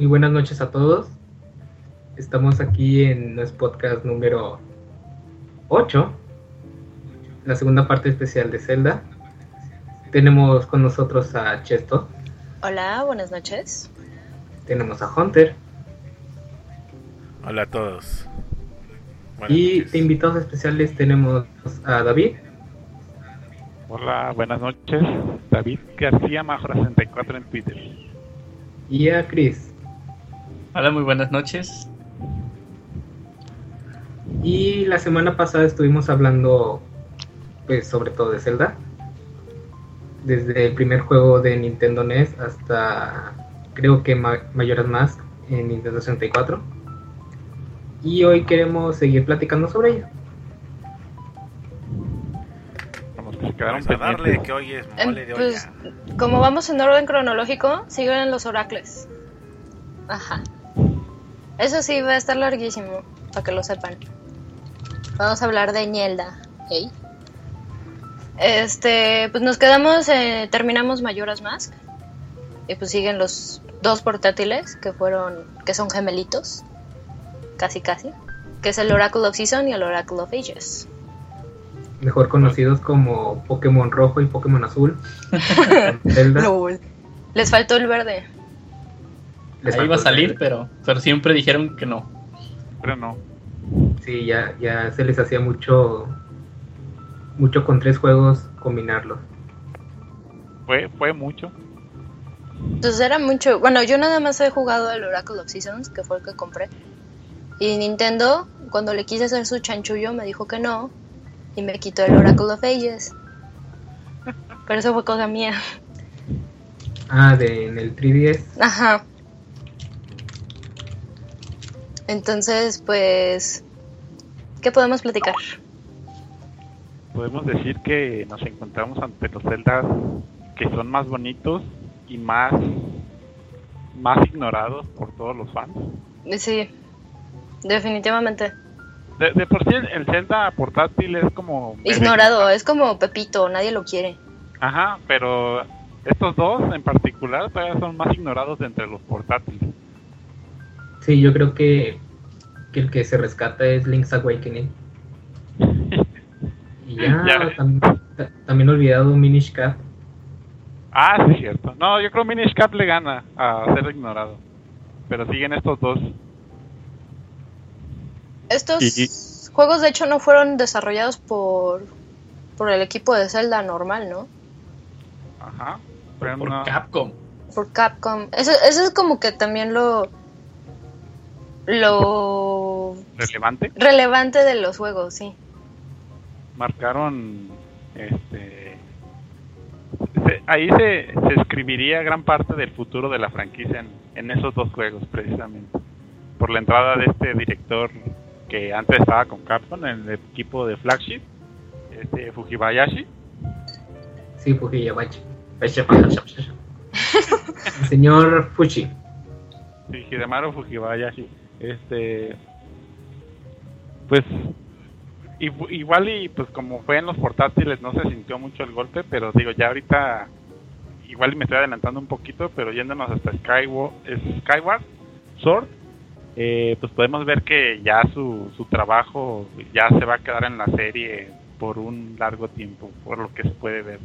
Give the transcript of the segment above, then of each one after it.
Muy buenas noches a todos. Estamos aquí en nuestro podcast número 8, la segunda parte especial de Zelda. Tenemos con nosotros a Chesto. Hola, buenas noches. Tenemos a Hunter. Hola a todos. Buenas y noches. de invitados especiales tenemos a David. Hola, buenas noches. David García Majora 64 en Twitter. Y a Chris. Hola, muy buenas noches. Y la semana pasada estuvimos hablando pues sobre todo de Zelda. Desde el primer juego de Nintendo NES hasta creo que Mayoras Mask en Nintendo 64. Y hoy queremos seguir platicando sobre ello. Vamos que Vamos a darle que hoy es mole de Pues, olla. como vamos en orden cronológico, siguen los oracles. Ajá. Eso sí, va a estar larguísimo, para que lo sepan. Vamos a hablar de Ñelda. ¿ok? Este, pues nos quedamos, eh, terminamos Mayoras Mask. Y pues siguen los dos portátiles que fueron, que son gemelitos. Casi, casi. Que es el Oracle of Season y el Oracle of Ages. Mejor conocidos como Pokémon Rojo y Pokémon Azul. Les faltó el verde. Les Ahí iba a salir, pero, pero siempre dijeron que no. Pero no. Sí, ya, ya se les hacía mucho mucho con tres juegos combinarlos. Fue, fue mucho. Entonces era mucho. Bueno, yo nada más he jugado el Oracle of Seasons, que fue el que compré. Y Nintendo, cuando le quise hacer su chanchullo, me dijo que no. Y me quitó el Oracle of Ages. Pero eso fue cosa mía. Ah, de en el 3DS. Ajá. Entonces, pues. ¿Qué podemos platicar? Podemos decir que nos encontramos ante los celdas que son más bonitos y más más ignorados por todos los fans. Sí, definitivamente. De, de por sí el, el Zelda portátil es como bebé. Ignorado, es como Pepito, nadie lo quiere. Ajá, pero estos dos en particular todavía son más ignorados de entre los portátiles. Sí, yo creo que, que el que se rescata es Link's Awakening. Y ya, Ya. tam- ta- también olvidado Minish Cap. Ah, sí, cierto. No, yo creo Minish Cap le gana a ser ignorado. Pero siguen estos dos. Estos Y- juegos, de hecho, no fueron desarrollados por, por el equipo de Zelda normal, ¿no? Ajá. Pero Por no- Capcom. Por Capcom. Eso, eso es como que también lo. Lo relevante. relevante de los juegos, sí. Marcaron este se- ahí se, se escribiría gran parte del futuro de la franquicia en, en esos dos juegos precisamente por la entrada de este director que antes estaba con Capcom en el equipo de flagship este Fujibayashi Sí, Fujiyabachi. El señor Fuchi. Sí, Hidemaru Fujibayashi. Este. Pues. igu- Igual y pues como fue en los portátiles no se sintió mucho el golpe, pero digo, ya ahorita. Igual y me estoy adelantando un poquito, pero yéndonos hasta Skyward, Skyward Sword, eh, pues podemos ver que ya su, su trabajo ya se va a quedar en la serie por un largo tiempo, por lo que se puede ver.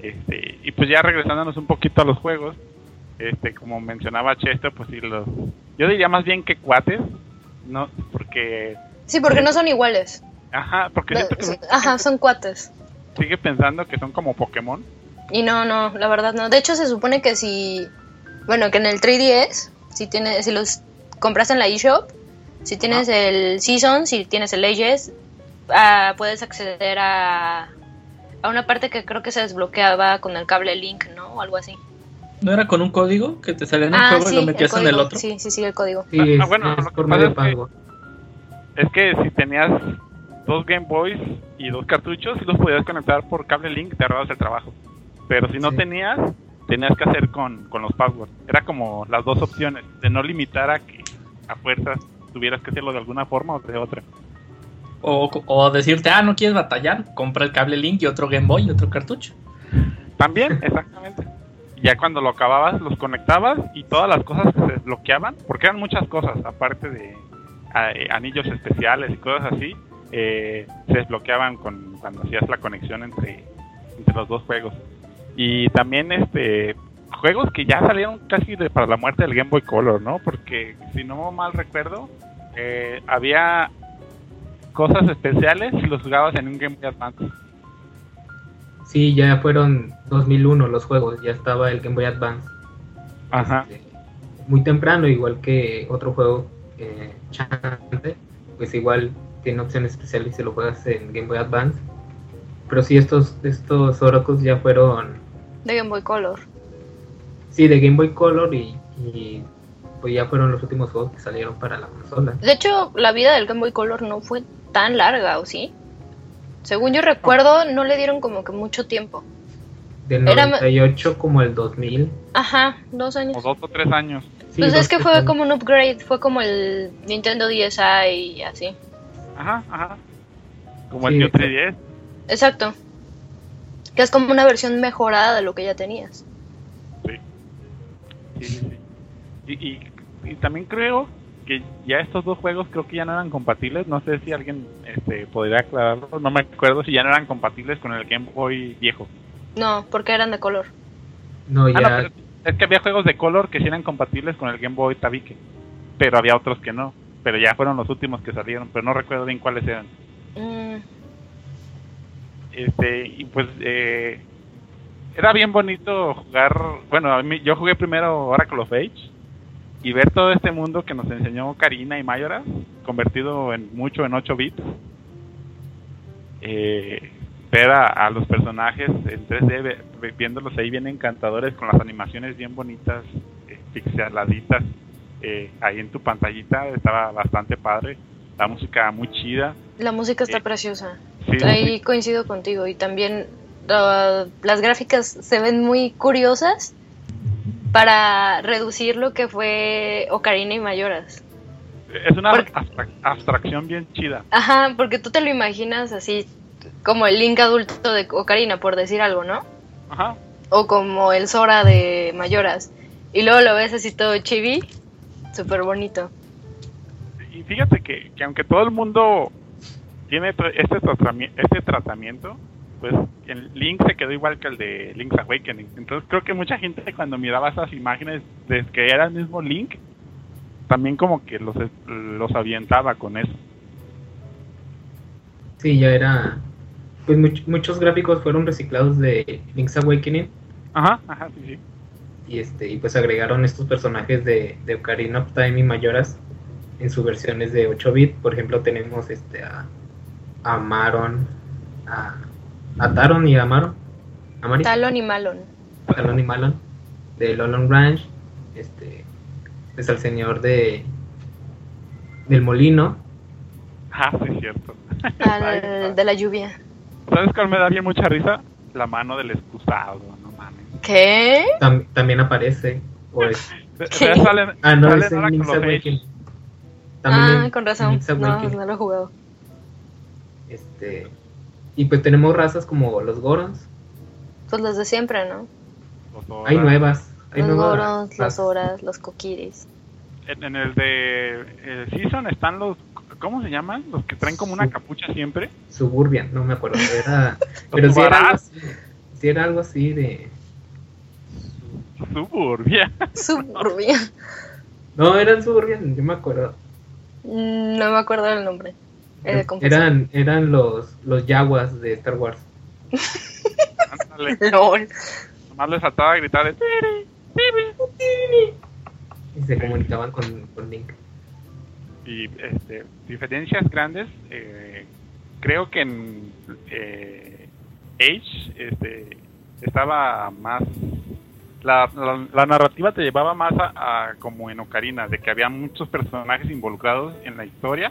Este, y pues ya regresándonos un poquito a los juegos, este como mencionaba Chesto pues sí los yo diría más bien que cuates no porque Sí, porque no son iguales. ajá porque que Ajá, son cuates. sigue pensando que son como Pokémon Y no, no, la verdad no. De hecho, se supone que si. Bueno, que en el 3DS, si, tienes, si los compras en la eShop, si tienes el Season, si tienes el Ages, ah, puedes acceder a, a una parte que creo que se desbloqueaba con el cable Link, ¿no? O algo así. ¿No era con un código que te salía en el ah, juego sí, y lo metías en el otro? Sí, sí, sí, el código. Sí, Ah, es, ah, bueno, es es que- pago. es que si tenías dos Game Boys y dos cartuchos los podías conectar por cable Link te ahorrabas el trabajo pero si no Sí. tenías tenías que hacer con, con los passwords era como las dos opciones de no limitar a que a fuerzas tuvieras que hacerlo de alguna forma o de otra O, o decirte, ah, no quieres batallar, compra el cable Link y otro Game Boy y otro cartucho. También, exactamente. Ya cuando lo acababas, los conectabas y todas las cosas que se desbloqueaban, porque eran muchas cosas, aparte de eh, anillos especiales y cosas así, eh, se desbloqueaban con, cuando hacías la conexión entre, entre los dos juegos. Y también este juegos que ya salieron casi de- para la muerte del Game Boy Color, ¿no? Porque si no mal recuerdo, eh, había cosas especiales si los jugabas en un Game Boy Advance. Sí, ya fueron 2001 los juegos, ya estaba el Game Boy Advance. Ajá. Este, muy temprano, igual que otro juego, eh, Chante, pues igual tiene opciones especiales si lo juegas en Game Boy Advance. Pero sí, estos, estos Oracles ya fueron, De Game Boy Color. sí, de Game Boy Color y, y, pues ya fueron los últimos juegos que salieron para la consola. De hecho, la vida del Game Boy Color no fue tan larga, ¿o sí? Según yo recuerdo, no le dieron como que mucho tiempo. Del Era- 98 como el 2000. Ajá, dos años. O dos o tres años. Sí, pues dos, es que fue años. como un upgrade, fue como el Nintendo DSi y así. Ajá, ajá. Como Sí, el New exacto. 3DS. Exacto. Que es como una versión mejorada de lo que ya tenías. Sí. Sí, sí, sí. Y, y, y también creo que ya estos dos juegos creo que ya no eran compatibles. No sé si alguien este, podría aclararlo. No me acuerdo si ya no eran compatibles con el Game Boy viejo. No, porque eran de color. No, ya, Ah, no, pero es que había juegos de color que sí eran compatibles con el Game Boy Tabique. Pero había otros que no. Pero ya fueron los últimos que salieron. Pero no recuerdo bien cuáles eran. Mm, Este, y pues eh, era bien bonito jugar. Bueno, a mí, yo jugué primero Oracle of Age y ver todo este mundo que nos enseñó Karina y Mayora, convertido en mucho en 8 bits. Eh, ver a, a los personajes en 3D, ve- ve- viéndolos ahí bien encantadores, con las animaciones bien bonitas, eh, pixeladitas, eh, ahí en tu pantallita, estaba bastante padre. La música muy chida. la música está Eh, preciosa. Sí, sí, Ahí coincido contigo. Y también uh, las gráficas se ven muy curiosas para reducir lo que fue Ocarina y Mayoras. Es una Porque- abstracción bien chida. Ajá, porque tú te lo imaginas así como el Link adulto de Ocarina, por decir algo, ¿no? Ajá. O como el Sora de Mayoras. Y luego lo ves así todo chibi, súper bonito. Y fíjate que, que aunque todo el mundo tiene este, este tratamiento, pues el Link se quedó igual que el de Link's Awakening. Entonces creo que mucha gente cuando miraba esas imágenes de que era el mismo Link, también como que los, los avientaba con eso. sí, ya era. Pues much- muchos gráficos fueron reciclados de Link's Awakening Ajá, ajá, sí, sí. y este y pues agregaron estos personajes de, de Ocarina of Time y Mayoras en sus versiones de 8 bit. Por ejemplo, tenemos este a, a Maron, a, a Taron y a Maron, a Mari, Talon y Malon. Talon y Malon de Lolon Ranch, este es al señor de del molino, Ajá, sí, es cierto. Al de la lluvia. ¿Sabes cuál me da bien mucha risa? La mano del excusado, no mames. ¿Qué? tam- también aparece o es De- ¿Qué? salen- ah no es Link's. Awakening. También ah, con razón. No, no lo he jugado. Este, y pues tenemos razas como los Gorons. Pues los de siempre, ¿no? Los. Hay nuevas. Hay Los nuevas Gorons, los razas. Horas, los Kokiris. En, en el de el Season están los. ¿Cómo se llaman? Los que traen como una capucha siempre. Suburbian, no me acuerdo. Era, pero sí era, algo así, sí era algo así de. Suburbia. Suburbia. No, eran Suburbian, yo me acuerdo. No me acuerdo del nombre. Confesar. Eran, eran los, los Yaguas de Star Wars. LOL. Nomás les faltaba gritar. Y se comunicaban con, con Link. Y este, diferencias grandes. eh, creo que en eh, Age este, estaba más. La, la, la narrativa te llevaba más a, a como en Ocarina, de que había muchos personajes involucrados en la historia.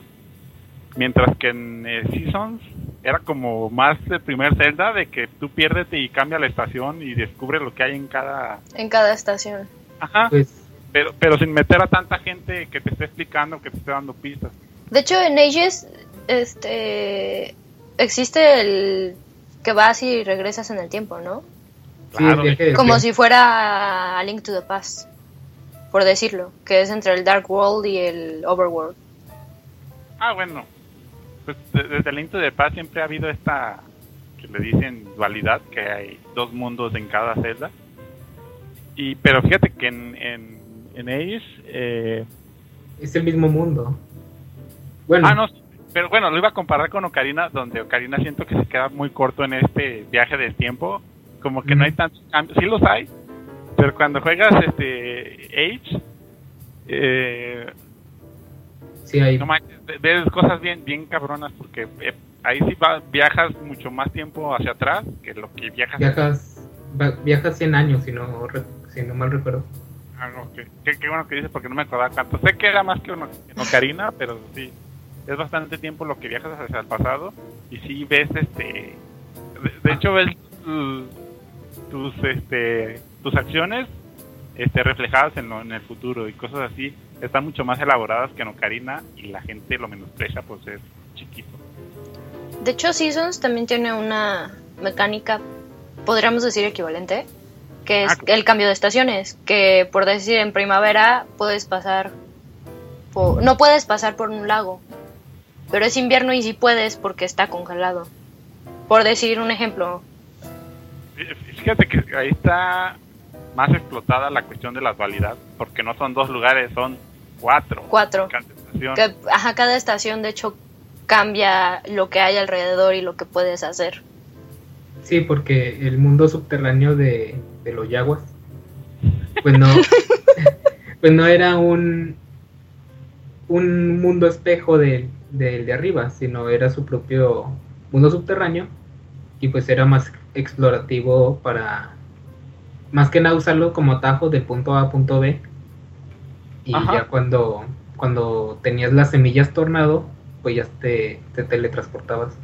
Mientras que en eh, Seasons era como más el primer Zelda, de que tú piérdete y cambia la estación y descubre lo que hay en cada. En cada estación. Ajá, Pues pero, pero sin meter a tanta gente que te esté explicando, que te esté dando pistas. De hecho, en Ages, este. Existe el que vas y regresas en el tiempo, ¿no? Sí, Claro, del Como si fuera A Link to the Past, por decirlo, que es entre el Dark World y el Overworld. Ah, bueno. Pues de- desde el Into de Paz siempre ha habido esta que le dicen dualidad, que hay dos mundos en cada celda. Y pero fíjate que en en, en Age, eh, Es el mismo mundo. Bueno, ah no, pero bueno, lo iba a comparar con Ocarina, donde Ocarina siento que se queda muy corto en este viaje del tiempo, como que no hay tantos cambios, sí los hay, pero cuando juegas este Age eh, sí. No manches, ves cosas bien, bien cabronas porque eh, ahí sí va, viajas mucho más tiempo hacia atrás que lo que viajas. Viajas, va- viajas 100 años, si no, si no mal recuerdo. Ah, no, qué, bueno que dices porque no me acordaba cuánto. Sé que era más que en Ocarina, pero sí, es bastante tiempo lo que viajas hacia el pasado y sí ves este. De, de hecho, ves tu- tus, este, tus acciones este, reflejadas en, lo, en el futuro y cosas así. Están mucho más elaboradas que en Ocarina y la gente lo menosprecia por ser chiquito. De hecho, Seasons también tiene una mecánica, podríamos decir equivalente, que es Ah. el cambio de estaciones, que por decir en primavera puedes pasar, por- no puedes pasar por un lago, pero es invierno y sí puedes porque está congelado. Por decir un ejemplo, Fíjate que ahí está más explotada la cuestión de la dualidad, porque no son dos lugares, son cuatro. Cuatro. Cada estación. que ajá, cada estación de hecho cambia lo que hay alrededor y lo que puedes hacer. Sí, porque el mundo subterráneo de, de los yaguas, pues no, pues no era un, un mundo espejo del del de arriba, sino era su propio mundo subterráneo y pues era más explorativo para más que nada usarlo como atajo de punto A a punto B y Ajá. ya cuando cuando tenías las semillas tornado pues ya te, te teletransportabas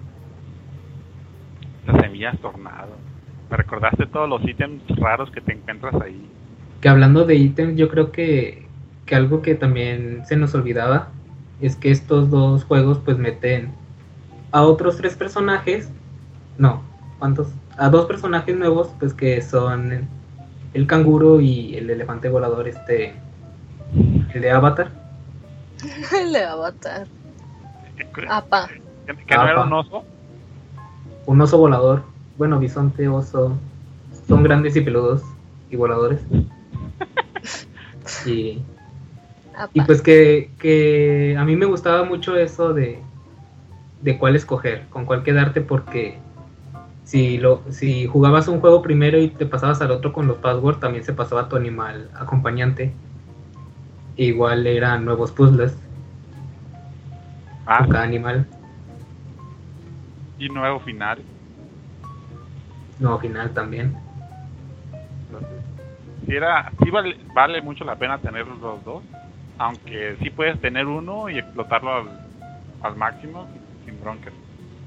Las semillas tornado. Me recordaste todos los ítems raros que te encuentras ahí. que hablando de ítems, yo creo que, que algo que también se nos olvidaba es que estos dos juegos pues meten a otros tres personajes, no, ¿cuántos? A dos personajes nuevos pues que son el canguro y el elefante volador, este, el de Avatar. El de Avatar. Que, que- Apa. que- que no era un oso. Un oso volador, bueno, bisonte, oso, son grandes y peludos y voladores. Y Apa. Y pues que, que a mí me gustaba mucho eso de, de cuál escoger, con cuál quedarte, porque si, lo, si jugabas un juego primero y te pasabas al otro con los passwords, también se pasaba tu animal acompañante. Igual eran nuevos puzzles Ah, con cada animal, y nuevo final. nuevo final también. Entonces, sí, era, sí vale, vale mucho la pena tener los dos. Aunque sí puedes tener uno y explotarlo al, al máximo sin broncas.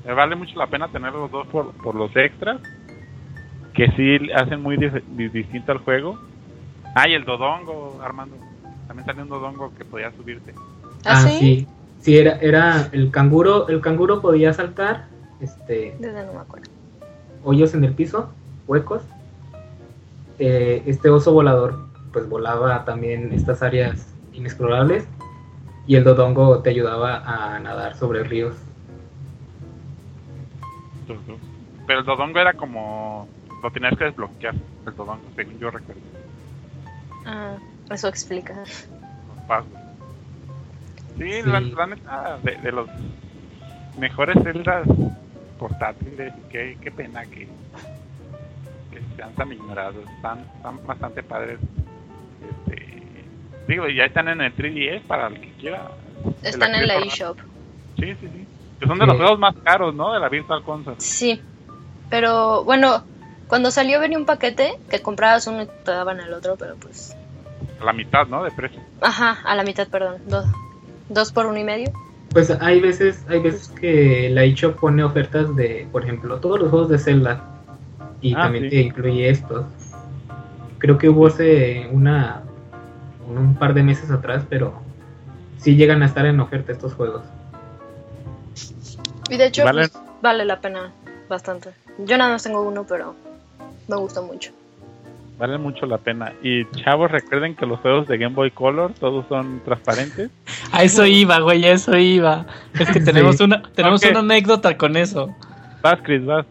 Me vale mucho la pena tener los dos por, por los extras. Que sí hacen muy dis- di- distinto al juego. Ah, y el Dodongo, Armando. También salió un Dodongo que podía subirte. ¿Ah, sí? sí. Sí, era, era el canguro, el canguro podía saltar, este, Desde no me acuerdo. hoyos en el piso, huecos. Eh, este oso volador pues volaba también estas áreas inexplorables y el dodongo te ayudaba a nadar sobre ríos. Pero el Dodongo era como. Lo tenías que desbloquear. El Dodongo, según yo recuerdo. Ah, eso explica. Los pasos. Sí, Sí. La, la neta, de, de los mejores celdas portátiles. Qué, qué pena que, que sean tan ignorados. Están, están bastante padres. Este, digo, ya están en el 3DS para el que quiera. Están en la eShop. Sí, sí, sí. Que son de Sí. los juegos más caros, ¿no? De la Virtual Console. Sí. Pero bueno, cuando salió venía un paquete que comprabas uno y te daban el otro, pero pues. A la mitad, ¿no? De precio. Ajá, a la mitad, perdón. Dos, dos por uno y medio. Pues hay veces, hay veces que la eShop pone ofertas de, por ejemplo, todos los juegos de Zelda y Ah, también sí. te incluye estos. Creo que hubo hace una un, un par de meses atrás, pero sí llegan a estar en oferta estos juegos. Y de hecho, Vale. pues, vale la pena bastante. Yo nada más tengo uno, pero me gusta mucho. valen mucho la pena. Y chavos, recuerden que los juegos de Game Boy Color todos son transparentes. A eso iba, güey, a eso iba. Es que tenemos Sí. una tenemos Ok. una anécdota con eso. Vas, Chris, vas.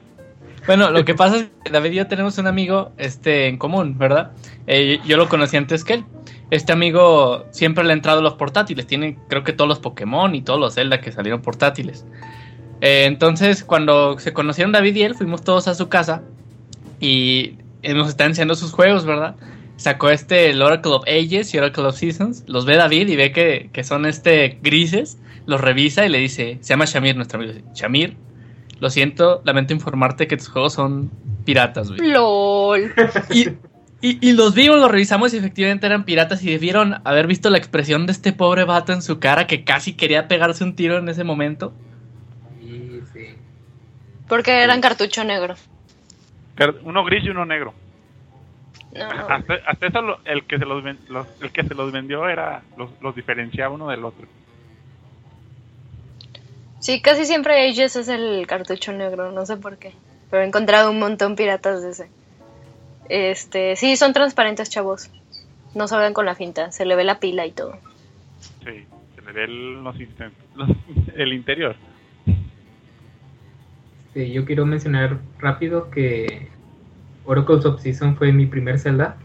Bueno, lo que pasa es que David y yo tenemos un amigo este, en común, ¿verdad? Eh, yo lo conocí antes que él. Este amigo siempre le ha entrado a los portátiles. Tiene, creo que todos los Pokémon y todos los Zelda que salieron portátiles. Eh, entonces, cuando se conocieron David y él, fuimos todos a su casa y nos está enseñando sus juegos, ¿verdad? Sacó este el Oracle of Ages y Oracle of Seasons. Los ve David y ve que, que son este grises. Los revisa y le dice, se llama Shamir, nuestro amigo. Shamir, lo siento, lamento informarte que tus juegos son piratas, güey. LOL. Y, y, y los vimos, los revisamos y efectivamente eran piratas y debieron haber visto la expresión de este pobre vato en su cara que casi quería pegarse un tiro en ese momento. Porque eran cartucho negro. Uno gris y uno negro. No. Hasta, hasta eso lo- el que se los, los- el que se los vendió era los, los diferenciaba uno del otro. Sí, casi siempre Ages es el cartucho negro, no sé por qué. Pero he encontrado un montón piratas de ese. Este, sí, son transparentes, chavos. No se ven con la finta, se le ve la pila y todo. Sí, se le ve el, los- el interior. Este, yo quiero mencionar rápido que Oracle's of Season fue mi primer Zelda.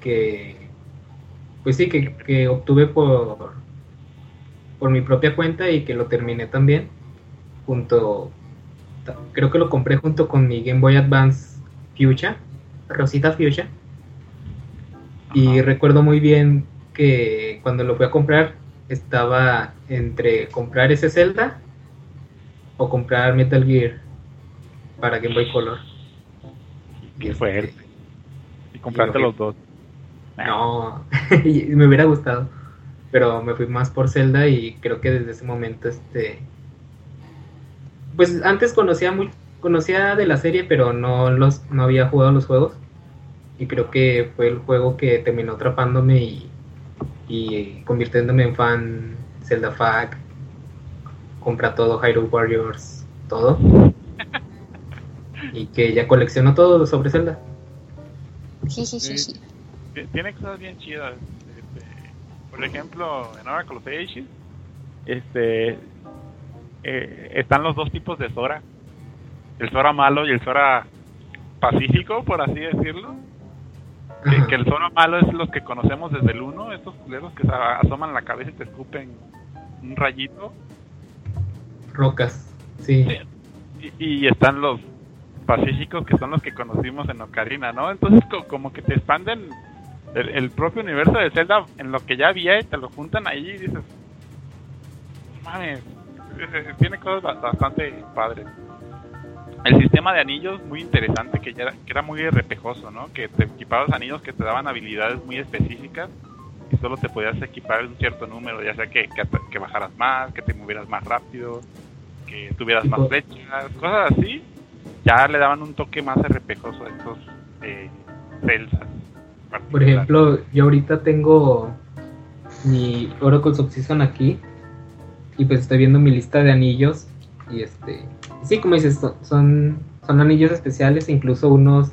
Que, pues sí, que, que obtuve por, por mi propia cuenta y que lo terminé también. Junto, creo que lo compré junto con mi Game Boy Advance Fuchsia, Rosita Fuchsia. Y recuerdo muy bien que cuando lo fui a comprar estaba entre comprar ese Zelda o comprar Metal Gear para Game Boy Color. Qué Este, fuerte. Y compraste Yo- los dos. No, y me hubiera gustado, pero me fui más por Zelda y creo que desde ese momento, este, pues antes conocía muy, conocía de la serie, pero no los, no había jugado los juegos y creo que fue el juego que terminó atrapándome y, y convirtiéndome en fan Zelda Fac, compra todo Hyrule Warriors, todo y que ya colecciono todo sobre Zelda. Jijijiji. Ti- Tiene cosas bien chidas. este, por ejemplo, en Oracle of Ages, este, eh, están los dos tipos de Zora. El Zora malo y el Zora pacífico, por así decirlo. Que, que el Zora malo es los que conocemos desde el 1, estos culeros que asoman la cabeza y te escupen un rayito. Rocas, sí. Y, y están los pacíficos que son los que conocimos en Ocarina, ¿no? Entonces co- como que te expanden el, propio universo de Zelda en lo que ya había y te lo juntan ahí y dices, "No mames, eh, eh, tiene cosas ba- bastante padres. El sistema de anillos muy interesante que ya era, que era muy repejoso, ¿no? Que te equipabas anillos que te daban habilidades muy específicas y solo te podías equipar un cierto número, ya sea que, que, bajaras más, que te movieras más rápido, que tuvieras más flechas, cosas así, ya le daban un toque más repejoso a estos eh. Por ejemplo, yo ahorita tengo mi Oracle of Season aquí y pues estoy viendo mi lista de anillos y este, sí, como dices, son, son anillos especiales, incluso unos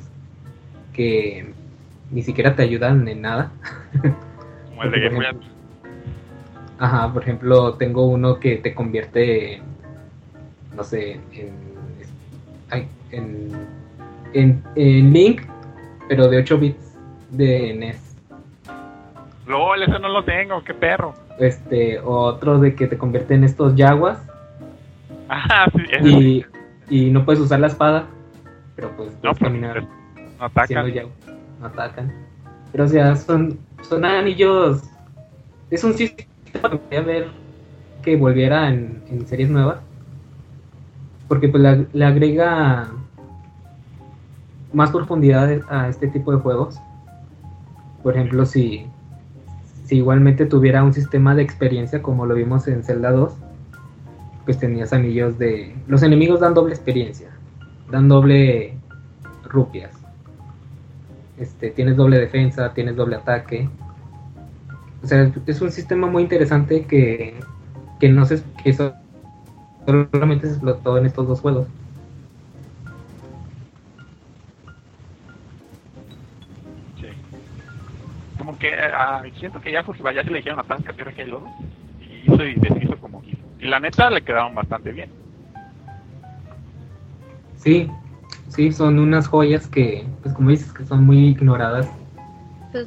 que ni siquiera te ayudan en nada. como el de Game Boy Ajá, por ejemplo, tengo uno que te convierte, en, no sé, en, en, en, en Link, pero de 8 bits de NES. LOL, ese no lo tengo, qué perro. este otro de que te convierte en estos yaguas Ah, sí, sí. y, y no puedes usar la espada pero pues No, puedes pues, caminar no atacan. no atacan pero o sea son son anillos es un sistema que quería ver que volviera en, en series nuevas porque pues le, le agrega más profundidad a este tipo de juegos por ejemplo si si igualmente tuviera un sistema de experiencia como lo vimos en Zelda 2, pues tenías anillos de... Los enemigos dan doble experiencia, dan doble rupias. Este, tienes doble defensa, tienes doble ataque. O sea, es un sistema muy interesante que, que no se... que so- solamente se explotó en estos dos juegos. ya siento que ya Fujiwara ya se le dijeron a Tasca tierra que lodo y hizo y deshizo como quiso. Y la neta le quedaron bastante bien. Sí, sí, son unas joyas que, pues como dices, que son muy ignoradas. Pues,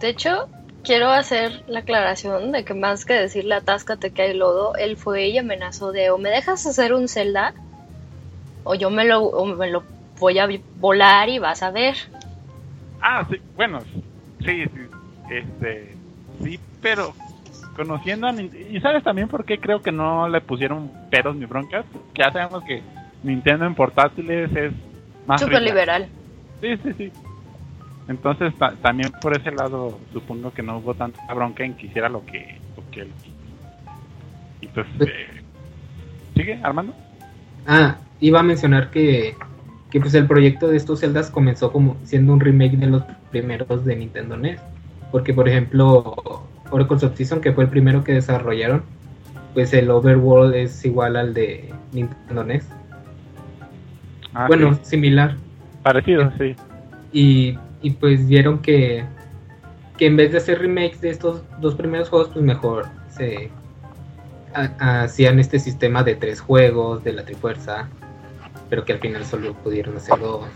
de hecho, quiero hacer la aclaración de que más que decirle atáscate que hay lodo, él fue y amenazó de o me dejas hacer un Zelda o yo me lo, o me lo voy a volar y vas a ver. Ah, sí, bueno, sí, sí, este, sí, pero conociendo a Nintendo, y sabes también por qué creo que no le pusieron peros ni broncas, que ya sabemos que Nintendo en portátiles es más Súper rica. liberal. Sí, sí, sí. Entonces ta- también por ese lado supongo que no hubo tanta bronca en que hiciera lo que, lo que él. Y pues, eh, ¿sigue Armando? Ah, iba a mencionar que, que pues el proyecto de estos celdas comenzó como siendo un remake de los primeros de Nintendo NES. Porque por ejemplo, Oracle of Season, que fue el primero que desarrollaron, pues el overworld es igual al de Nintendo NES. Ah, bueno, sí. similar. parecido, sí. Y, y pues vieron que, que en vez de hacer remakes de estos dos primeros juegos, pues mejor se ha- hacían este sistema de tres juegos de la Trifuerza, pero que al final solo pudieron hacer dos.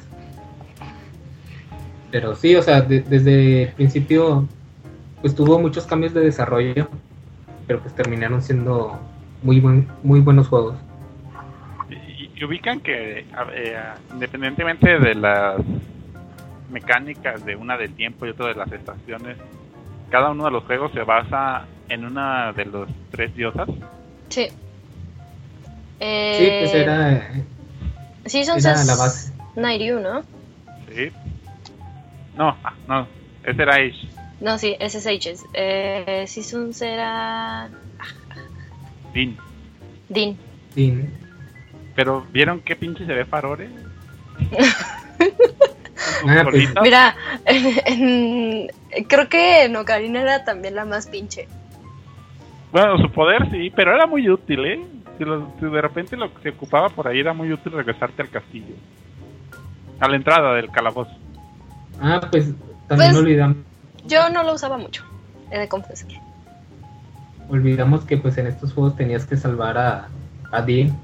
Pero sí, o sea, de- desde el principio, pues tuvo muchos cambios de desarrollo, pero pues terminaron siendo muy, buen, muy buenos juegos. Y, ubican que eh, independientemente de las mecánicas de una del tiempo y otra de las estaciones, cada uno de los juegos se basa en una de los tres diosas. Sí. Sí, Eh, pues era, Seasons era es la base. Nairyu, ¿no? Sí. No, ah, no, ese era Ace. No, sí, ese es Ages. Eh, Seasons era Din. Din. sí, Pero ¿vieron qué pinche se ve Farore? Pues. Mira, en- creo que en Ocarina era también la más pinche. Bueno, su poder sí, pero era muy útil, ¿eh? Si, lo- si de repente lo que se ocupaba por ahí era muy útil regresarte al castillo. A la entrada del calabozo. Ah, pues también Pues- olvidamos, Yo no lo usaba mucho, he de confesar. olvidamos que pues en estos juegos tenías que salvar a, a Dean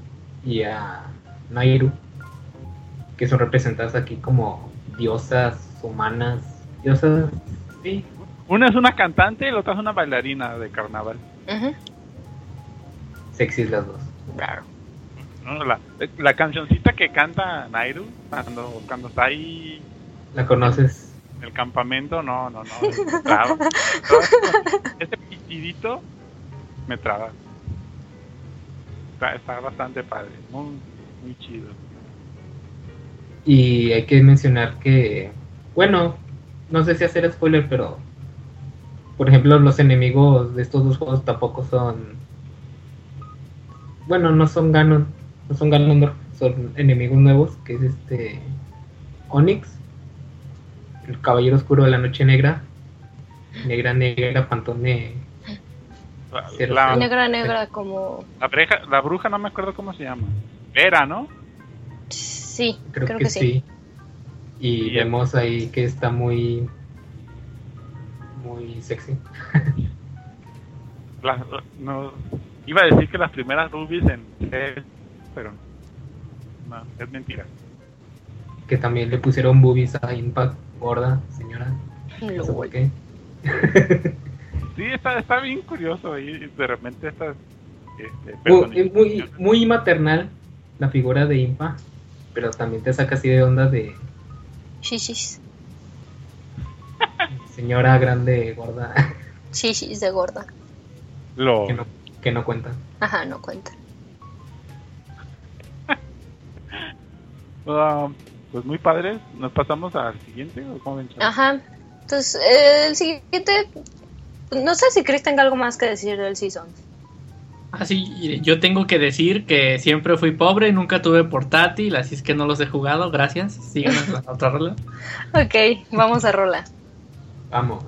y a Nairu, que son representadas aquí como diosas humanas, diosas, sí, Una es una cantante y la otra es una bailarina de carnaval. Ujú. sexys las dos. ¿no? La, la cancioncita que canta Nairu cuando, cuando está ahí ¿La conoces? en el campamento, no, no, no. me traba. Traba. Ese pitidito me traba. Está, bastante padre, muy, chido. Y hay que mencionar que, bueno, no sé si hacer spoiler, pero por ejemplo los enemigos de estos dos juegos tampoco son, bueno, no son Ganon, no son Ganondorf, son enemigos nuevos, que es este Onyx, el Caballero Oscuro de la Noche Negra, Negra Negra, Pantone, La. Negra, negra, como. la, breja- la bruja no me acuerdo cómo se llama. Vera, ¿no? Sí, creo, que, sí. Y Y- vemos ahí que está muy, muy sexy. La- la- no, iba a decir que las primeras rubies en pero no, es mentira. que también le pusieron boobies a Impact, gorda, señora. No sé por qué. Sí, está, está bien curioso y de repente estas este, Muy, es muy, muy maternal la figura de Impa, pero también te saca así de onda de Shishis. señora grande, gorda, Shishis de gorda. lo- que no, que no cuenta. Ajá, no cuenta. Ah, pues muy padres. ¿Nos pasamos al siguiente o cómo? Ajá. Entonces, eh, el siguiente. No sé si Chris tenga algo más que decir del Season. Ah, sí, yo tengo que decir que siempre fui pobre, nunca tuve portátil, así es que no los he jugado, gracias. Síganos la otra rola. Ok, vamos a rola. Vamos.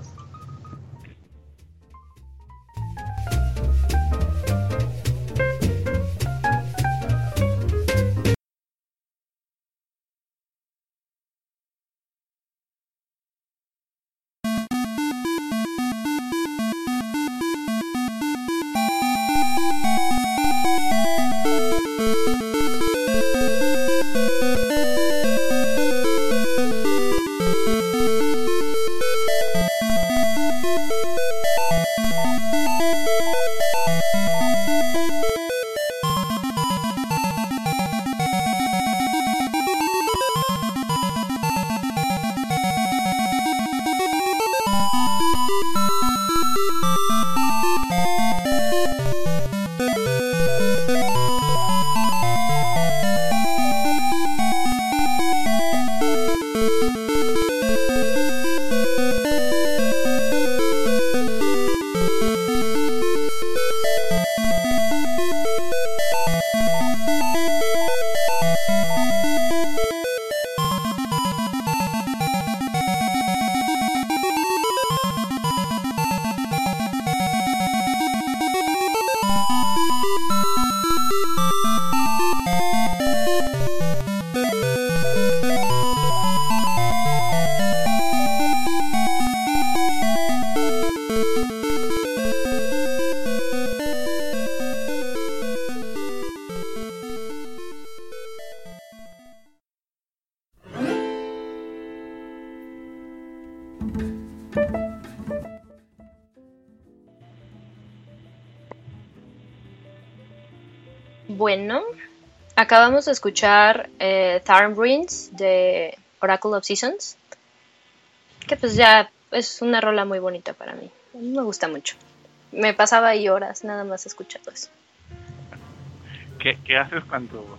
Acabamos de escuchar eh, Thornbrinds de Oracle of Seasons. Que pues ya es una rola muy bonita para mí. Me gusta mucho. Me pasaba ahí horas nada más escuchando eso. ¿Qué, qué haces cuando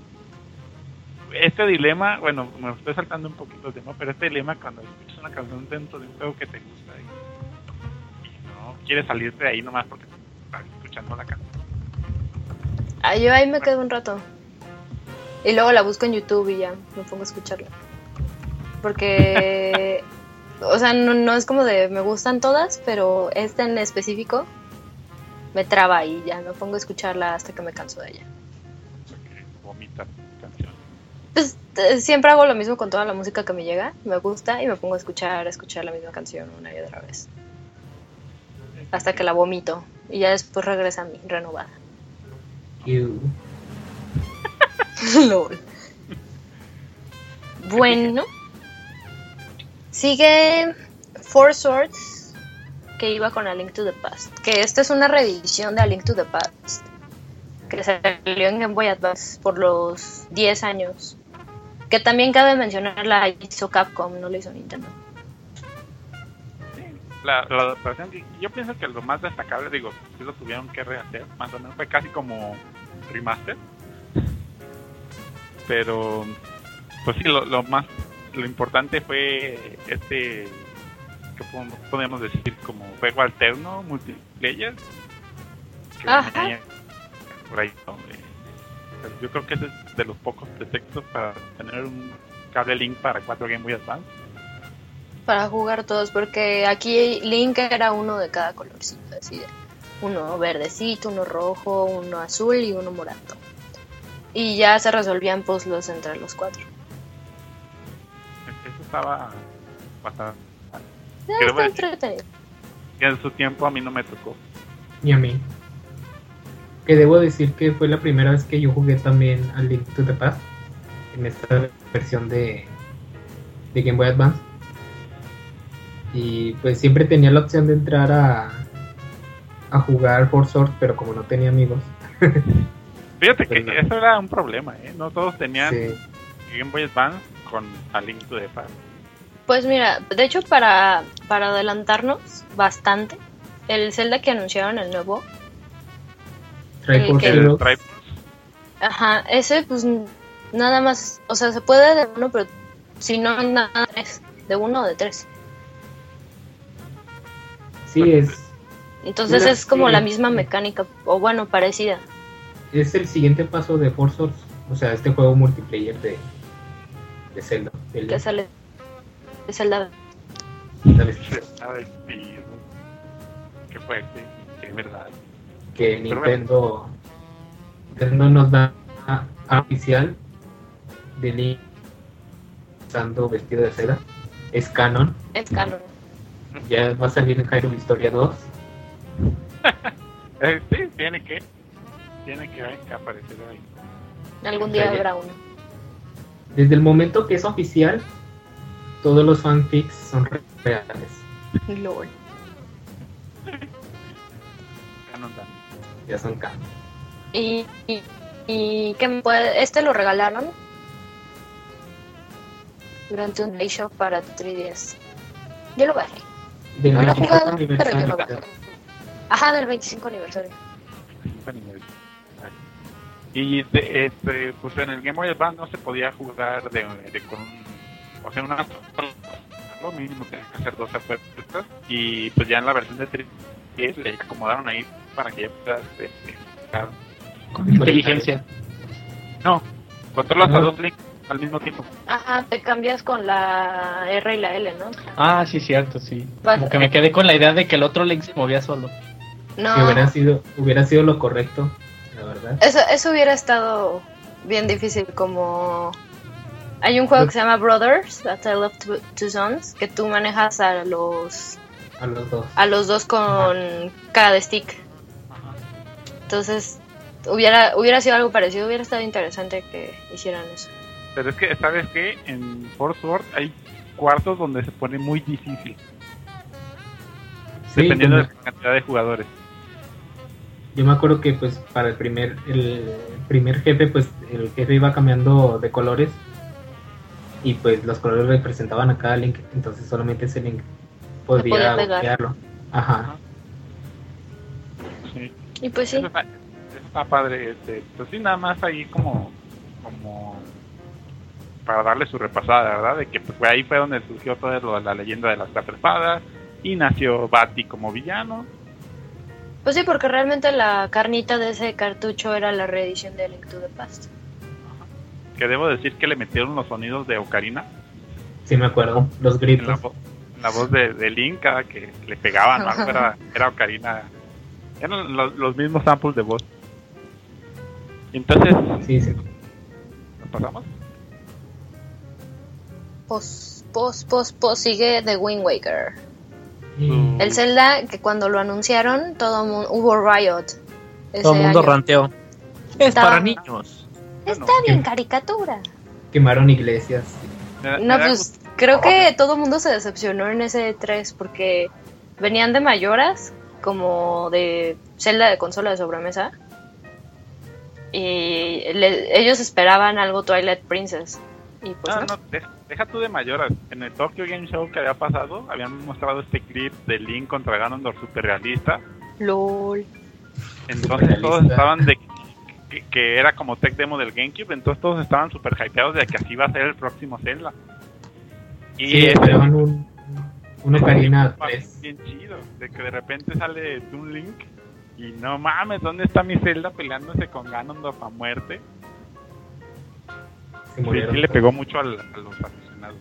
este dilema, bueno, me estoy saltando un poquito de tema, pero este dilema cuando escuchas una canción dentro de un juego que te gusta y, y no quieres salirte de ahí nomás porque estás escuchando la canción. Ah, yo ahí me quedo un rato. Y luego la busco en YouTube y ya me pongo a escucharla. Porque, o sea, no, no es como de me gustan todas, pero esta en específico me traba y ya me pongo a escucharla hasta que me canso de ella. Vomita canción. Pues eh, siempre hago lo mismo con toda la música que me llega, me gusta y me pongo a escuchar, a escuchar la misma canción una y otra vez. Hasta que la vomito y ya después regresa a mí, renovada. Ew. Lol. Bueno. Sigue Four Swords, que iba con A Link to the Past. Que esta es una reedición de A Link to the Past. Que salió en Game Boy Advance por los 10 años. Que también cabe mencionar la hizo Capcom, no la hizo Nintendo. La, adaptación, yo pienso que lo más destacable, digo, si lo tuvieron que rehacer, más o menos fue casi como remaster. Pero, pues sí, lo, lo más, lo importante fue este, que podemos decir, como juego alterno, multiplayer. Que Ajá. por ahí, ¿no? Eh, pero yo creo que ese es de los pocos pretextos para tener un cable link para 4 Game Boy Advance. Para jugar todos, porque aquí Link era uno de cada colorcito, así de uno verdecito, uno rojo, uno azul y uno morado. Y ya se resolvían puzzles entre los cuatro. Eso estaba bastante. Bueno. entretenido. que en su tiempo a mí no me tocó. Ni a mí. Que debo decir que fue la primera vez que yo jugué también al Link to the Past. En esta versión de, de Game Boy Advance. Y pues siempre tenía la opción de entrar a, a jugar Four Swords, pero como no tenía amigos. Fíjate que no. eso era un problema, ¿eh? No todos tenían sí. Game Boy Advance con A Link to the Past. Pues mira, de hecho para, para adelantarnos bastante, el Zelda que anunciaron el nuevo. Triforce, ajá, ese pues nada más, o sea, se puede de uno, pero si no, nada de tres, de uno o de tres. Sí, es, Entonces es como sí. la misma mecánica, o bueno, parecida. Es el siguiente paso de Four Swords. O sea, este juego multiplayer de, de Zelda. del- que sale de Zelda. ¿sabes? Y, qué fuerte, que es verdad. que Nintendo, Nintendo nos da oficial de Link usando vestido de seda. Es canon. Es canon. Ya va a salir en Hyrule Historia 2. Eh, sí, tiene que, tiene que, que aparecer ahí. Algún día habrá uno. Desde el momento que es oficial, todos los fanfics son reales. Dan. Ya son canon. Y, y, y ¿qué me puede? Este lo regalaron durante un day shop para 3DS. Yo lo bajé. Del No lo he 25 jugado, pero yo lo aniversario. bajé. Ajá, del 25 aniversario. Y de, este, pues en el Game Boy Advance no se podía jugar de, de con o sea, una lo mínimo tenía que hacer dos apuestas y pues ya en la versión de 3DS le acomodaron ahí para que ya puedas este. Con inteligencia. no controlas a dos links al mismo tiempo Ajá, te cambias con la R y la L, ¿no? Ah, sí, cierto, sí. Vas- Como que me quedé con la idea de que el otro Link se movía solo. No, Que hubiera sido, hubiera sido lo correcto, verdad. eso, eso hubiera estado bien difícil como... Hay un juego que se llama Brothers, A Tale of Two, Two Sons, que tú manejas a los A los dos. a los dos con cada stick. Entonces, hubiera hubiera sido algo parecido, hubiera estado interesante que hicieran eso. pero es que sabes que en Force Sword hay cuartos donde se pone muy difícil Sí, dependiendo de la cantidad de jugadores yo me acuerdo que pues para el primer, el primer jefe, pues el jefe iba cambiando de colores y pues los colores representaban a cada Link, entonces solamente ese Link podía, golpearlo. Ajá. Sí. Y pues sí. Eso está, eso está padre. Este, pues sí, nada más ahí como, como para darle su repasada, ¿verdad? De que pues, fue ahí fue donde surgió toda lo- la leyenda de las cuatro espadas y nació Bati como villano. Pues sí, porque realmente la carnita de ese cartucho era la reedición de Link to the Past. Que debo decir que le metieron los sonidos de Ocarina Sí, me acuerdo, los en la, gritos. vo- en la voz de, de Link cada que le pegaban era, era Ocarina. Eran los, los mismos samples de voz. Entonces, Sí, sí. ¿nos pasamos? Pos, pos, pos, pos, sigue The Wind Waker. Mm. El Zelda que cuando lo anunciaron, todo mundo, hubo Riot. ese Todo el mundo año. ranteó. Es Estaba- para niños. Está bien, caricatura. Quemaron iglesias. No, pues creo que todo el mundo se decepcionó en ese 3 porque venían de mayoras, como de Zelda de consola de sobremesa. Y le- ellos esperaban algo Twilight Princess. Y pues No, no. no, deja tú de mayoras. En el Tokyo Game Show que había pasado, habían mostrado este clip de Link contra Ganondorf super realista. LOL. Entonces todos estaban de que, que era como tech demo del GameCube, entonces todos estaban super hypeados de que así iba a ser el próximo Zelda. Y Sí, esperaban un, un fue 3. bien chido, de que de repente sale Toon Link y no mames, ¿dónde está mi Zelda peleándose con Ganondorf a muerte? Sí, murieron. sí le pegó mucho al- a los aficionados.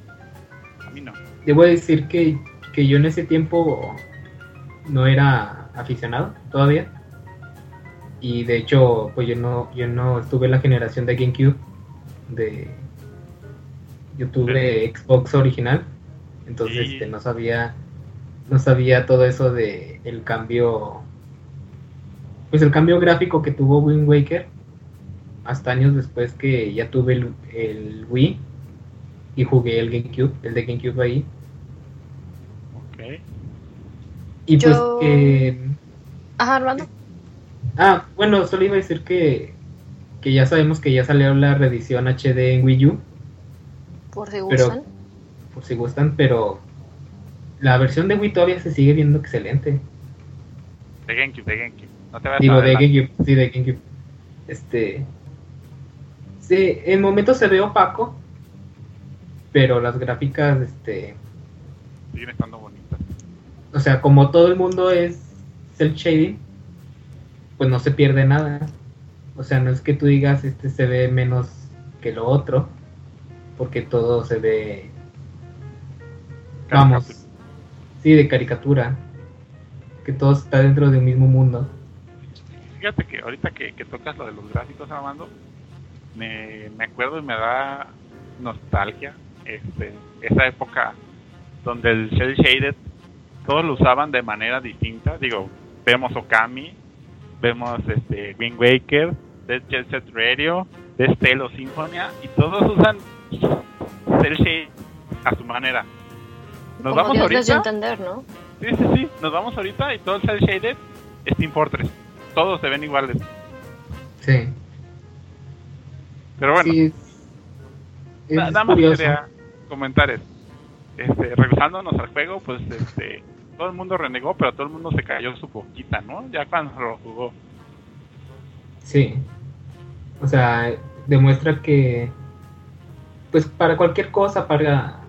A mí no. Debo decir que, que yo en ese tiempo no era aficionado todavía. Y de hecho, pues yo no, yo no estuve en la generación de GameCube. De, yo tuve Xbox original. Entonces Sí. este, no sabía. No sabía todo eso de el cambio. Pues el cambio gráfico que tuvo Wind Waker. Hasta años después que ya tuve el, el Wii. Y jugué el GameCube, el de GameCube ahí. Ok. Y Yo- pues que... Ajá, Armando. Ah, bueno, solo iba a decir que, que ya sabemos que ya salió la reedición HD en Wii U, Por si Pero- gustan. por si gustan, pero la versión de Wii todavía se sigue viendo excelente. De GameCube, de GameCube. No te vayas Digo, a de. GameCube, sí, de GameCube. Este... Sí, en momentos se ve opaco, pero las gráficas, este... Siguen estando bonitas. O sea, como todo el mundo es cel shading, pues no se pierde nada. O sea, no es que tú digas este se ve menos que lo otro, porque todo se ve, vamos, sí, de caricatura, que todo está dentro de un mismo mundo. Fíjate que ahorita que, que tocas lo de los gráficos, Armando, me, me acuerdo y me da nostalgia este, esa época donde el Shell Shaded todos lo usaban de manera distinta. Digo, vemos Okami, vemos este Wind Waker, Dead Jet Set Radio, Dead Tale o Symphonia, y todos usan Cell Shade a su manera. Nos Como vamos Dios les dio a ahorita. entender, ¿no? Sí, sí, sí. Nos vamos ahorita y todo el Cell Shaded es Team Fortress. Todos se ven iguales. Sí, Pero bueno, sí, es, es na- nada más curioso. quería comentar eso. Este, regresándonos al juego, pues este, todo el mundo renegó, pero todo el mundo se cayó su boquita, ¿no? Ya cuando lo jugó. Sí. O sea, demuestra que, pues para cualquier cosa, para,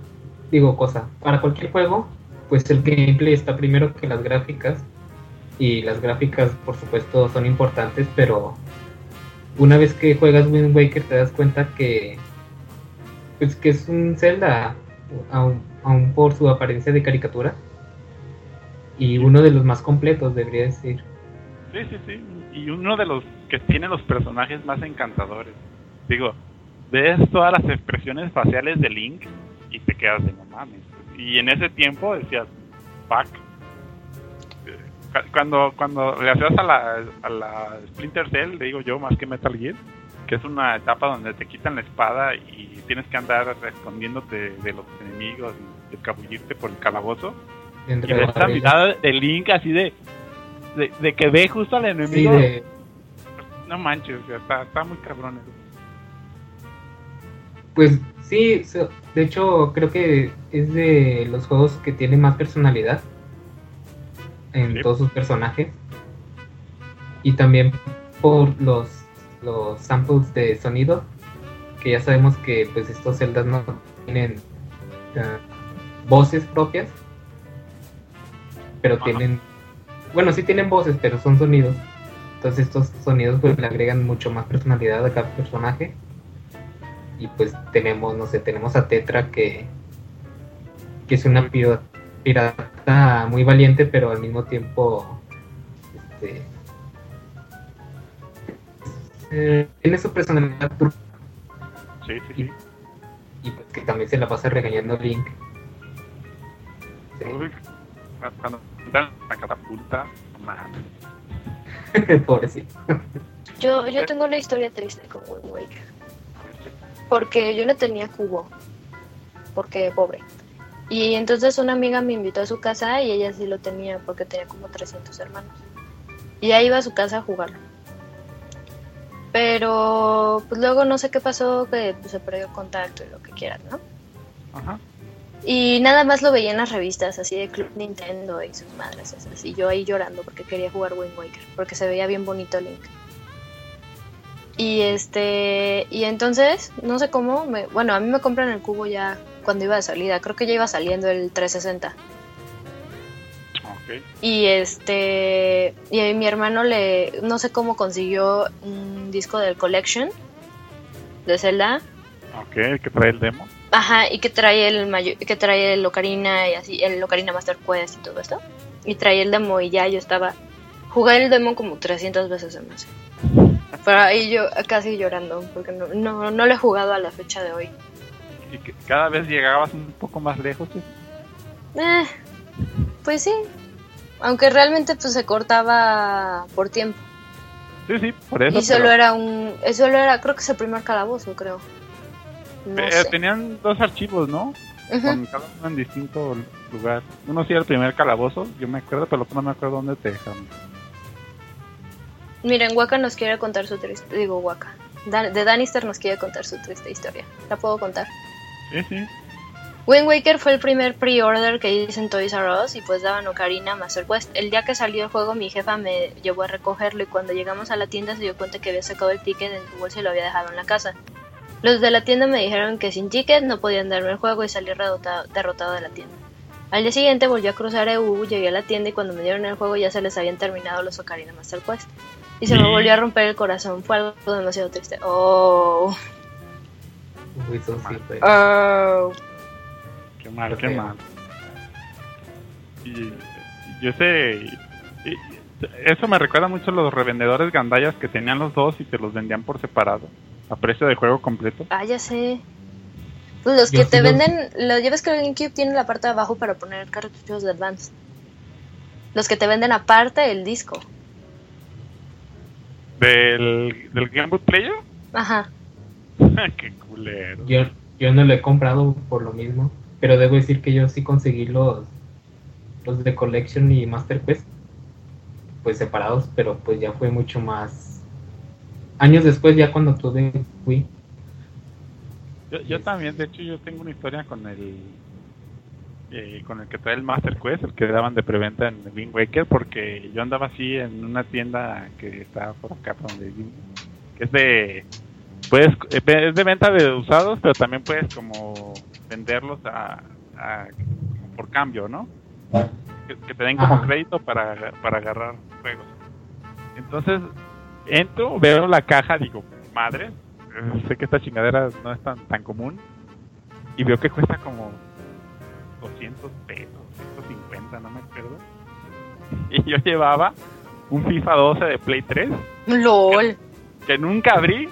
digo cosa, para cualquier juego, pues el gameplay está primero que las gráficas. Y las gráficas, por supuesto, son importantes, pero una vez que juegas Wind Waker te das cuenta que, pues que es un Zelda, aún, aún por su apariencia de caricatura. Y uno de los más completos, debería decir. Sí, sí, sí. Y uno de los que tiene los personajes más encantadores. Digo, ves todas las expresiones faciales de Link y te quedas de no mames. Y en ese tiempo decías, fuck. Cu- Cuando, cuando le hacías a la, a la Splinter Cell, le digo yo, más que Metal Gear, que es una etapa donde te quitan la espada y tienes que andar escondiéndote de los enemigos y escabullirte por el calabozo. Y Dentro de esta mirada de Link así de de, de que ve justo al Sí, enemigo. de, No manches, o sea, está, está muy cabrón eso. pues sí, de hecho creo que es de los juegos que tiene más personalidad en Sí. todos sus personajes. Y también por los, los samples de sonido, que ya sabemos que pues estos celdas no tienen ah, voces propias, pero Ajá. tienen, bueno, sí tienen voces, pero son sonidos. Entonces estos sonidos pues le agregan mucho más personalidad a cada personaje. Y pues tenemos, no sé, tenemos a Tetra que, que es una piro- pirata muy valiente, pero al mismo tiempo este, eh, tiene su personalidad turca Sí, sí, sí. y pues que también se la pasa regañando a Link. Sí. Uy, cuando dan la catapulta, no mames. Pobrecito. Yo, yo tengo una historia triste con Wind Waker. Porque yo no tenía cubo. Porque pobre. Y entonces una amiga me invitó a su casa y ella sí lo tenía porque tenía como 300 hermanos. Y ahí iba a su casa a jugarlo. Pero pues luego no sé qué pasó, que pues, se perdió contacto y lo que quieras, ¿no? Ajá. Y nada más lo veía en las revistas así de Club Nintendo y sus madres esas. Y yo ahí llorando porque quería jugar Wind Waker, porque se veía bien bonito Link. Y este, y entonces, no sé cómo, me, bueno, a mí me compran el cubo ya cuando iba de salida, creo que ya iba saliendo el 360. Ok. Y este, y a mi hermano le, no sé cómo consiguió un disco del Collection de Zelda. Ok, que trae el demo. Ajá, y que trae el que trae el Ocarina y así, el Ocarina Master Quest y todo esto. Y trae el demo y ya yo estaba. Jugué el demo como 300 veces en mes. Pero ahí yo casi llorando, porque no, no, no lo he jugado a la fecha de hoy. Y que cada vez llegabas un poco más lejos. ¿sí? Eh, pues sí. Aunque realmente pues se cortaba por tiempo. Sí, sí, por eso. Y solo pero, era un. eh, Solo era, creo que es el primer calabozo, creo. No eh. Tenían dos archivos, ¿no? Con cada uno en distinto lugar. Uno sí era el primer calabozo, yo me acuerdo, pero el otro no me acuerdo dónde te dejaron. Miren, Waka nos quiere contar su triste. Digo, Waka. Dan- de Danister nos quiere contar su triste historia. ¿La puedo contar? Sí, sí. Wind Waker fue el primer pre-order que hice en Toys R Us y pues daban Ocarina Master Quest. El día que salió el juego mi jefa me llevó a recogerlo y cuando llegamos a la tienda se dio cuenta que había sacado el ticket en su bolsa y lo había dejado en la casa. Los de la tienda me dijeron que sin ticket no podían darme el juego y salí derrotado, derrotado de la tienda. Al día siguiente volví a cruzar EU, llegué a la tienda y cuando me dieron el juego ya se les habían terminado los Ocarina Master Quest. Y se me volvió a romper el corazón, fue algo demasiado triste. Oh, Sí fue. oh. Qué mal, Qué qué mal. Y, y yo sé. y- y- eso me recuerda mucho a los revendedores gandallas que tenían los dos y te los vendían por separado. A precio de juego completo. Ah, ya sé. Pues los Yo que sí te los- venden, lo llevas que el GameCube tiene la parte de abajo para poner cartuchos de Advance. Los que te venden aparte el disco. ¿Del, del Game Boy Player? Ajá. qué culero. Yo, yo no lo he comprado por lo mismo, pero debo decir que yo sí conseguí los, los de Collection y Master Quest, pues separados, pero pues ya fue mucho más. Años después, ya cuando tuve Wii, Yo, yo también, de hecho, yo tengo una historia con el eh, con el que trae el Master Quest, el que daban de preventa en Wind Waker, porque yo andaba así en una tienda que está por acá, donde que es de puedes eh, es de venta de usados, pero también puedes como venderlos a, por cambio, ¿no? Que, que te den como Ajá. crédito para, para agarrar juegos. Entonces entro, veo la caja, digo, madre, eh, sé que esta chingadera no es tan, tan común. Y veo que cuesta como 200 pesos, 150, no me acuerdo. Y yo llevaba un FIFA 12 de Play 3 LOL. que nunca abrí.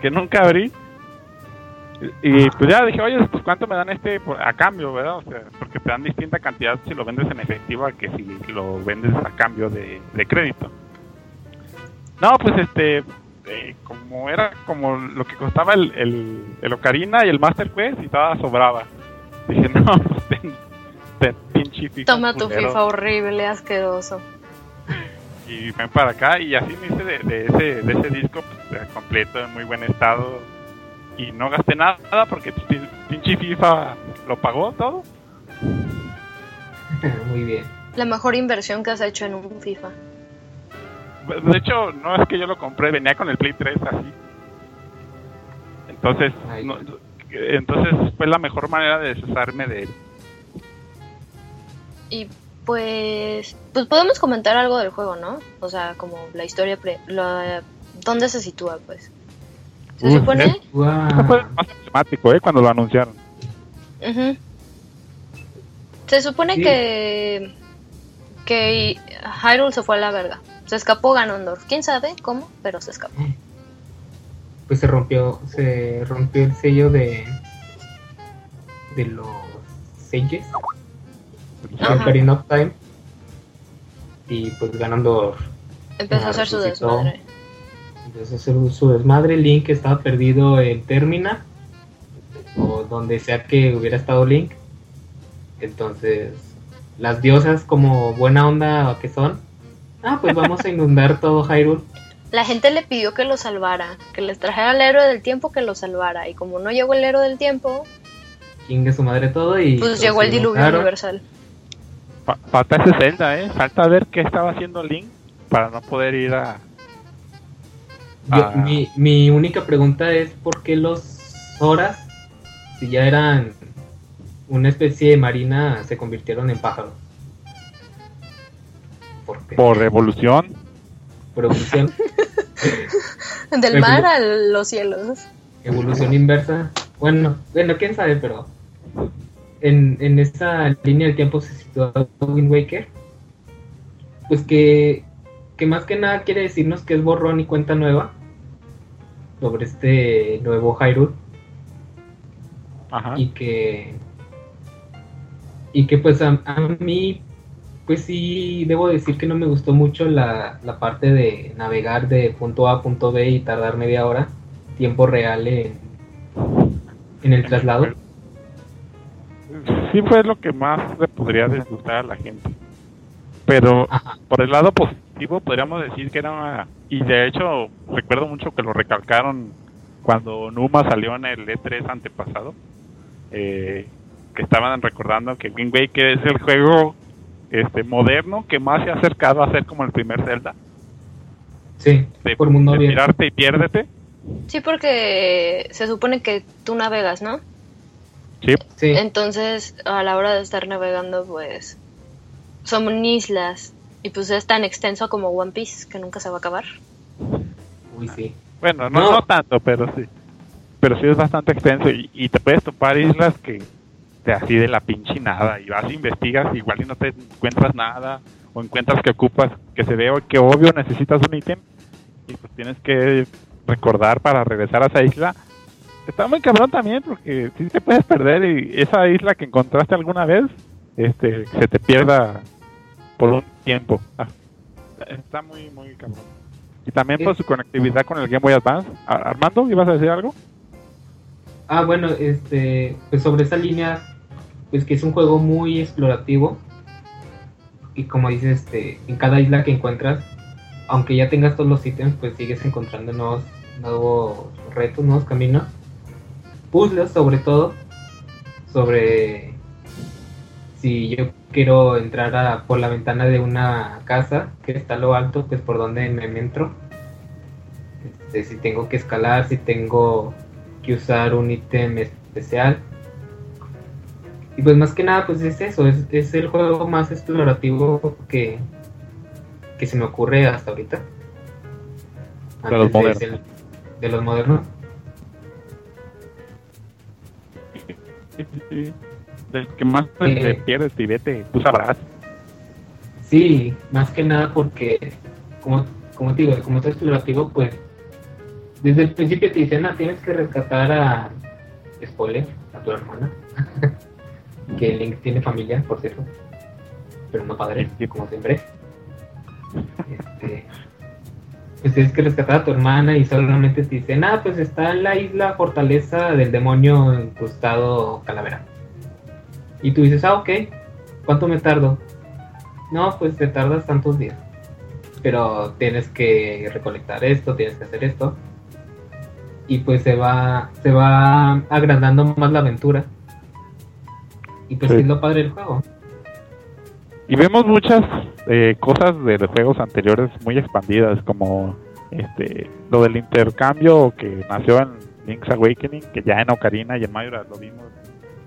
Que nunca abrí. Y, pues ya dije, oye, pues cuánto me dan este a cambio, ¿verdad? O sea, porque te dan distinta cantidad si lo vendes en efectivo a que si lo vendes a cambio de, de crédito. No, pues este, eh, como era como lo que costaba el, el, el Ocarina y el Master Quest y toda sobraba. Dije, no, pues ten, ten Toma tu culero". FIFA horrible, asqueroso. Y ven para acá y así me hice de, de ese, de ese disco pues, completo, en muy buen estado y no gasté nada porque pues, pinche FIFA lo pagó todo. Muy bien. La mejor inversión que has hecho en un FIFA. De hecho, no es que yo lo compré, venía con el Play 3 así. Entonces, Ay. no- entonces fue la mejor manera de deshacerme de él. Y pues, pues podemos comentar algo del juego, ¿no? O sea, como la historia, pre la- ¿dónde se sitúa, pues? Se Uf, supone... Eso fue Guau. más emblemático, ¿eh? Cuando lo anunciaron. Ujú. Se supone Sí. que que Hyrule se fue a la verga. Se escapó Ganondorf. ¿Quién sabe cómo? Pero se escapó. Pues se rompió, se rompió el sello de de los de Ocarina of Time. Y pues ganando Empezó a hacer su desmadre. Empezó a hacer su desmadre. Link estaba perdido en Termina. O donde sea que hubiera estado Link. Entonces, las diosas, como buena onda que son. Ah, pues vamos a inundar todo Hyrule. La gente le pidió que lo salvara, que les trajera al héroe del tiempo que lo salvara. Y como no llegó el héroe del tiempo, Chingue su madre todo y. pues llegó el diluvio inundaron. universal. Fa- falta ese Zelda, ¿eh? Falta ver qué estaba haciendo Link para no poder ir a... Yo- mi, mi única pregunta es: ¿por qué los Horas, si ya eran una especie de marina, se convirtieron en pájaros? ¿Por qué? Por evolución. Por evolución. Del mar a los cielos. evolución inversa. Bueno, bueno, quién sabe, pero en, en esa línea del tiempo se sitúa Wind Waker. Pues que, que más que nada quiere decirnos que es borrón y cuenta nueva sobre este nuevo Hyrule Ajá. y que y que pues a, a mí pues sí debo decir que no me gustó mucho la, la parte de navegar de punto A a punto B y tardar media hora tiempo real en, en el traslado Sí fue lo que más le podría disgustar a la gente. Pero Ajá. por el lado positivo podríamos decir que era una... Y de hecho recuerdo mucho que lo recalcaron cuando Numa salió en el E3 antepasado. eh, que estaban recordando que Wind Waker es el juego este moderno que más se ha acercado a ser como el primer Zelda. sí De, por mundo de tirarte y piérdete. Sí, porque se supone que tú navegas, ¿no? Sí, sí Entonces, a la hora de estar navegando, pues son islas. Y pues es tan extenso como One Piece que nunca se va a acabar. uy sí Bueno, no, No. no tanto, pero sí. Pero sí es bastante extenso y, y te puedes topar islas que te así de la pinche nada y vas e investigas igual y no te encuentras nada o encuentras que ocupas que se ve que obvio necesitas un ítem y pues tienes que recordar para regresar a esa isla. Está muy cabrón también porque sí te puedes perder y esa isla que encontraste alguna vez este se te pierda por un tiempo. Ah, está muy muy cabrón. Y también por su conectividad con el Game Boy Advance. Ar- Armando, ¿ibas a decir algo? Ah, bueno, este, pues sobre esa línea, pues que es un juego muy explorativo. Y como dices, este, en cada isla que encuentras, aunque ya tengas todos los ítems, pues sigues encontrando nuevos, nuevos retos, nuevos caminos. Puzzles sobre todo, sobre si yo quiero entrar a, por la ventana de una casa que está a lo alto, pues por donde me entro. Este, si tengo que escalar, si tengo que usar un ítem especial. Y pues más que nada, pues es eso, es, es el juego más explorativo que, que se me ocurre hasta ahorita. De los Antes modernos. el- de los modernos. Del que más Eh. te pierdes y vete, tú sabrás. Sí, más que nada porque, como, como te digo, como es explorativo, pues desde el principio te dicen, ah, tienes que rescatar a, spoiler, a tu hermana, que Link tiene familia, por cierto, pero no padre, como siempre. Este, pues tienes que rescatar a tu hermana y solamente te dicen, ah, pues está en la isla fortaleza del demonio incrustado calavera. Y tú dices, ah, ok, ¿cuánto me tardo? No, pues te tardas tantos días. pero tienes que recolectar esto, tienes que hacer esto. Y pues se va, se va agrandando más la aventura. Y pues Sí. es lo padre del juego. Y vemos muchas eh, cosas de los juegos anteriores muy expandidas, como este lo del intercambio que nació en Link's Awakening, que ya en Ocarina y en Majora's lo vimos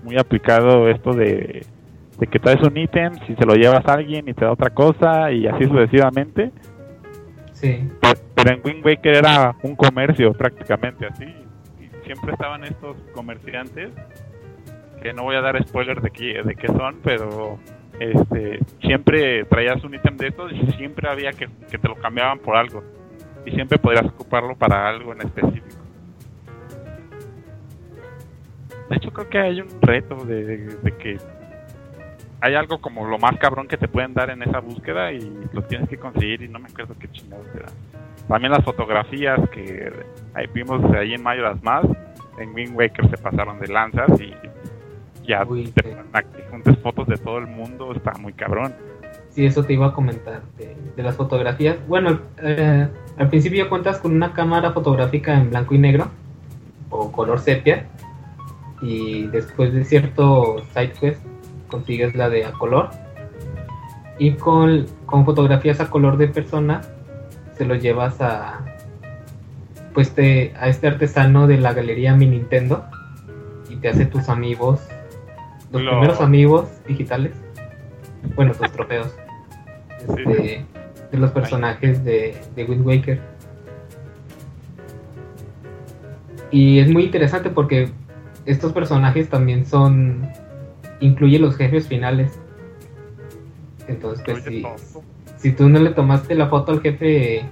muy aplicado esto de, de que traes un ítem, si se lo llevas a alguien y te da otra cosa y así sucesivamente. Sí. Pe- Pero en Wind Waker era un comercio prácticamente así. Y siempre estaban estos comerciantes, que no voy a dar spoilers de qué, de qué son, pero este siempre traías un ítem de estos y siempre había que, que te lo cambiaban por algo. Y siempre podrías ocuparlo para algo en específico. De hecho creo que hay un reto de, de- que hay algo como lo más cabrón que te pueden dar en esa búsqueda y lo tienes que conseguir y no me acuerdo qué chingados te dan. También las fotografías que ahí vimos ahí en Majora's Mask, en Wind Waker se pasaron de lanzas y ya Uy, te que juntes fotos de todo el mundo, está muy cabrón. Sí, eso te iba a comentar de, de las fotografías. Bueno, eh, al principio cuentas con una cámara fotográfica en blanco y negro o color sepia y después de cierto side quest consigues la de a color y con, con fotografías a color de persona se lo llevas a pues te, a este artesano de la galería Mi Nintendo y te hace tus amigos los Lo- primeros amigos digitales bueno tus trofeos este, de los personajes de, de Wind Waker. Y es muy interesante porque estos personajes también son incluye los jefes finales. Entonces pues si, si tú no le tomaste la foto al jefe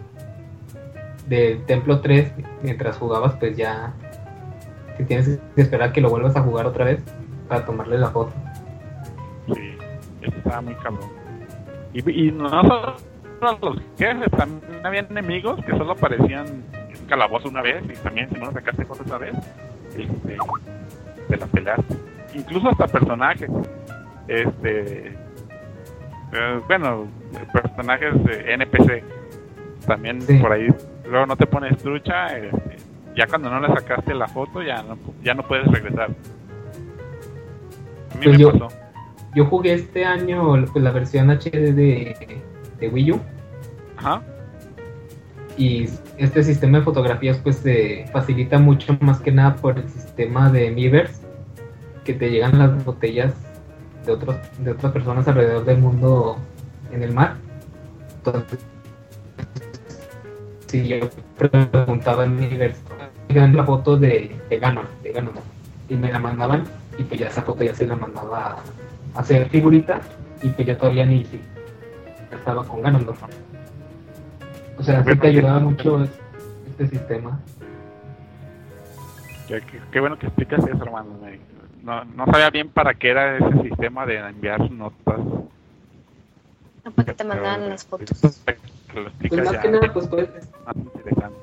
del Templo 3 mientras jugabas, pues ya te tienes que esperar que lo vuelvas a jugar otra vez para tomarle la foto. Sí, estaba muy cabrón. Y, y no solo los jefes, también había enemigos que solo aparecían en un calabozo una vez y también si no lo sacaste fotos esa vez, este, te la peleaste. Incluso hasta personajes. Este. eh, bueno, personajes de NPC. También Sí. por ahí. Luego no te pones trucha. este, ya cuando no le sacaste la foto, ya no, ya no puedes regresar. Mí Pues me yo- pasó. Yo jugué este año pues, la versión HD de, de Wii U Ajá. y este sistema de fotografías pues se facilita mucho más que nada por el sistema de Miiverse que te llegan las botellas de otros de otras personas alrededor del mundo en el mar entonces si yo preguntaba en Miiverse "Oigan, la foto de, de Ganon de Ganon y me la mandaban y pues ya esa foto ya se la mandaba a hacer figurita y pues yo todavía ni si estaba con Ganondorf o sea, sí te ayudaba mucho es- este sistema. Qué, qué- qué bueno que explicas eso, hermano. No, no sabía bien para qué era ese sistema de enviar notas. Para que te mandaran las fotos. Lo Pues explicas más ya que nada, pues puedes, más interesante.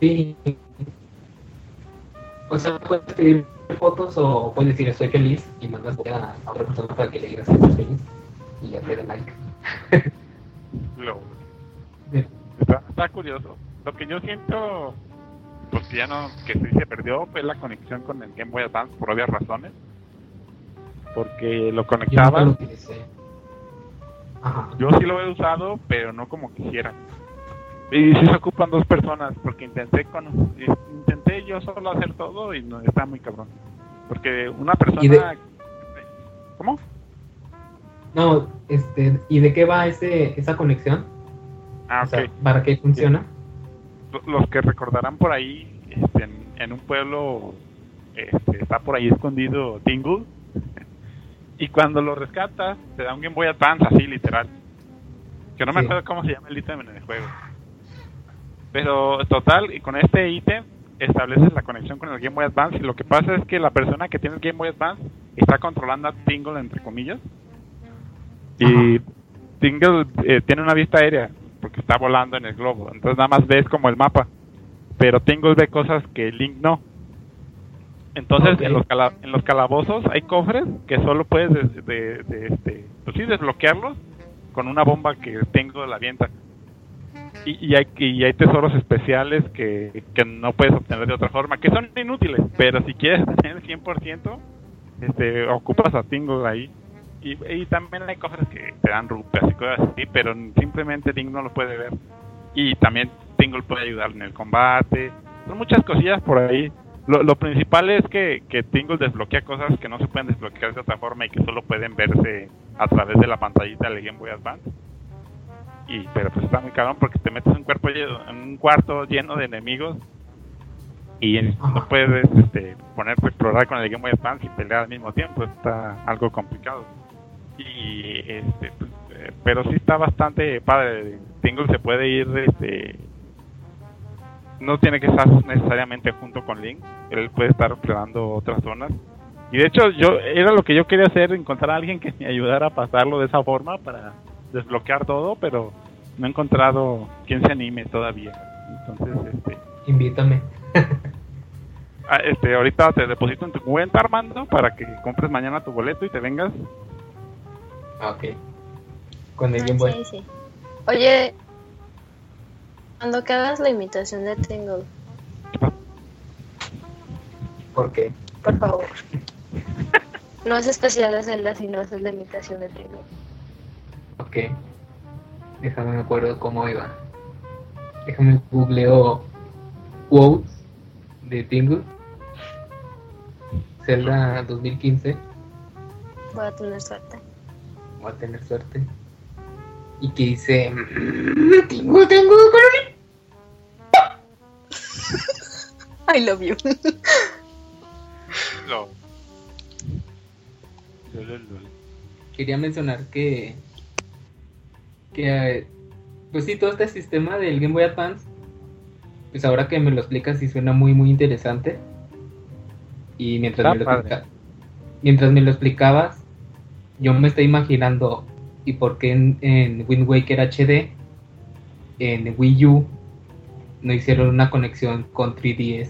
sí, sí. O sea, puedes pedir fotos o puedes decir estoy feliz y mandas a, a otra persona para que le digas que estás feliz y ya te den like. Lo- Sí. está, está curioso. Lo que yo siento, pues ya no, que sí se perdió, fue la conexión con el Game Boy Advance por obvias razones. Porque lo Yo nunca conectaba, lo. Ajá. yo sí lo he usado, pero no como quisiera. Y sí se ocupan dos personas, porque intenté con, intenté yo solo hacer todo y no está muy cabrón. Porque una persona... ¿Y de- ¿Cómo? No, este, ¿y de qué va ese, esa conexión? Ah, O sea, ok. ¿para qué funciona? Lo- Los que recordarán por ahí, este, en, en un pueblo este, está por ahí escondido Tingle. y cuando lo rescatas, te da un Game Boy Advance, así literal. Que no me Sí. acuerdo cómo se llama el ítem en el juego. Pero total, y con este ítem estableces la conexión con el Game Boy Advance. Y lo que pasa es que la persona que tiene el Game Boy Advance está controlando a Tingle, entre comillas. Y Tingle eh, tiene una vista aérea, porque está volando en el globo. Entonces nada más ves como el mapa. Pero Tingle ve cosas que Link no. Entonces en, los cala- en los calabozos hay cofres que solo puedes de, de- de, este, pues sí, desbloquearlos con una bomba que tengo la avienta. Y, y, hay, y hay tesoros especiales que, no puedes obtener de otra forma, que son inútiles, pero si quieres tener el 100%, este, ocupas a Tingle ahí. Y, también hay cosas que te dan rupias y cosas así, pero simplemente Tingle no lo puede ver. Y también Tingle puede ayudar en el combate. Son muchas cosillas por ahí. Lo, lo principal es que, que Tingle desbloquea cosas que no se pueden desbloquear de otra forma y que solo pueden verse a través de la pantallita del Game Boy Advance. Y, pero pues está muy cabrón porque te metes en un, cuerpo en un cuarto lleno de enemigos y no puedes este, ponerte a explorar con el Game Boy Advance y pelear al mismo tiempo. Está algo complicado. Y este, pues, eh, pero sí está bastante padre. Tingle se puede ir este, no tiene que estar necesariamente junto con Link, él puede estar explorando otras zonas. Y de hecho, yo era lo que yo quería hacer, encontrar a alguien que me ayudara a pasarlo de esa forma para desbloquear todo, pero no he encontrado quien se anime todavía. Entonces, este, Invítame. ah, este ahorita te deposito en tu cuenta, Armando, para que compres mañana tu boleto y te vengas. Ah, ok. Con el Ah, sí, sí. Oye, cuando que hagas la imitación de Tingle, ¿Por qué? por favor. No es especial de Zelda, sino es la imitación de Tingle. Ok. Déjame me acuerdo cómo iba. Déjame googleo quotes de Tingle. Zelda 2015. Voy a tener suerte. Voy a tener suerte. Y que dice... "Mm, Tingle, tengo coronel". I love you. No. Quería mencionar que... Que... Pues sí, todo este sistema del Game Boy Advance... Pues ahora que me lo explicas sí suena muy muy interesante. Y mientras, me lo, explica- mientras me lo explicabas, yo me estoy imaginando y por qué en, en Wind Waker HD, en Wii U, no hicieron una conexión con 3DS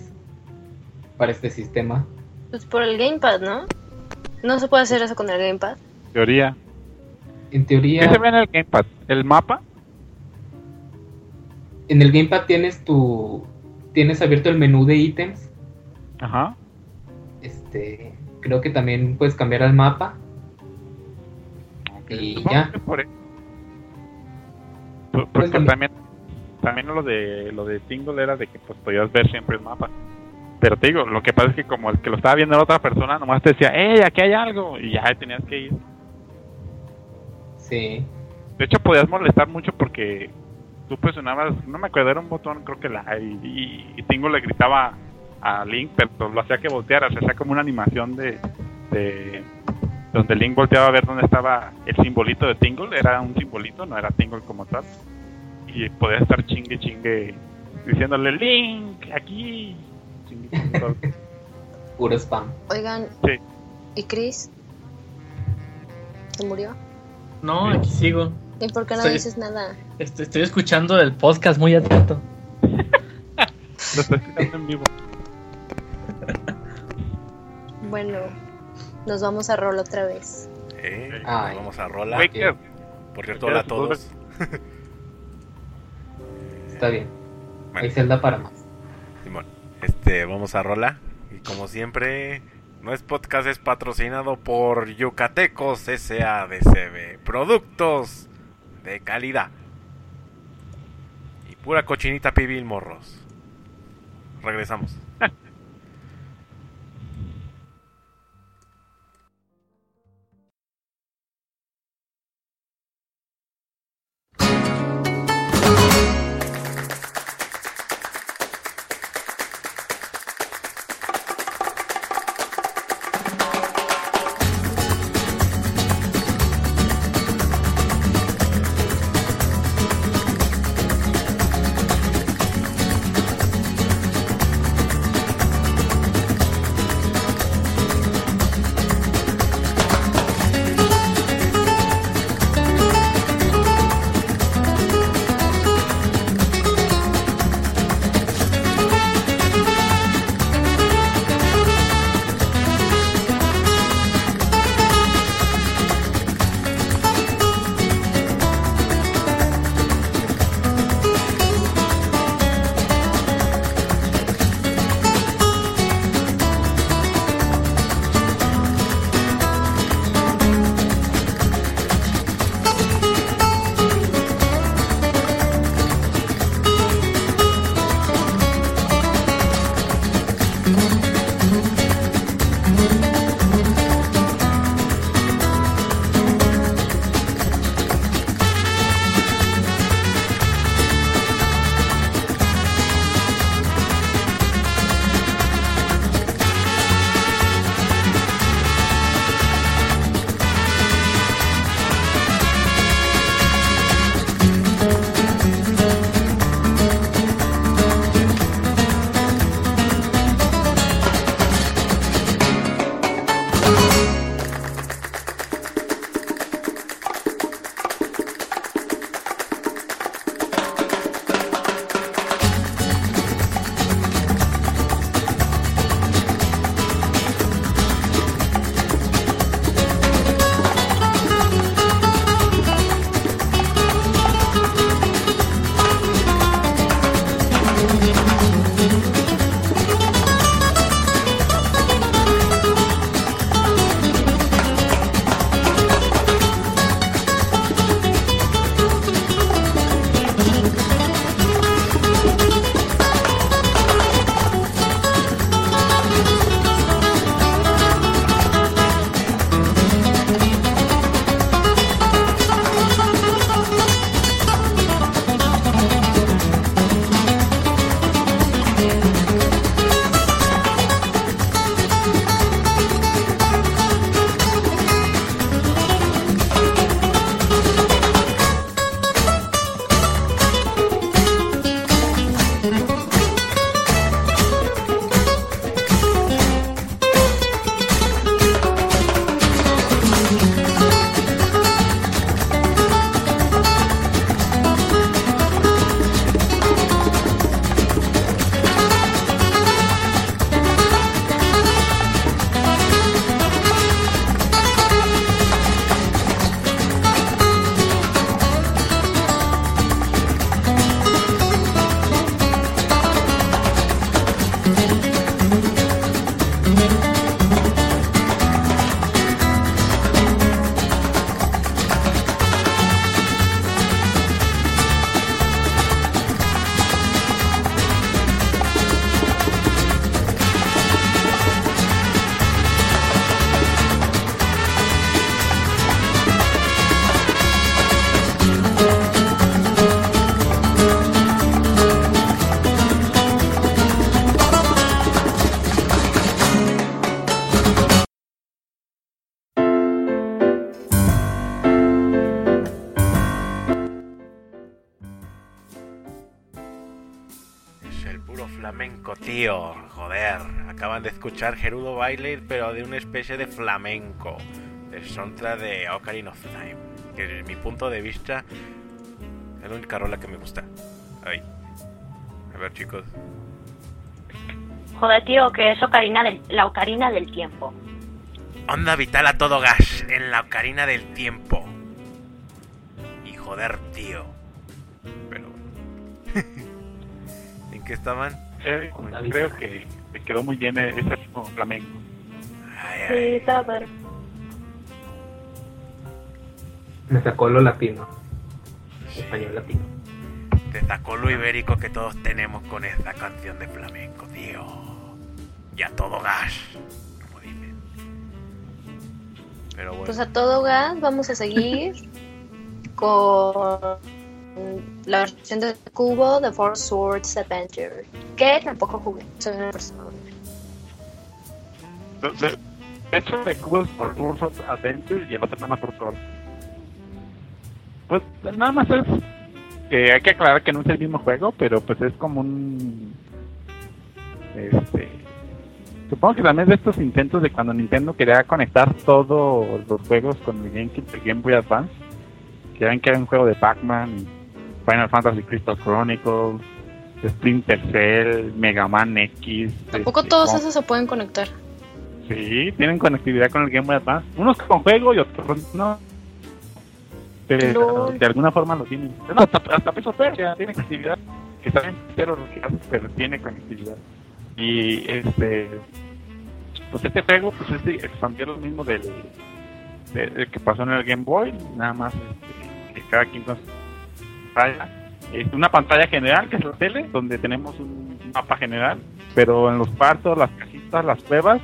para este sistema. Pues por el gamepad, ¿no? No se puede hacer eso con el gamepad. Teoría. En ¿Qué se teoría, ve en el gamepad? ¿El mapa? en el gamepad tienes tu tienes abierto el menú de ítems. Ajá. Este, creo que también puedes cambiar al mapa. Y ya. por Pues también- también, también lo de lo de Tingle era de que pues podías ver siempre el mapa. Pero te digo, lo que pasa es que como el que lo estaba viendo la otra persona, nomás te decía, ¡eh, aquí hay algo! Y ya tenías que ir. Sí. De hecho, podías molestar mucho porque tú presionabas, no me acuerdo, era un botón, creo que la. Y, y, y Tingle le gritaba a Link, pero lo hacía que volteara, se hacía como una animación de, de. donde Link volteaba a ver dónde estaba el simbolito de Tingle, era un simbolito, no era Tingle como tal. Y podía estar chingue chingue diciéndole Link, aquí. Chingue. Puro spam. Oigan, Sí. ¿y Chris? ¿Se murió? No, aquí sigo. ¿Y por qué no Estoy- dices nada? Estoy, estoy escuchando el podcast muy atento. Lo estoy escuchando en vivo. Bueno, nos vamos a rol otra vez. Eh, Ay. vamos a rola. Por cierto, hola a todos. Está bien. Bueno, Hay Zelda para más. Simón, este, vamos a rola. Y como siempre, no es podcast, es patrocinado por Yucatecos SADCB. Productos de calidad. Y pura cochinita pibil morros. Regresamos. Escuchar Gerudo Baile, pero de una especie de flamenco. Del soundtrack de Ocarina of Time. Que desde mi punto de vista es la única rola que me gusta. Ay. A ver, chicos. Joder, tío, que es ocarina del, la ocarina del tiempo. Onda vital a todo gas en la ocarina del tiempo. Y joder, tío. Pero. ¿En qué estaban? Eh, creo que quedó muy bien ese ritmo flamenco. Ay, Sí, está padre. Me sacó lo latino. Español latino. Te sacó lo ibérico que todos tenemos con esta canción de flamenco, tío. Y a todo gas, como dicen. Pero bueno. Pues a todo gas vamos a seguir con la versión de Cubo de Four Swords Adventure, que tampoco jugué. Soy una persona. De, hecho, de por Tours of Adventure y el otro nada más por Tours. Pues nada más es que hay que aclarar que no es el mismo juego, pero pues es como un. Este. Supongo que también de estos intentos de cuando Nintendo quería conectar todos los juegos con el GameCube, el Game Boy Advance. Que ven que era un juego de Pac-Man, y Final Fantasy Crystal Chronicles, Splinter Cell, Mega Man X. Tampoco este, todos esos se pueden conectar. Sí, tienen conectividad con el Game Boy Advance. Unos con juego y otros no. Pero de alguna forma lo tienen. No, hasta, hasta Peso Persia tiene conectividad. Que lo que hace, pero tiene conectividad. Y este. Pues este juego, pues este expandió lo mismo del, de- del que pasó en el Game Boy. Nada más este, que cada quien con pantalla. Es una pantalla general, que es la tele, donde tenemos un mapa general. Pero en los cuartos, las casitas, las cuevas,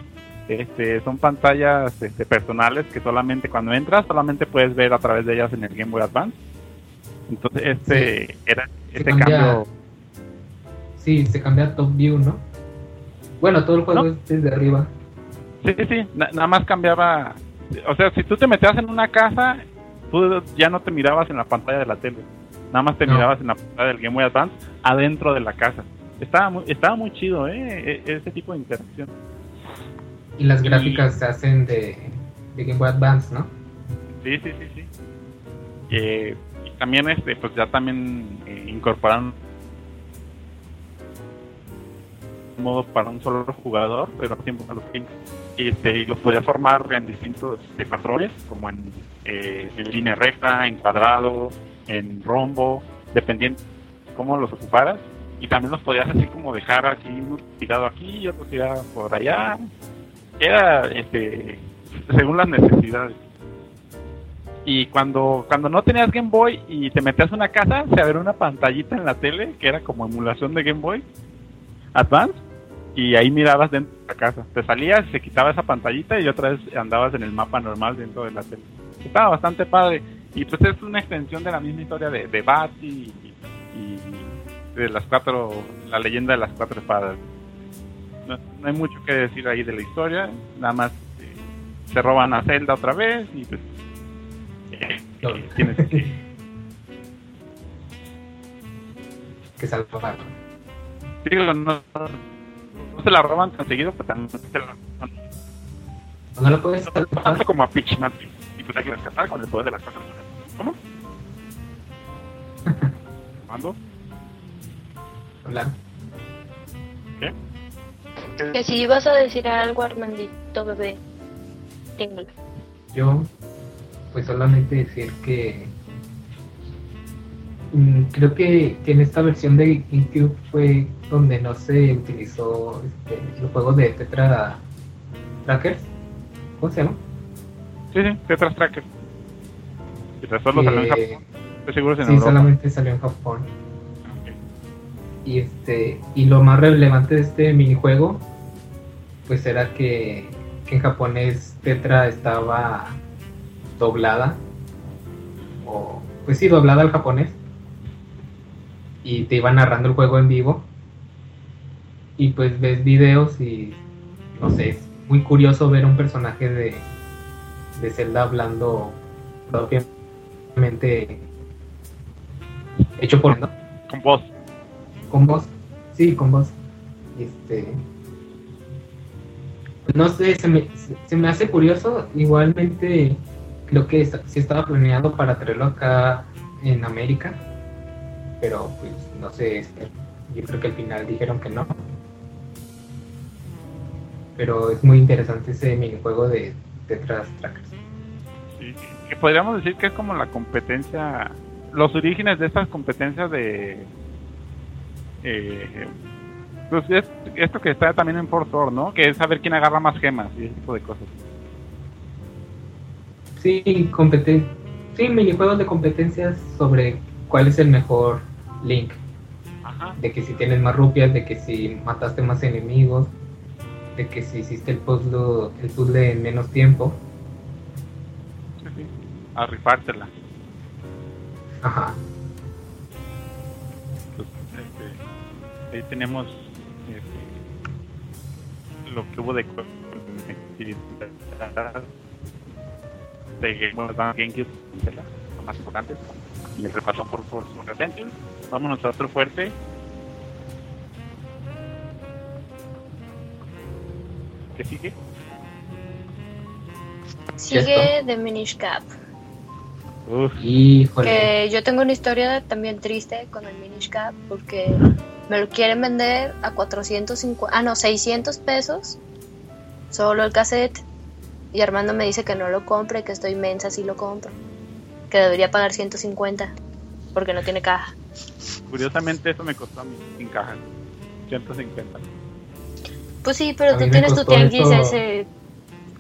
este, son pantallas este, personales que solamente cuando entras solamente puedes ver a través de ellas en el Game Boy Advance. Entonces este era este cambia- cambio Sí, se cambia a Top View, ¿no? Bueno, todo el juego No. es desde arriba. Sí, sí, sí, na- nada más cambiaba. O sea, si tú te metías en una casa, tú ya no te mirabas en la pantalla de la tele. Nada más te No. mirabas en la pantalla del Game Boy Advance adentro de la casa. Estaba muy, estaba muy chido, ¿eh? E- Ese tipo de interacción. Y las Y- gráficas se hacen de, de Game Boy Advance, ¿no? Sí, sí, sí, sí. Eh, y también, este, pues ya también eh, incorporaron modo para un solo jugador, pero tiempo a los. Y, este, y los podías formar en distintos patrones, como en, eh, en línea recta, en cuadrado, en rombo, dependiendo cómo los ocuparas. Y también los podías así como dejar aquí, uno tirado aquí y otro tirado por allá. Era, este, según las necesidades. Y cuando, cuando no tenías Game Boy y te metías a una casa, se abría una pantallita en la tele que era como emulación de Game Boy Advance y ahí mirabas dentro de la casa. Te salías, se quitaba esa pantallita y otra vez andabas en el mapa normal dentro de la tele. Estaba bastante padre. Y pues es una extensión de la misma historia de, de Bati y, y de las cuatro, la leyenda de las cuatro espadas. No, no hay mucho que decir ahí de la historia, nada más eh, se roban a Zelda otra vez y pues eh, Lol. tienes que que salvaron. Digo, no, no se la roban tan seguido, pero también se la roban. No lo puedes No salvar. tanto como a Peach. Y pues hay que rescatar con el poder de las cosas. ¿Cómo? ¿Cuándo? hablar. ¿Qué? Que si ibas a decir algo, Armandito bebé, dímelo. Yo, pues solamente decir que mm, creo que, que en esta versión de GameCube fue donde no se utilizó este, los juegos de Tetra Trackers. ¿Cómo se llama? Sí, sí, Tetras Tracker. Y tras solo salió en Que- Japón. Estoy seguro es en sí, Europa. solamente salió en Japón. Y este y lo más relevante de este minijuego pues era que, que en japonés Tetra estaba doblada o pues sí doblada al japonés y te iba narrando el juego en vivo y pues ves videos y no sé es muy curioso ver un personaje de de Zelda hablando propiamente hecho por ¿no? Con voz. con voz sí con voz este no sé se me, se, me hace curioso igualmente creo que sí estaba planeado para traerlo acá en América pero pues no sé este, yo creo que al final dijeron que no pero es muy interesante ese minijuego de Tetras Trackers que podríamos decir que es como la competencia, los orígenes de estas competencias de, eh, pues es, esto que está también en Force Sword, ¿no? Que es saber quién agarra más gemas y ese tipo de cosas. Sí, competen sí, minijuegos de competencias sobre cuál es el mejor link. Ajá. De que si tienes más rupias, de que si mataste más enemigos, de que si hiciste el puzzle, el puzzle en menos tiempo. A rifártela. Ajá. Pues, este, ahí tenemos este, lo que hubo de de Game Advance, GameCube, de las más importantes, y el repaso por Force Unreal. Vámonos a otro fuerte. ¿Qué sigue? Sigue The Minish Cap. Uf, Híjole. Que yo tengo una historia también triste con el Minish Cap porque me lo quieren vender a 450, ah no, 600 pesos solo el cassette y Armando me dice que no lo compre, que estoy inmensa si lo compro, que debería pagar 150 porque no tiene caja. curiosamente eso me costó a mí sin caja. 150. Pues sí, pero A tú tienes tu tianguis eso- ese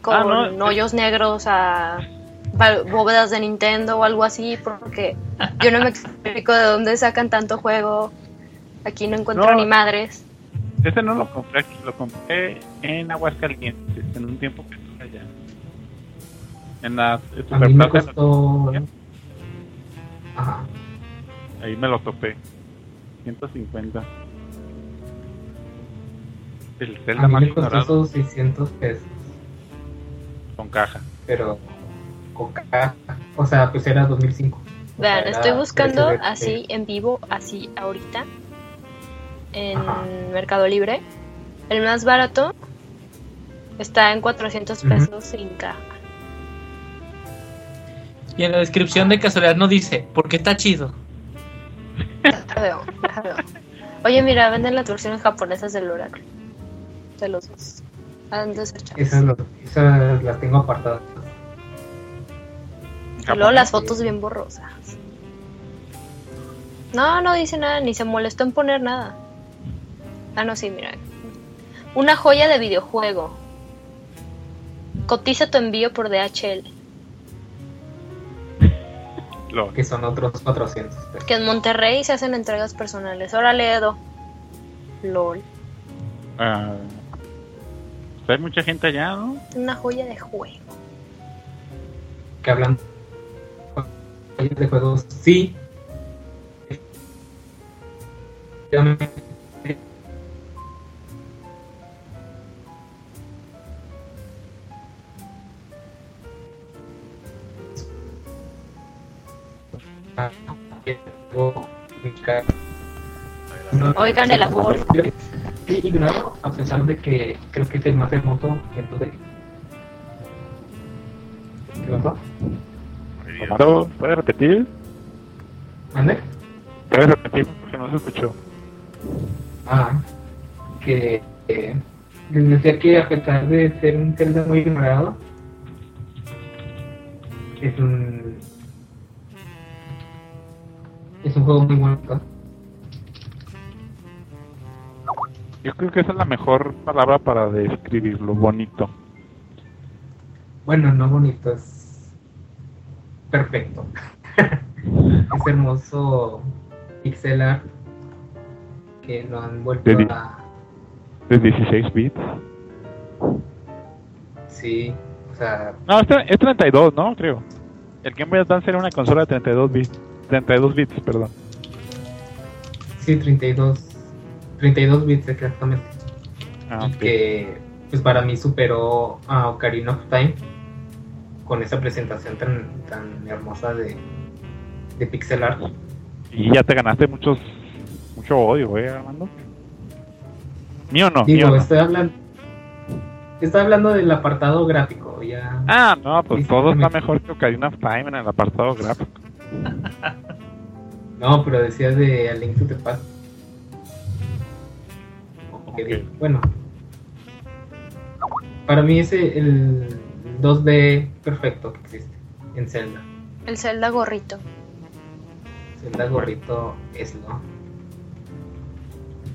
con Ah, no, hoyos negros a bóvedas de Nintendo o algo así, porque yo no me explico de dónde sacan tanto juego. Aquí no encuentro No. ni madres. Ese no lo compré aquí, lo compré en Aguascalientes, en un tiempo que estuve allá. En la A mí me Superplaza, costó. Ajá. ahí me lo topé. 150. El Zelda A mí más me costó ignorado esos 600 pesos. con caja. Pero con caja. O sea, pues era 2005. O sea, Vean, era estoy buscando de- así en vivo, así ahorita, en Ajá. Mercado Libre. El más barato está en 400 Ujú. pesos sin caja. Y en la descripción de casualidad no dice, porque está chido. Veo, veo. Oye, mira, venden las versiones japonesas del Oracle. De los dos. Han de ser chavos. Esas, lo- esas las tengo apartadas. Y luego las fotos bien borrosas. No, no dice nada, ni se molestó en poner nada. Ah, no, sí, mira. Una joya de videojuego. Cotiza tu envío por DHL. Lo- Que son otros 400 pesos. Que en Monterrey se hacen entregas personales. Órale, Edo. LOL. ah, hay mucha gente allá, ¿no? Una joya de juego. que hablan de juegos sí Oigan el amor. Ignorado, a pesar de que creo que es el más hermoso que tuve. ¿Qué? Amaro, ¿puedes repetir? ¿Mande? ¿Puedes repetir? Porque no se escuchó. Ah, que eh, les decía que a pesar de ser un Zelda muy ignorado, es un es un juego muy bonito. Yo creo que esa es la mejor palabra para describirlo, bonito. Bueno, no bonito, es perfecto. es hermoso pixel art que lo han vuelto De- a De 16 bits. sí, o sea, No, es, tre- es 32, ¿no? Creo. El Game Boy Advance era una consola de 32 bits. 32 bits, perdón. sí 32 32 bits exactamente. Ah, y ok. que pues para mí superó a Ocarina of Time con esa presentación tan, tan hermosa de, de pixel art. Y ya te ganaste muchos mucho odio, ¿eh, Armando? Mío no, Digo, mío no. estoy hablando estoy hablando del apartado gráfico, ya Ah, no, pues todo está mejor que Ocarina of Time en el apartado gráfico. no, pero decías de A Link to the Past. Bueno, para mí es el 2D perfecto que existe en Zelda. El Zelda gorrito. Zelda gorrito es lo.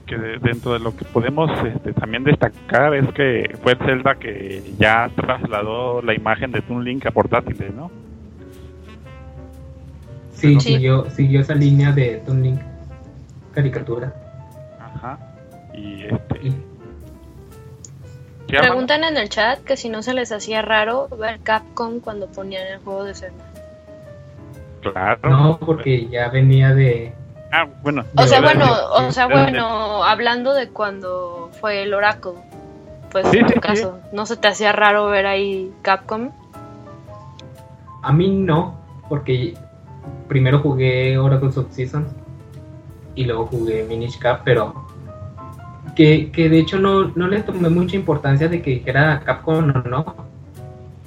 Que de- dentro de lo que podemos este, también destacar es que fue Zelda que ya trasladó la imagen de Toon Link a portátiles, ¿no? Sí, Sí. Siguió, siguió esa línea de Toon Link caricatura. Ajá. Y este. Preguntan en el chat que si no se les hacía raro ver Capcom cuando ponían el juego de Zelda. Claro. no, porque ya venía de. Ah, bueno. O sea, bueno, o sea, bueno, hablando de cuando fue el Oracle, pues Sí, en sí, tu sí. caso, ¿no se te hacía raro ver ahí Capcom? A mí no, porque primero jugué Oracles of Seasons y luego jugué Minish Cap, pero que, que de hecho no, no le tomé mucha importancia de que era Capcom o no,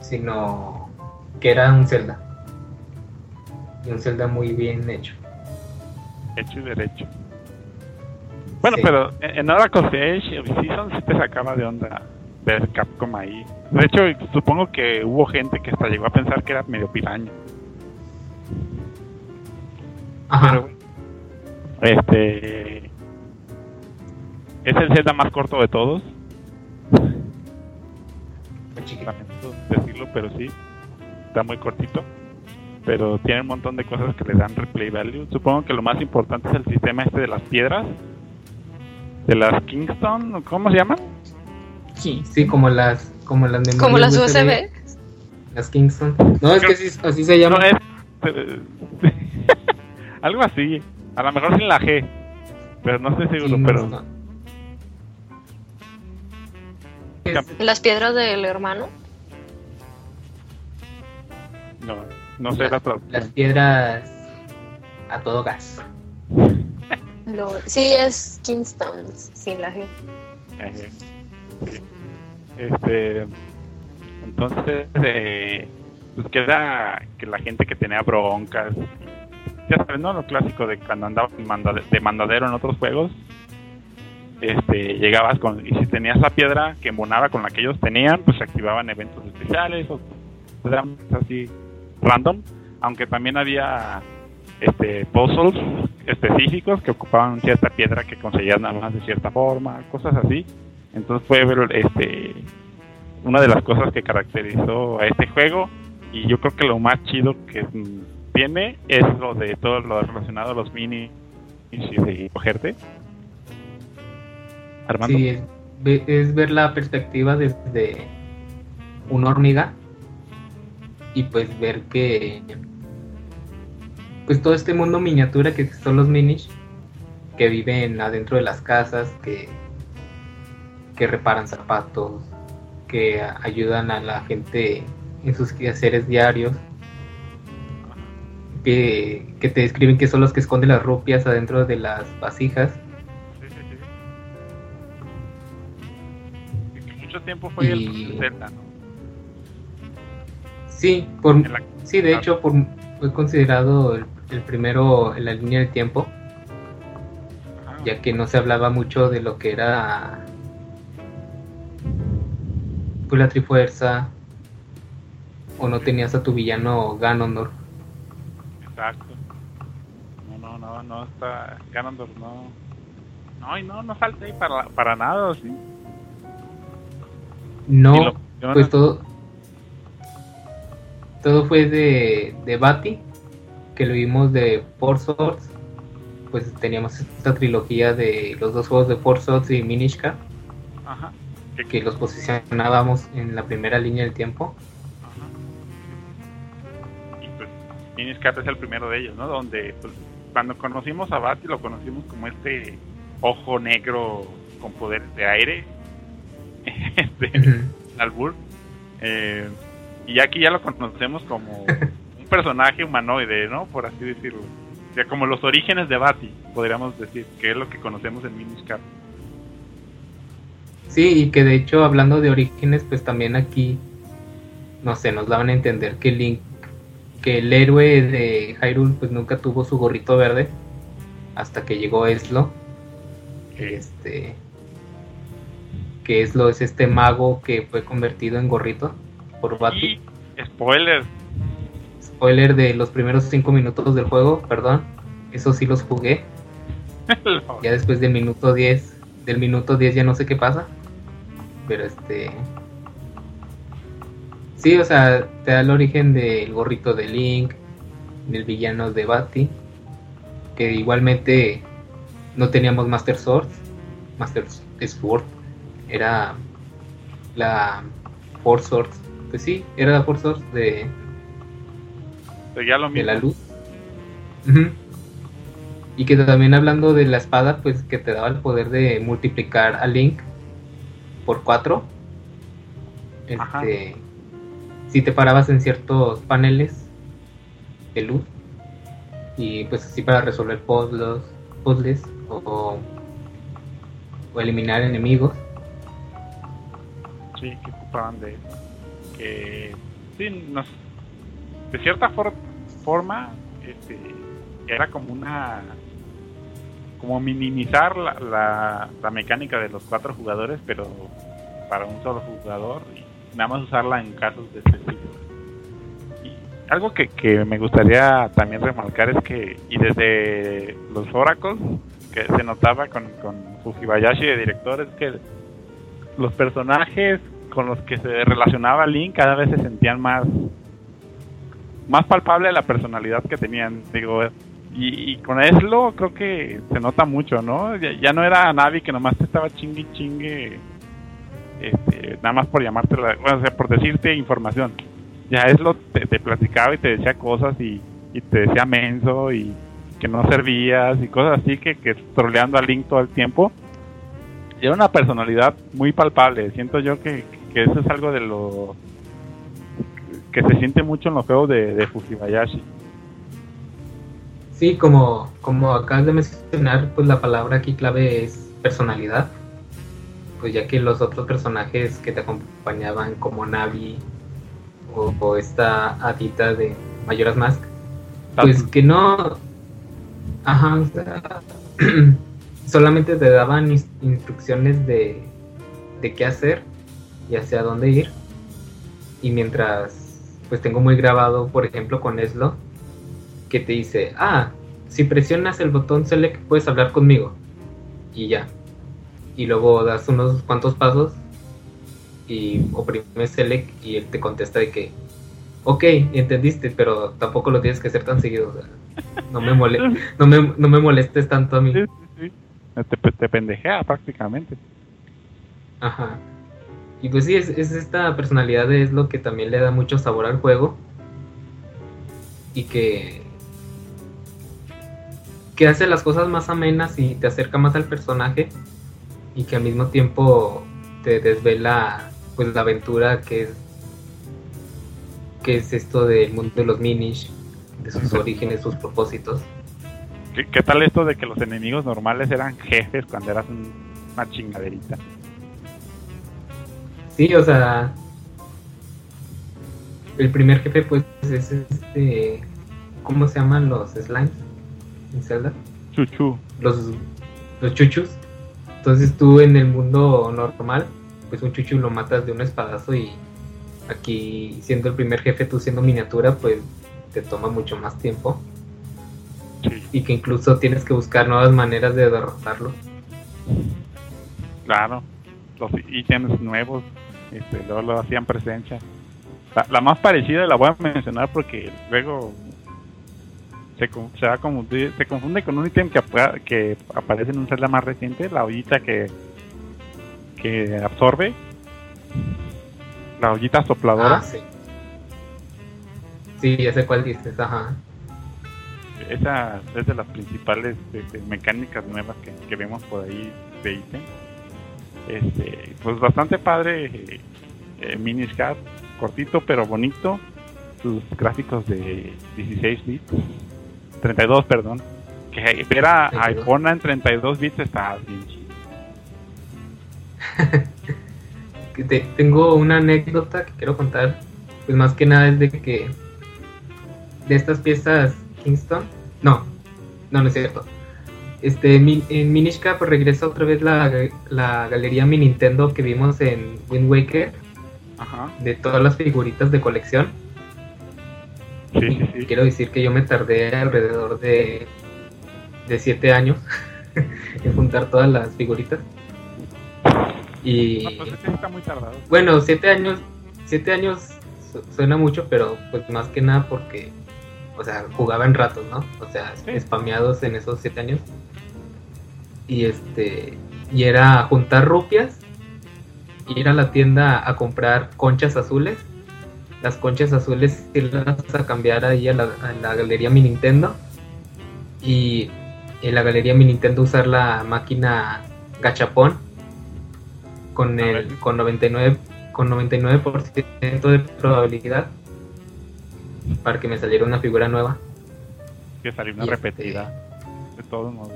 sino que era un Zelda. Y un Zelda muy bien hecho. Hecho y derecho. Bueno, Sí. pero en Oracle Age of Seasons sí te sacaba de onda ver Capcom ahí. De hecho, supongo que hubo gente que hasta llegó a pensar que era medio piraña. Ajá. Pero, este. Es el Zelda más corto de todos. Lamento decirlo, pero sí. Está muy cortito. Pero tiene un montón de cosas que le dan replay value. Supongo que lo más importante es el sistema este de las piedras. De las Kingston, ¿cómo se llaman? Sí. Sí, como las, como las memorias Como las USB, USB. Las Kingston. No, es que así, así se llama. No, es. eh, algo así. A lo mejor sin la G. Pero no estoy seguro. pero. Las piedras del hermano. no, no sé la las piedras a todo gas. Lo- sí, es Kingston, sin la G. Este, entonces, eh, pues queda que la gente que tenía broncas, ya sabes, ¿no? Lo clásico de cuando andaba en manda- de mandadero en otros juegos, este, llegabas con, y si tenías la piedra que embonaba con la que ellos tenían, pues se activaban eventos especiales o eran así random, aunque también había este puzzles específicos que ocupaban cierta piedra que conseguías nada más de cierta forma, cosas así. Entonces fue este una de las cosas que caracterizó a este juego y yo creo que lo más chido que tiene es lo de todo lo relacionado a los mini y de cogerte. Sí, es, ve- es ver la perspectiva desde una hormiga y pues ver que pues todo este mundo miniatura que son los Minish que viven adentro de las casas, que, que reparan zapatos, que ayudan a la gente en sus quehaceres diarios, que, que te describen que son los que esconden las rupias adentro de las vasijas tiempo fue el Zelda, ¿no? Sí, por, la- sí, de hecho por, fue considerado el, el primero en la línea del tiempo, Ajá. ya que no se hablaba mucho de lo que era pues, la Trifuerza, o no tenías a tu villano Ganondorf. Exacto. No, no, no, no está. Ganondorf no. No, y no, no falta ahí para, para nada, ¿o ¿sí? No, pues todo, todo fue de, de Bati, que lo vimos de Four Swords. Pues teníamos esta trilogía de los dos juegos de Four Swords y Minish Cap, Ajá. Que- los posicionábamos en la primera línea del tiempo. Ajá. Y pues, Minish Cap es el primero de ellos, ¿no? Donde, pues, cuando conocimos a Bati, lo conocimos como este ojo negro con poderes de aire. Ujú. Albur. Eh, y aquí ya lo conocemos como un personaje humanoide, ¿no? Por así decirlo. O sea, como los orígenes de Bati, podríamos decir, que es lo que conocemos en Minish Cap. Sí, y que de hecho, hablando de orígenes, pues también aquí, no sé, nos daban a entender que Link, que el héroe de Hyrule, pues nunca tuvo su gorrito verde, hasta que llegó Eslo, este, que Eslo es este mago que fue convertido en gorrito por Bati. Spoiler, Spoiler de los primeros cinco minutos del juego, perdón, eso sí los jugué, lo- ya después del minuto 10, del minuto 10 ya no sé qué pasa. Pero este. Sí, o sea, te da el origen del gorrito de Link, del villano de Bati. Que igualmente no teníamos Master Sword. Master Sword. Era la Four Swords. Pues sí, era la Four Swords de, lo de la luz. Y que también hablando de la espada, pues que te daba el poder de multiplicar a Link por 4. Ajá. Este, si te parabas en ciertos paneles de luz. Y pues así para resolver puzzles, puzzles o, o eliminar enemigos. Sí, que ocupaban de que sí, nos, de cierta for- forma este, era como una como minimizar la, la, la mecánica de los cuatro jugadores pero para un solo jugador y nada más usarla en casos de específicos y algo que, que me gustaría también remarcar es que y desde los oracles que se notaba con, con Fujibayashi de director es que los personajes con los que se relacionaba Link cada vez se sentían más más palpable la personalidad que tenían digo y, con Eslo creo que se nota mucho no ya, ya no era Navi que nomás te estaba chingue chingue este, nada más por llamarte la, o sea, por decirte información. Ya Eslo te, te platicaba y te decía cosas y, y te decía menso y que no servías y cosas así que, que troleando a Link todo el tiempo era una personalidad muy palpable. Siento yo que, que eso es algo de lo que se siente mucho en los juegos de, de Fujibayashi. Sí, como, como acabas de mencionar, pues la palabra aquí clave es personalidad. Pues ya que los otros personajes que te acompañaban, como Navi o, o esta Adita de Mayoras Mask, pues que no. Ajá, o sea, solamente te daban ins- instrucciones de, de qué hacer y hacia dónde ir. Y mientras, pues tengo muy grabado, por ejemplo, con Eslo, que te dice, ah, si presionas el botón select puedes hablar conmigo. Y ya. Y luego das unos cuantos pasos y oprimes select y él te contesta de que, ok, entendiste, pero tampoco lo tienes que hacer tan seguido. o sea, no, me mole no, me, no me molestes tanto a mí. Te pendejea prácticamente. Ajá. Y pues sí, es, es esta personalidad es lo que también le da mucho sabor al juego. Y que. que hace las cosas más amenas y te acerca más al personaje. Y que al mismo tiempo te desvela pues la aventura que es. que es esto del mundo de los Minish, de sus orígenes, sus propósitos. ¿Qué, qué tal esto de que los enemigos normales eran jefes cuando eras un- una chingaderita? Sí, o sea, el primer jefe pues es este, ¿cómo se llaman los slimes en Zelda? Chuchu. Los, los chuchus. Entonces tú en el mundo normal, pues un chuchu lo matas de un espadazo y aquí siendo el primer jefe, tú siendo miniatura, pues te toma mucho más tiempo Sí, y que incluso tienes que buscar nuevas maneras de derrotarlo. claro. Los ítems nuevos, este, luego lo hacían presencia. La, la más parecida la voy a mencionar porque luego se, se, va a confundir- se confunde con un ítem que, apa- que aparece en un Zelda más reciente, la ollita que, que absorbe. La ollita sopladora. Ah, sí. Sí, ya sé cuál dices, ajá. Esa es de las principales este, mecánicas nuevas que, que vemos por ahí de ítem. Este, pues bastante padre eh, eh, cortito pero bonito. Sus gráficos de 16 bits, 32, perdón. Que ver a, a 32. Epona en 32 bits está bien chido. Tengo una anécdota que quiero contar, pues más que nada es de que de estas piezas Kingston, no, no, no es cierto. Este, mi- en Minish Cap regresa otra vez la, la galería Mi Nintendo que vimos en Wind Waker, Ajá. de todas las figuritas de colección. Sí, sí, Y sí. quiero decir que yo me tardé alrededor de, de siete años en juntar todas las figuritas. Y No, pues ese está muy tardado. bueno, siete años, siete años su- suena mucho, pero pues más que nada porque, o sea, jugaba en ratos, ¿no? O sea, Sí. spameados en esos siete años. Y este, y era juntar rupias, ir a la tienda a comprar conchas azules. Las conchas azules irlas a cambiar ahí a la, a la galería Mi Nintendo. Y en la galería Mi Nintendo usar la máquina gachapón con el con 99 con 99% de probabilidad para que me saliera una figura nueva. Que salió una Y este- repetida. De todos modos.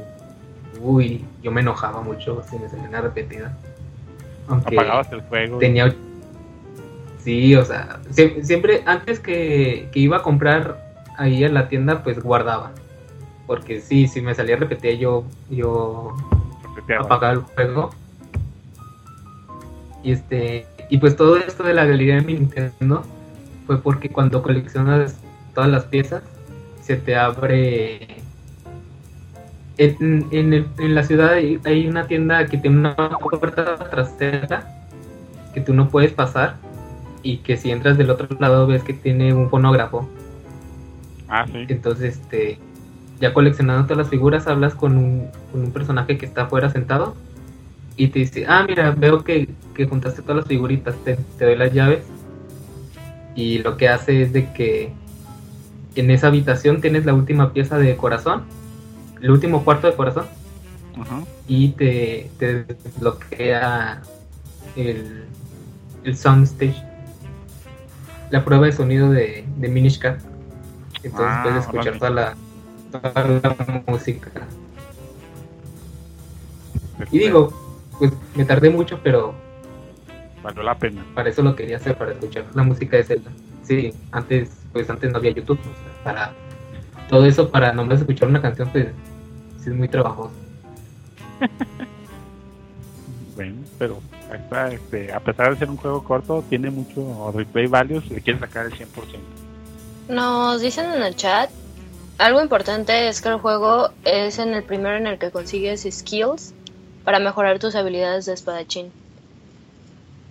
Uy, yo me enojaba mucho si me salía una repetida. Aunque Apagabas el juego. tenía och- Sí, o sea, sie- siempre antes que, que iba a comprar ahí en la tienda, pues guardaba. Porque sí, si me salía repetida yo yo apagar el juego. Y este y pues todo esto de la galería de mi Nintendo fue porque cuando coleccionas todas las piezas se te abre en, en, el- en la ciudad hay, hay una tienda que tiene una puerta trasera que tú no puedes pasar y que si entras del otro lado ves que tiene un fonógrafo Ah, sí. entonces, este, ya coleccionando todas las figuras, hablas con un, con un personaje que está afuera sentado y te dice, ah, mira, veo que, que juntaste todas las figuritas, te, te doy las llaves. Y lo que hace es de que en esa habitación tienes la última pieza de corazón, el último cuarto de corazón, y te, te desbloquea el, el soundstage, la prueba de sonido de, de Minish. Entonces Ah, puedes escuchar toda la, toda la música. Y digo, pues me tardé mucho, pero Valió la pena. para eso lo quería hacer, para escuchar la música de Zelda. Sí, antes, pues antes no había YouTube, o sea, para todo eso, para nomás escuchar una canción, pues sí es muy trabajoso. Bueno, pero este, a pesar de ser un juego corto, tiene mucho replay values, le quiere sacar el 100%. Nos dicen en el chat, algo importante es que el juego es en el primero en el que consigues skills para mejorar tus habilidades de espadachín.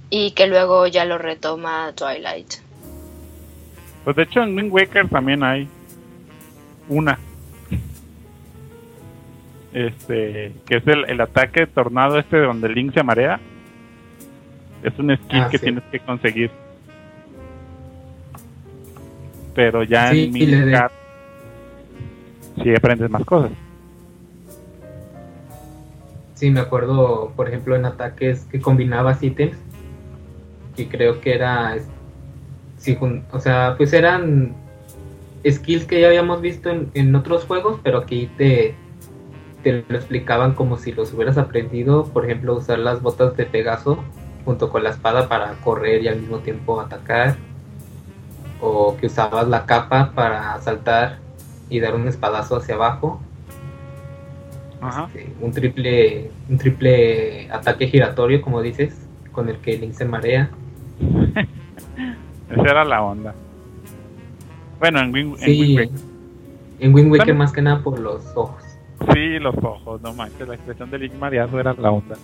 Y que luego ya lo retoma Twilight. Pues de hecho en Wind Waker también hay una. Este, que es el, el ataque tornado este donde Link se marea. Es un skill Ah, que sí. tienes que conseguir. Pero ya Sí, en le de- sí aprendes más cosas. Sí, me acuerdo, por ejemplo, en ataques que combinabas ítems, que creo que era, o sea, pues eran skills que ya habíamos visto en, en otros juegos, pero aquí te, te lo explicaban como si los hubieras aprendido, por ejemplo, usar las botas de Pegaso junto con la espada para correr y al mismo tiempo atacar. O que usabas la capa para saltar y dar un espadazo hacia abajo. Ajá. Este, un triple un triple ataque giratorio, como dices, con el que Link se marea. Esa era la onda. Bueno, en Wing, en Sí, Wind Waker. en Wind Waker También- más que nada por los ojos. Sí, los ojos, no manches, la expresión de Link mareado era la onda.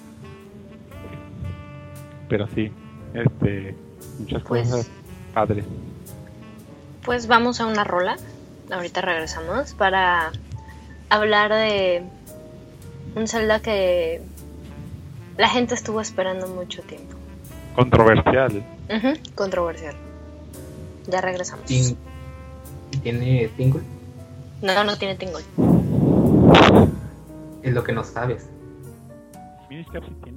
Pero sí, este, muchas Pues- cosas padres. Pues vamos a una rola. Ahorita regresamos para hablar de un Zelda que la gente estuvo esperando mucho tiempo. Controversial. Controversial. Ya regresamos. Ting- ¿Tiene tingle? No, no tiene tingle. Es lo que no sabes. Minish Cap sí tiene.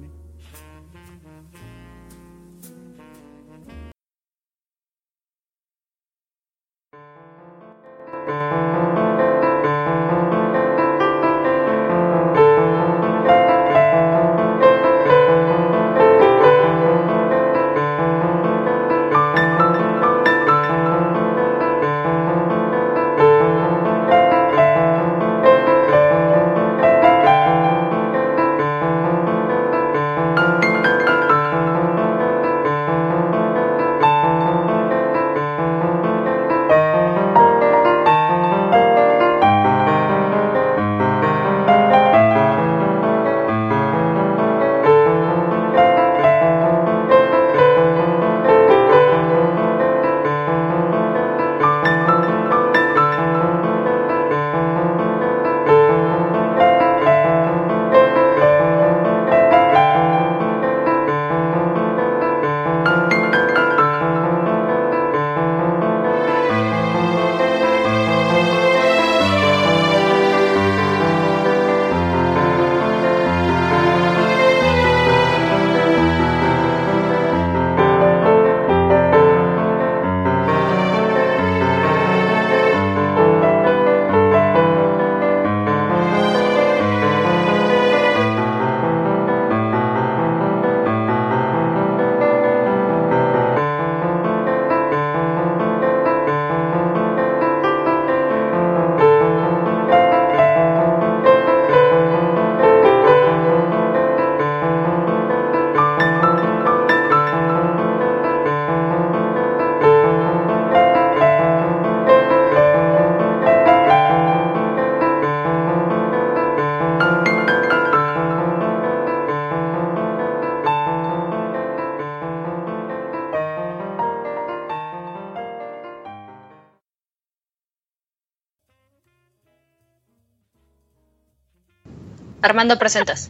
Armando, presentas.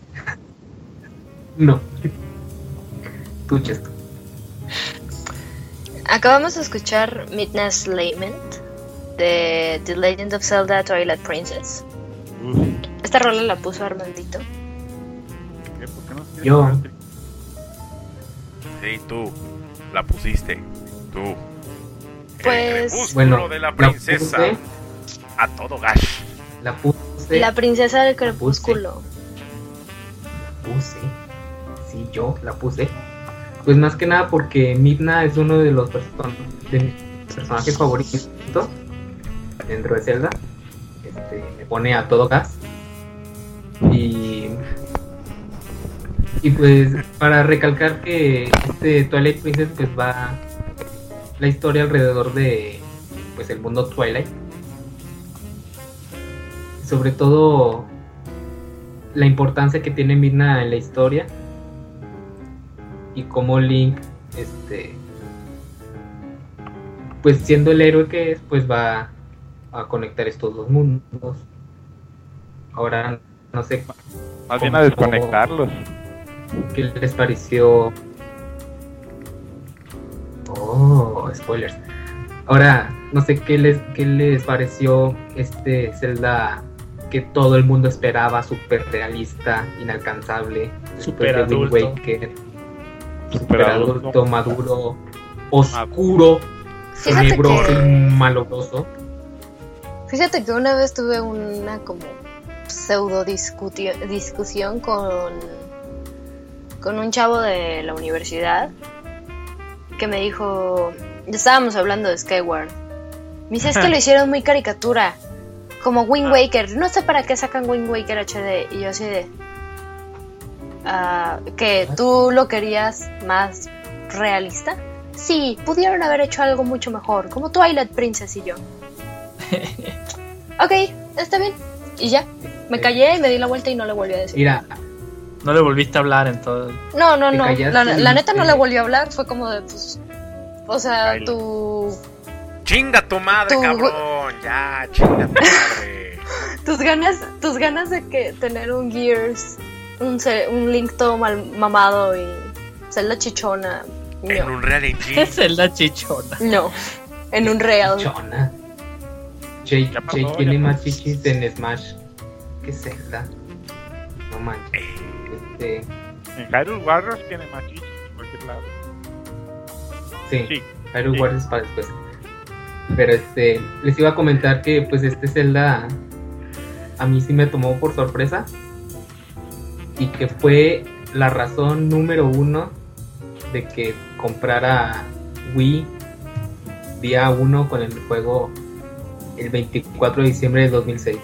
No. Tú, Chesto. Acabamos de escuchar Midnight's Lament de The Legend of Zelda Twilight Princess. Esta rola la puso Armandito. ¿qué? ¿Por qué no Yo. Sí, tú. La pusiste. Tú. Pues- El Bueno, de la la princesa. puse. A todo gas. La puse. La princesa del crepúsculo. puse. Sí, yo la puse. Pues más que nada porque Midna es uno de los person- de mis personajes favoritos dentro de Zelda. Este, me pone a todo gas. Y. Y pues para recalcar que este Twilight Princess pues va la historia alrededor de pues el mundo Twilight. Sobre todo la importancia que tiene Midna en la historia y cómo Link este pues siendo el héroe que es pues va a conectar estos dos mundos. Ahora no sé Más bien a desconectarlos. qué les pareció oh spoilers. Ahora no sé qué les qué les pareció este Zelda que todo el mundo esperaba super realista inalcanzable Súper adulto. Waker Super super adulto. adulto, maduro, oscuro, tenebroso que- y malodroso. Fíjate que una vez tuve una como pseudo discusión con con un chavo de la universidad que me dijo, estábamos hablando de Skyward. Me dice, es que lo hicieron muy caricatura, como Wind Waker. No sé para qué sacan Wind Waker HD. Y yo así de... ah, que tú lo querías más realista. Sí, pudieron haber hecho algo mucho mejor, como Twilight Princess y yo. ok, está bien. Y ya, me callé y me di la vuelta y no le volví a decir. Mira, No le volviste a hablar en todo. No, no, no. La, neta no le volvió a hablar. Fue como de, pues. O sea, Baila. tu, ¡Chinga tu madre, Tu- cabrón! Ya, chinga tu madre. tus ganas, tus ganas de que tener un Gears, un, un Link todo mal mamado y Zelda chichona. En No, un Real Engine. Es la chichona. no. En un real. chona. Jake, pasó, tiene pasó. más chichis en Smash que Zelda. No manches. Este, En Hyrule Warriors tiene más chichis en cualquier lado. sí, Sí. Hyrule sí. Warriors para después. Pero este, les iba a comentar que pues este Zelda a mí sí me tomó por sorpresa y que fue la razón número uno de que comprara Wii día uno con el juego el 24 de diciembre de 2006.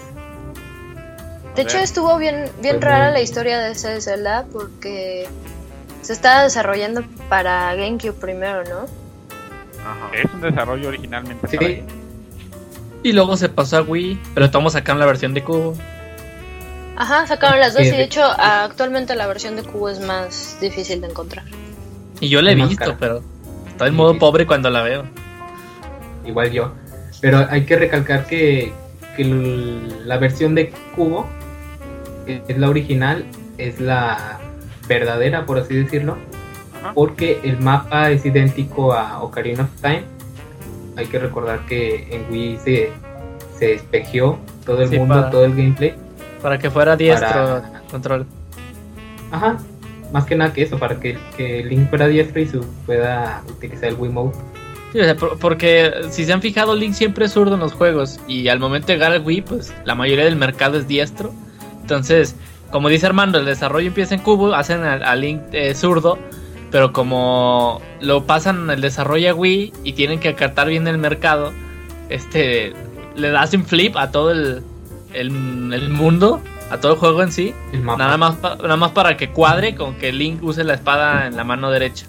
De hecho, estuvo bien, bien Pues rara muy- la historia de ese Zelda porque se estaba desarrollando para GameCube primero, ¿no? Ajá. Es un desarrollo originalmente Sí, para ahí. Y luego se pasó a Wii, pero todos sacaron la versión de cubo. Ajá, sacaron las dos y de hecho actualmente la versión de cubo es más difícil de encontrar. Y yo la he Es visto, pero estoy en modo sí. pobre cuando la veo. igual yo. Pero hay que recalcar que, que la versión de Cubo es la original, es la verdadera, por así decirlo, Ajá. porque el mapa es idéntico a Ocarina of Time. Hay que recordar que en Wii se, se espejeó todo el Sí, mundo, para- todo el gameplay. Para que fuera diestro Para- control. Ajá, más que nada que eso, para que, que Link fuera diestro y su pueda utilizar el Wii Mode. Sí, o sea, por- porque si se han fijado, Link siempre es zurdo en los juegos. Y al momento de llegar al Wii, pues la mayoría del mercado es diestro. Entonces, como dice Armando, el desarrollo empieza en cubo, hacen a, a Link eh, zurdo. Pero como lo pasan el desarrollo a Wii y tienen que acatar bien el mercado, este le hacen flip a todo el, el, el mundo, a todo el juego en sí. Nada más, pa- nada más para que cuadre con que Link use la espada en la mano derecha.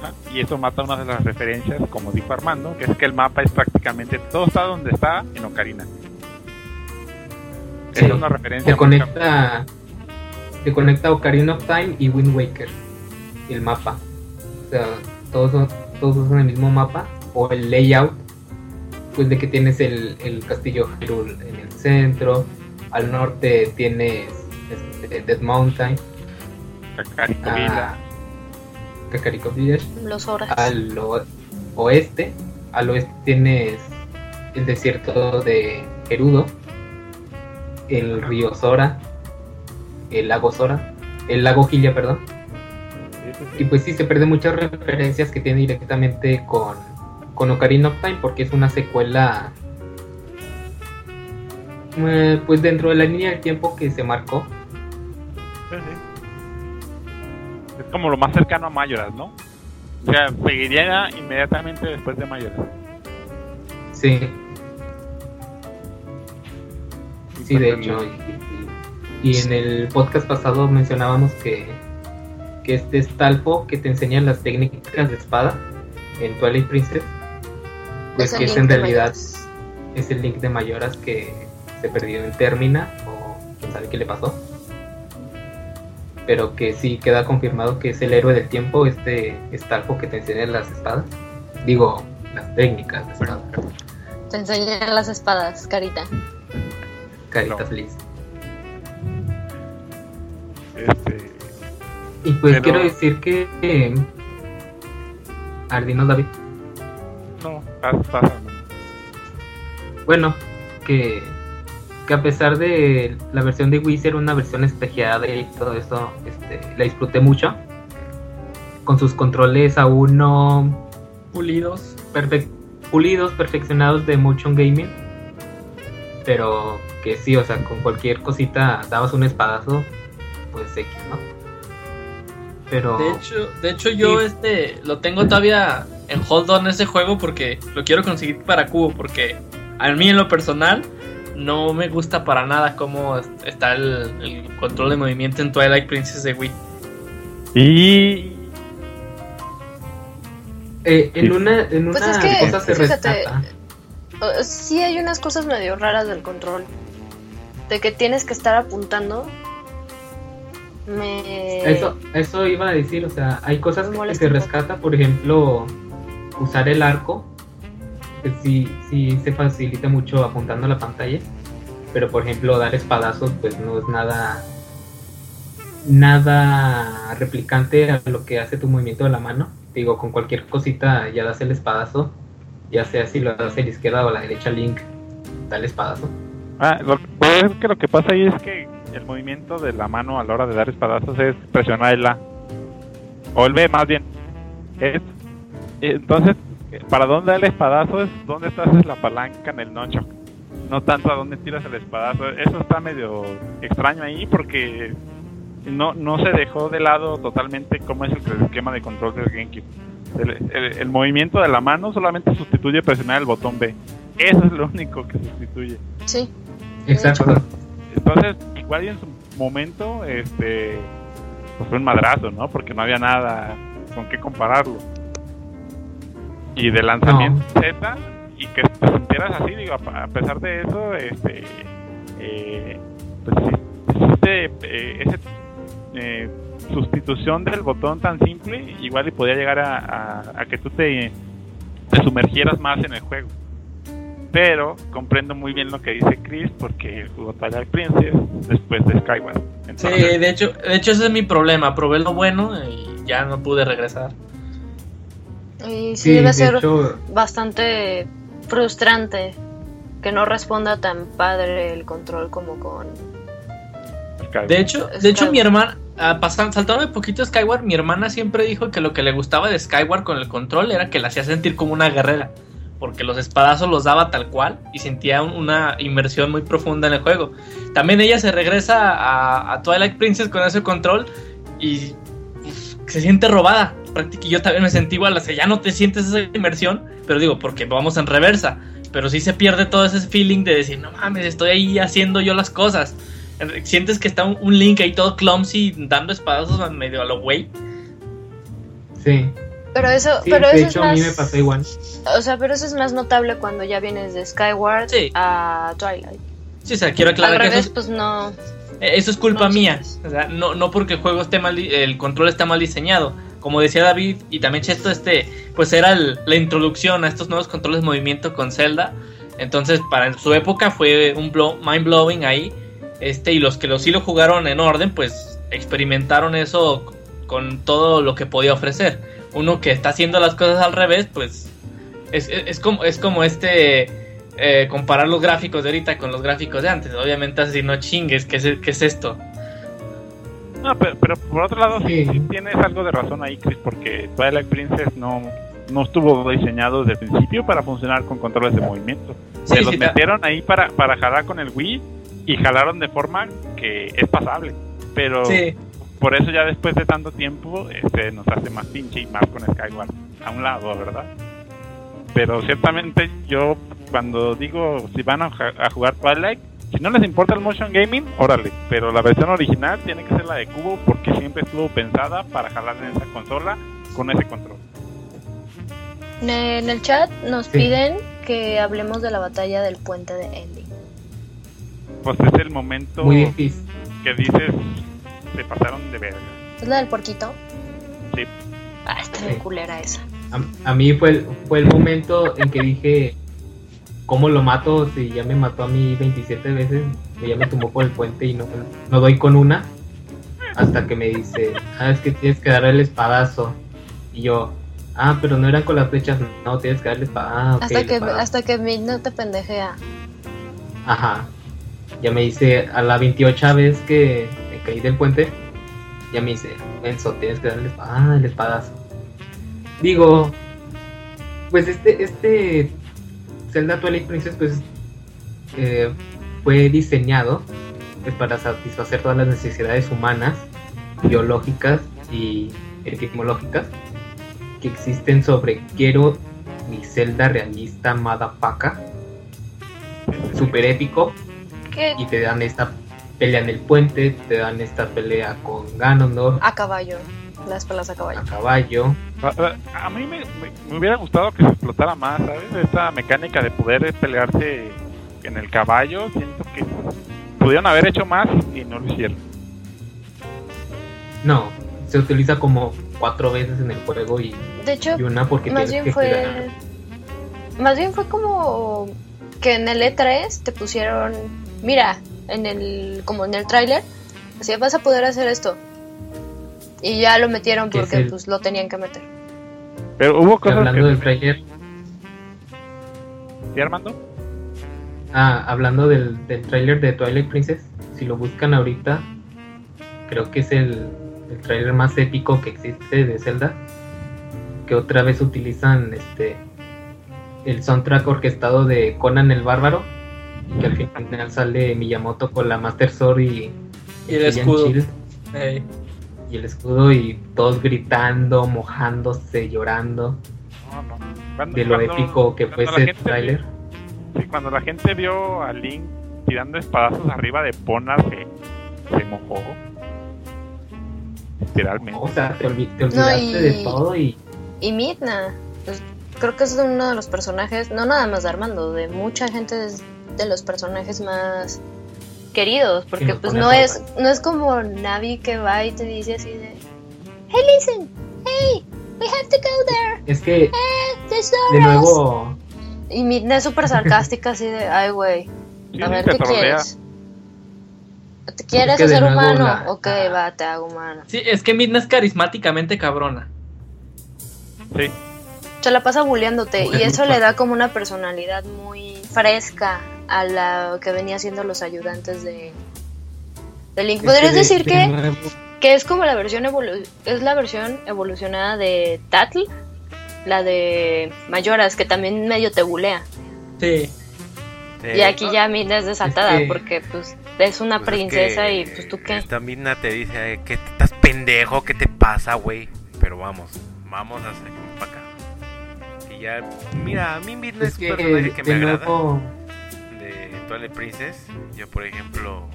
Ajá, Y eso mata una de las referencias, como dijo Armando, que es que el mapa es prácticamente todo está donde está en Ocarina. Sí. Es una referencia. Te conecta, te conecta Ocarina of Time y Wind Waker, el mapa. O sea, todos, son- todos usan el mismo mapa o el layout, pues de que tienes el, el castillo Hyrule en el centro, al norte tienes este, Dead Mountain, Kakariko a Villa. Kakariko Village, Los horas. al o- oeste, al oeste tienes el desierto de Gerudo, el río Sora, el lago Sora, el lago Gilla, perdón. Y pues sí, se pierden muchas referencias que tiene directamente con, con Ocarina of Time, porque es una secuela, eh, pues dentro de la línea del tiempo que se marcó. Sí, sí. Es como lo más cercano a Mayoras, ¿no? O sea, seguiría inmediatamente después de Mayoras. Sí, sí, de hecho. Y, y en el podcast pasado mencionábamos que, que este Stalfo que te enseña las técnicas de espada en Twilight Princess, pues que es en realidad es el link de Mayoras que se perdió en Termina o quién sabe qué le pasó. Pero que sí queda confirmado que es el héroe del tiempo, este Stalfo que te enseña las espadas. Digo, las técnicas de espada. Te enseñan las espadas, carita. Carita No. feliz. Este, Y pues Pero- quiero decir que. Eh, Ardino David. no, pasa. Bueno, que, que a pesar de la versión de Wii ser una versión espejeada y todo eso, este, la disfruté mucho. Con sus controles aún no Pulidos. perfec- pulidos, perfeccionados de motion gaming. Pero que sí, o sea, con cualquier cosita dabas un espadazo, pues X, ¿no? Pero... De hecho, de hecho yo Sí. este lo tengo todavía en hold on ese juego porque lo quiero conseguir para cubo porque a mí en lo personal no me gusta para nada cómo est- está el, el control de movimiento en Twilight Princess de Wii. Y Eh, en Sí. una, en Pues una es que, cosa se fíjate, rescata. Sí hay unas cosas medio raras del control. De que tienes que estar apuntando. Me... Eso, eso iba a decir, o sea, hay cosas que se rescata, por ejemplo, usar el arco, que sí, sí se facilita mucho apuntando a la pantalla, pero por ejemplo dar espadazos pues no es nada nada replicante a lo que hace tu movimiento de la mano. Digo, con cualquier cosita ya das el espadazo, ya sea si lo das a la izquierda o a la derecha, Link da el espadazo. ah, lo, pues es que lo que pasa ahí es que el movimiento de la mano a la hora de dar espadazos es presionar el A. O el B más bien. Es, entonces, para dónde da el espadazo es dónde estás la palanca en el nunchuck. No tanto a dónde tiras el espadazo. Eso está medio extraño ahí porque no, no se dejó de lado totalmente cómo es el esquema de control del GameCube. El, el- el movimiento de la mano solamente sustituye presionar el botón B. Eso es lo único que sustituye. Sí. Exacto. Entonces, igual y en su momento, este, pues fue un madrazo, ¿no? Porque no había nada con qué compararlo. Y de lanzamiento Z, y que te sintieras así, digo, a, pesar de eso, este, eh, pues eh, ese, eh, sustitución del botón tan simple, igual y podía llegar a, a- a que tú te, te sumergieras más en el juego. Pero comprendo muy bien lo que dice Chris porque jugó Twilight Princess después de Skyward. Sí, de hecho, de hecho ese es mi problema. Probé lo bueno y ya no pude regresar. Y sí, Sí, debe de ser hecho, bastante frustrante que no responda tan padre el control como con... Skyward. De hecho, de hecho mi hermana, ah, pasan, saltando un poquito Skyward, mi hermana siempre dijo que lo que le gustaba de Skyward con el control era que la hacía sentir como una guerrera. Porque los espadazos los daba tal cual y sentía un- una inmersión muy profunda en el juego. También ella se regresa a, a Twilight Princess con ese control y uf, se siente robada. Prácticamente yo también me sentí igual, o sea, ya no te sientes esa inmersión, pero digo, porque vamos en reversa. Pero sí se pierde todo ese feeling de decir, no mames, estoy ahí haciendo yo las cosas. Sientes que está un, un Link ahí todo clumsy dando espadazos medio a lo güey. sí. Pero eso, Sí, pero de eso hecho es a más... mí me pasó igual. O sea, pero eso es más notable cuando ya vienes de Skyward Sí. a Twilight. Sí, o sea, quiero Al aclarar que revés, eso, pues no... Eh, Eso es culpa No, mía. O sea, no, no porque el juego esté mal, el control está mal diseñado. Como decía David y también Chesto, este, pues era el- la introducción a estos nuevos controles de movimiento con Zelda. Entonces, para su época fue un blow, mind blowing ahí. Este, y los que lo, sí lo jugaron en orden, pues experimentaron eso con todo lo que podía ofrecer. Uno que está haciendo las cosas al revés, pues es, es- es como, es como este eh, comparar los gráficos de ahorita con los gráficos de antes. Obviamente así no chingues, ¿qué es, qué es esto? No, pero, pero por otro lado, sí. Sí. sí tienes algo de razón ahí, Chris, porque Twilight Princess no, no estuvo diseñado desde el principio para funcionar con controles de movimiento. Sí, Se los metieron ahí para, para jalar con el Wii y jalaron de forma que es pasable. Pero Sí, por eso ya después de tanto tiempo este, nos hace más pinche y más con Skyward a un lado, ¿verdad? Pero ciertamente yo cuando digo si van a, jugar Twilight, si no les importa el motion gaming, órale, pero la versión original tiene que ser la de Cubo porque siempre estuvo pensada para jalar en esa consola con ese control. En el chat nos Sí. piden que hablemos de la batalla del puente de Ending. Pues es el momento Muy difícil. que dices se pasaron de verga. ¿Es la del puerquito? Sí. Ah, está bien Sí. culera esa. A, a mí fue el, fue el momento en que dije, ¿cómo lo mato si ya me mató a mí 27 veces? Ya me tumbó por el puente y no, no doy con una. Hasta que me dice, ah, es que tienes que darle el espadazo. Y yo, ah, pero no eran con las flechas, no, tienes que darle el espadazo. Ah, hasta, el que, espadazo". hasta que Mid no te pendejea. Ajá. Ya me dice, a la 28 vez que caí del puente, ya me dice, Enzo, tienes que darle el ah, el espadazo. Digo, pues este, este Zelda Twilight Princess, pues, eh, fue diseñado pues, para satisfacer todas las necesidades humanas, biológicas y etimológicas que existen sobre quiero mi celda realista Madapaka, super épico, y te dan esta pelea en el puente, te dan esta pelea con Ganondorf a caballo. Las pelas a caballo. a caballo. A, a- mí me, me- me hubiera gustado que se explotara más, ¿sabes? Esta mecánica de poder pelearse en el caballo, siento que pudieron haber hecho más y no lo hicieron. No, se utiliza como cuatro veces en el juego y, De hecho, y una porque más tienes bien que fue. Más bien fue como que en el E3 te pusieron. Mira, en el. como en el tráiler. Así vas a poder hacer esto. Y ya lo metieron porque el- pues lo tenían que meter. Pero hubo cosas hablando que... del trailer, ¿Sí, Armando? ah, hablando del, del trailer de Twilight Princess, si lo buscan ahorita, creo que es el, el trailer más épico que existe de Zelda. Que otra vez utilizan este el soundtrack orquestado de Conan el Bárbaro. Que al final sale Miyamoto con la Master Sword y, Y el escudo. Y el escudo y todos gritando, mojándose, llorando No, no. Cuando- de lo cuando- épico que fue ese trailer. Sí, cuando la gente vio a Link tirando espadazos arriba de Ponar, se, se mojó. Literalmente. O sea, te, olvi- te olvidaste y- de todo y Y Midna, pues, creo que es uno de los personajes, no nada más de Armando, de mucha gente de los personajes más queridos, porque pues no es, no es como Navi que va y te dice así de Hey listen, hey, we have to go there, es que eh, there's de Zoros". nuevo Y Midna es súper sarcástica así de, ay güey, a ver te qué quieres. ¿Te quieres que de hacer humano? la- ok, ah. va, te hago humano. Sí, es que Midna es carismáticamente cabrona. Sí. Se la pasa bulleándote y eso le da como una personalidad muy fresca a la que venía siendo los ayudantes de, de Link. ¿Podrías de- decir de que, que es como la versión evolu- es la versión evolucionada de Tatl, la de Mayoras, que también medio te bulea. Sí. Y aquí ya Midna es desatada Es que- porque pues es una Pues es princesa que y pues tú qué. Esta misma te dice eh, que estás pendejo, ¿qué te pasa, güey? Pero vamos, vamos a hacer para acá. Y ya, mira, a mí Midna es, es un que personaje que me agrada Twilight Princess. Yo, por ejemplo,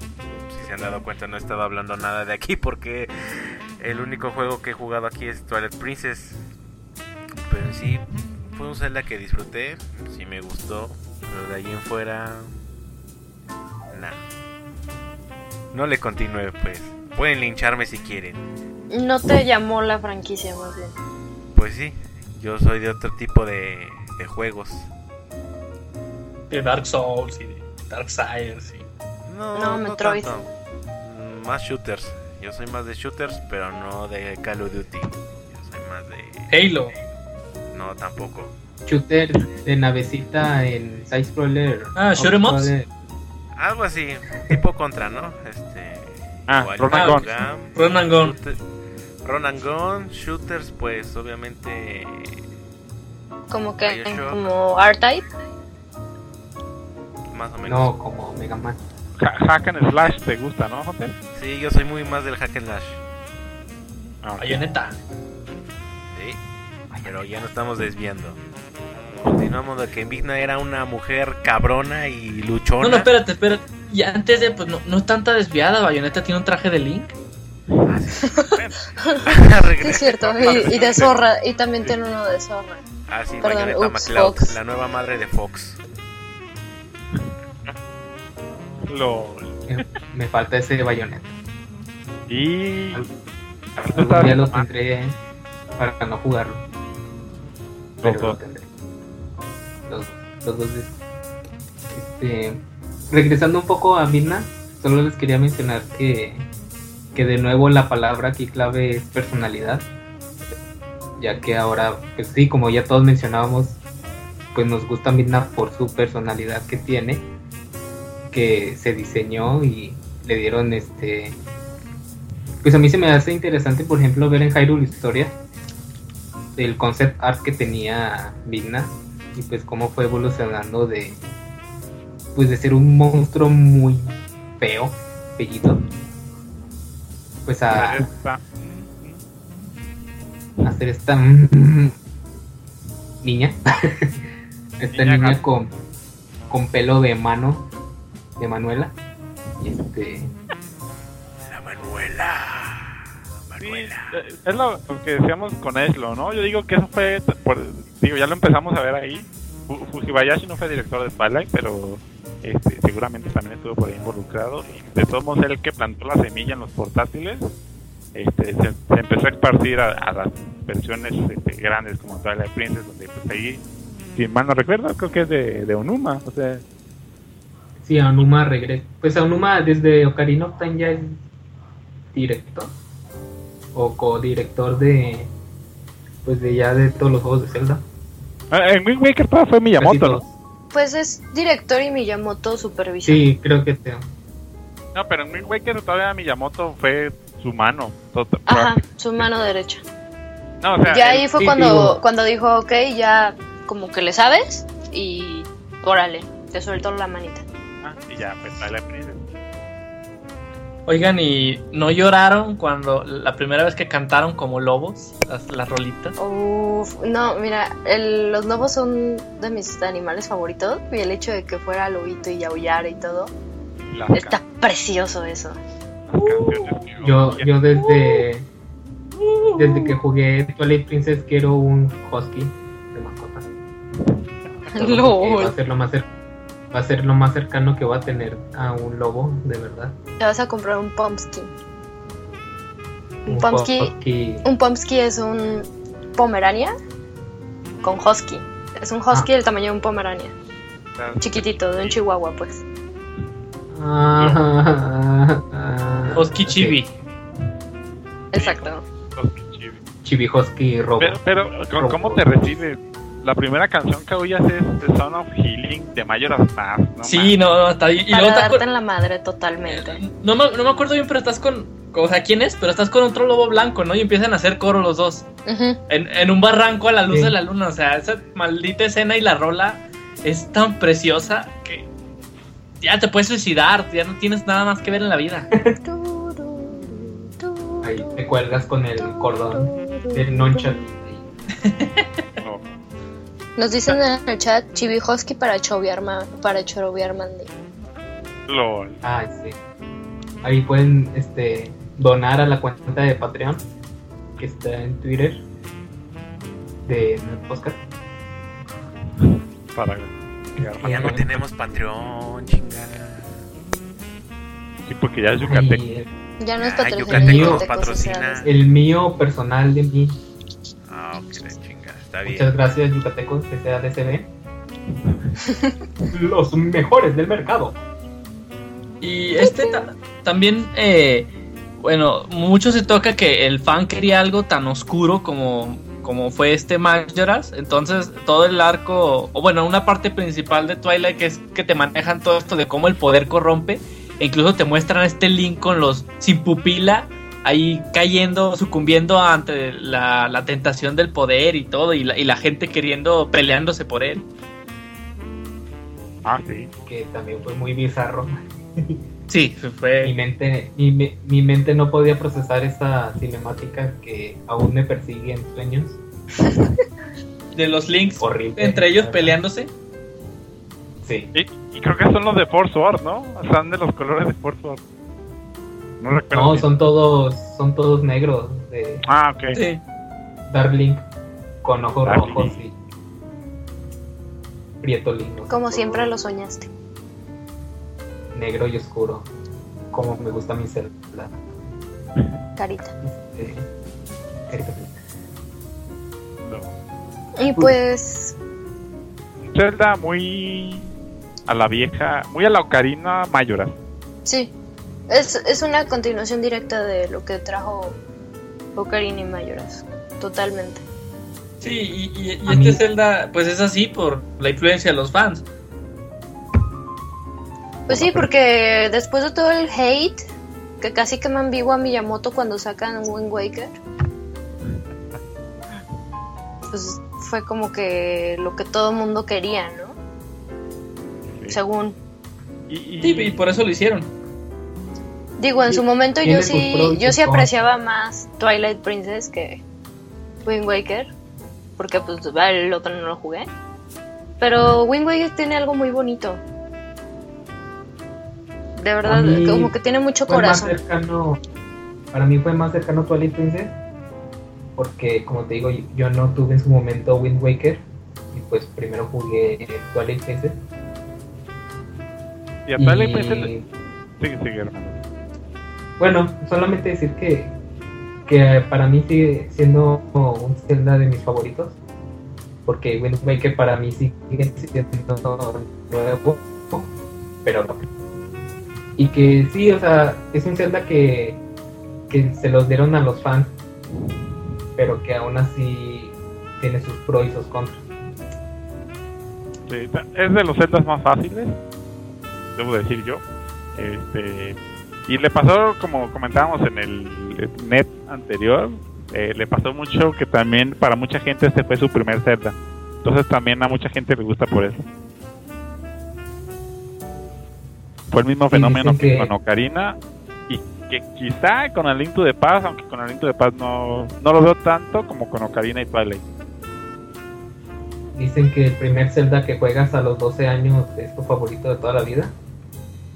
si se han dado cuenta, no he estado hablando nada de aquí porque el único juego que he jugado aquí es Twilight Princess. Pero en sí, fue un Zelda que disfruté, sí me gustó, pero de ahí en fuera, nada. No le continúe, pues. Pueden lincharme si quieren. No te llamó la franquicia más bien. Pues sí, yo soy de otro tipo de, de juegos. De Dark Souls y de Darksiders. Y... No, No, Metroid. tanto. Mm, Más shooters. Yo soy más de shooters, pero no de Call of Duty. Yo soy más de... Halo. No, tampoco. shooter de navecita en side scroller. Ah, shoot ups. Scroller. Algo así, tipo contra, ¿no? Este... Ah, Ah, Gun. And gun. shooter- shooters, pues obviamente... Como que como R-Type. Más o menos. No, como Mega Man. Ha- Hack and Slash te gusta, ¿no, José? Sí, yo soy muy más del hack and slash. Ah, ok. Bayonetta. Sí, pero ya nos estamos desviando. Continuamos de que Vigna era una mujer cabrona y luchona. No, no, espérate, espérate. Y antes de, pues no, no es tanta desviada. Bayonetta tiene un traje de Link. Ah, es cierto. Y, y de zorra. Y también tiene uno de zorra. Ah, sí, Perdón, Bayonetta Fox. la nueva madre de Fox. Lo... Eh, Me falta ese bayoneta. Y... Algún día lo tendré para no jugarlo. Pero Los lo dos. tendré. Los, los dos. Este, regresando un poco a Midna, solo les quería mencionar que, que de nuevo la palabra aquí clave es personalidad. Ya que ahora, pues sí, como ya todos mencionábamos, pues nos gusta Midna por su personalidad que tiene, que se diseñó y le dieron este pues a mí se me hace interesante, por ejemplo, ver en Hyrule Historia el concept art que tenía Vigna y pues cómo fue evolucionando de pues de ser un monstruo muy feo, bellito, pues a, hacer esta mm, niña. esta Niña niña con, con pelo de mano de Manuela. Y este. La Manuela. Sí, Manuela. es lo, que decíamos con Eslo, ¿no? Yo digo que eso fue, por- digo, ya lo empezamos a ver ahí. Fu- Fujibayashi no fue director de Twilight, pero este, seguramente también estuvo por ahí involucrado. Y de todos modos, él el que plantó la semilla en los portátiles, este, se, se empezó a esparcir a, a las versiones este, grandes como Twilight Princess, donde pues ahí, si mal no recuerdo, creo que es de, de Onuma, o sea, Sí, Aonuma regresa. Pues Aonuma desde Ocarina of Time ya es director. O co-director de. Pues de ya de todos los juegos de Zelda. ah, en Wind Waker todavía fue Miyamoto. Pues es director y Miyamoto supervisa. Sí, creo que sí. No, pero en Wind Waker todavía Miyamoto fue su mano. Ajá, su mano derecha. No, o sea, Ya ahí fue sí, cuando, digo- cuando dijo, ok, ya como que le sabes y órale, te suelto la manita. Y ya, pues Twilight Princess. Oigan, ¿y no lloraron cuando la primera vez que cantaron como lobos las, las rolitas? Uf, no, mira, el- los lobos son de mis animales favoritos y el hecho de que fuera lobito y aullara y todo, está can- precioso eso. Yo, yo desde. Desde que jugué Twilight Princess quiero un Husky de mascota. LOL. Va a ser lo más cer- va a ser lo más cercano que va a tener a un lobo, de verdad. Te vas a comprar un pumpkin. Un Un pumpkin, un pumpkin es un pomerania con husky. Es un husky Ah. del tamaño de un pomerania. Chiquitito, de un chihuahua, pues. Ah, Husky. Chibi. Exacto. Chibi. Chibi Husky Robo. Pero, pero ¿cómo- ¿cómo te recibes? La primera canción que oías es The Son of Healing de Majora's Mask, ¿no? Sí, no, no, está bien. Y Para luego te darte en la madre totalmente. no, me, no me acuerdo bien, pero estás con. O sea, ¿quién es? Pero estás con otro lobo blanco, ¿no? Y empiezan a hacer coro los dos. En, en un barranco a la luz Sí. de la luna. O sea, esa maldita escena y la rola es tan preciosa que ya te puedes suicidar. Ya no tienes nada más que ver en la vida. Ahí te cuelgas con el cordón del nonchak. No. Nos dicen en el chat Chibi Husky para chovear, ma- para chorobear Mandy. LOL. Ay, sí. Ahí pueden este, donar a la cuenta de Patreon que está en Twitter de Oscar. Para Que ya no tenemos Patreon, chingada. Sí, porque ya es yucateco. Ay, Ya no es Ah, sea, el mío personal de mí. Ah, ok. Está bien. Muchas gracias, Yucateco, que sea DCB. Los mejores del mercado. Y este ta- también, eh, bueno, mucho se toca que el fan quería algo tan oscuro como, como fue este Majora's. Entonces, todo el arco, o bueno, una parte principal de Twilight que es que te manejan todo esto de cómo el poder corrompe. E incluso te muestran este Link con los sin pupila, ahí cayendo, sucumbiendo ante la, la tentación del poder y todo, y la, y la gente queriendo, peleándose por él. Ah, sí. Que también fue muy bizarro. Sí, Mi fue. mente, mi, me- mi mente no podía procesar esa cinemática que aún me persigue en sueños. De los links Horrible. entre ellos ¿verdad? peleándose. Sí. Y, y creo que son los de Force Sword, ¿no? Son de los colores de Force Sword. No recuerdo. No, bien. son todos, son todos negros de Ah, ok. Sí. Darling con ojos Darling. rojos y prieto lindo. Como siempre lo soñaste. Negro y oscuro. Como me gusta mi celda. Carita. Carita. No. Y pues, Zelda muy a la vieja, muy a la Ocarina Mayora. sí. Es, es una continuación directa de lo que trajo Ocarina y Mayoras. Totalmente. Sí, y, y- este mí- Zelda, pues es así por la influencia de los fans. Pues sí, porque después de todo el hate que casi queman vivo a Miyamoto cuando sacan Wind Waker, pues fue como que lo que todo el mundo quería, ¿no? Sí. Según. Y, y- Sí, y por eso lo hicieron. Digo, en su momento yo sí, yo sí apreciaba más Twilight Princess que, Wind Waker, porque pues el otro no lo jugué. Pero Wind Waker tiene algo muy bonito. De verdad, mí como que tiene mucho fue más corazón. cercano, para mí fue más cercano Twilight Princess, porque como te digo, yo no tuve en su momento Wind Waker, y pues primero jugué Twilight Princess. Y a Twilight y- Princess Sigue, sigue, hermano. Bueno, solamente decir que, que para mí sigue siendo un Zelda de mis favoritos. Porque Wind Waker para mí sigue siendo nuevo. Pero no. Y que sí, o sea, es un Zelda que, que se los dieron a los fans. Pero que aún así tiene sus pros y sus contras. Sí, es de los celdas más fáciles, debo decir yo. Este, y le pasó, como comentábamos en el net anterior, eh, le pasó mucho que también para mucha gente este fue su primer Zelda. Entonces también a mucha gente le gusta por eso. Fue el mismo fenómeno que que- con Ocarina y que quizá con el Link to the Past, aunque con el Link to the Past no, no lo veo tanto como con Ocarina y Twilight. Dicen que el primer Zelda que juegas a los 12 años es tu favorito de toda la vida.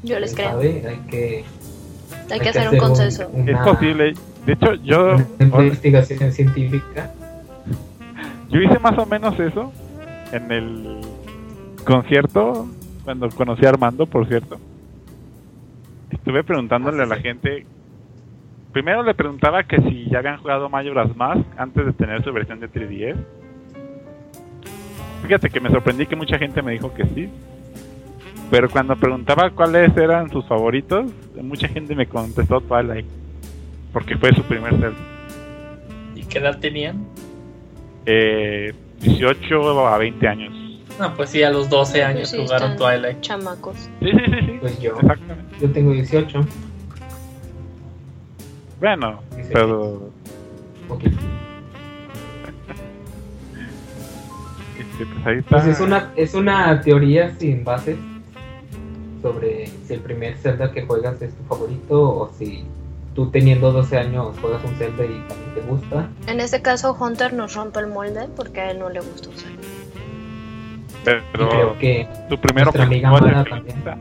Yo les ¿Quién creo. sabe? Hay que, Hay que hacer un consenso. una- Es posible. De hecho, yo... una investigación científica. Yo hice más o menos eso en el concierto cuando conocí a Armando, por cierto. Estuve preguntándole a la gente. Primero le preguntaba que si ya habían jugado Majora's Mask antes de tener su versión de 3DS. Fíjate que me sorprendí que mucha gente me dijo que sí. Pero cuando preguntaba cuáles eran sus favoritos, mucha gente me contestó Twilight. Porque fue su primer Zelda. ¿Y qué edad tenían? Eh, 18 a 20 años. No, pues sí, a los 12 años Sí, jugaron están Twilight. Chamacos. Sí, sí, sí, sí. Pues yo, Exactamente. yo tengo 18. Bueno, Sí, sí. pero poquito. este, pues ahí está. Pues es una, es una teoría sin bases sobre si el primer Zelda que juegas es tu favorito o si tú teniendo 12 años juegas un Zelda y también te gusta. En este caso, Hunter nos rompe el molde porque a él no le gusta usar. Pero y creo que tu primero amiga Mara también. gusta.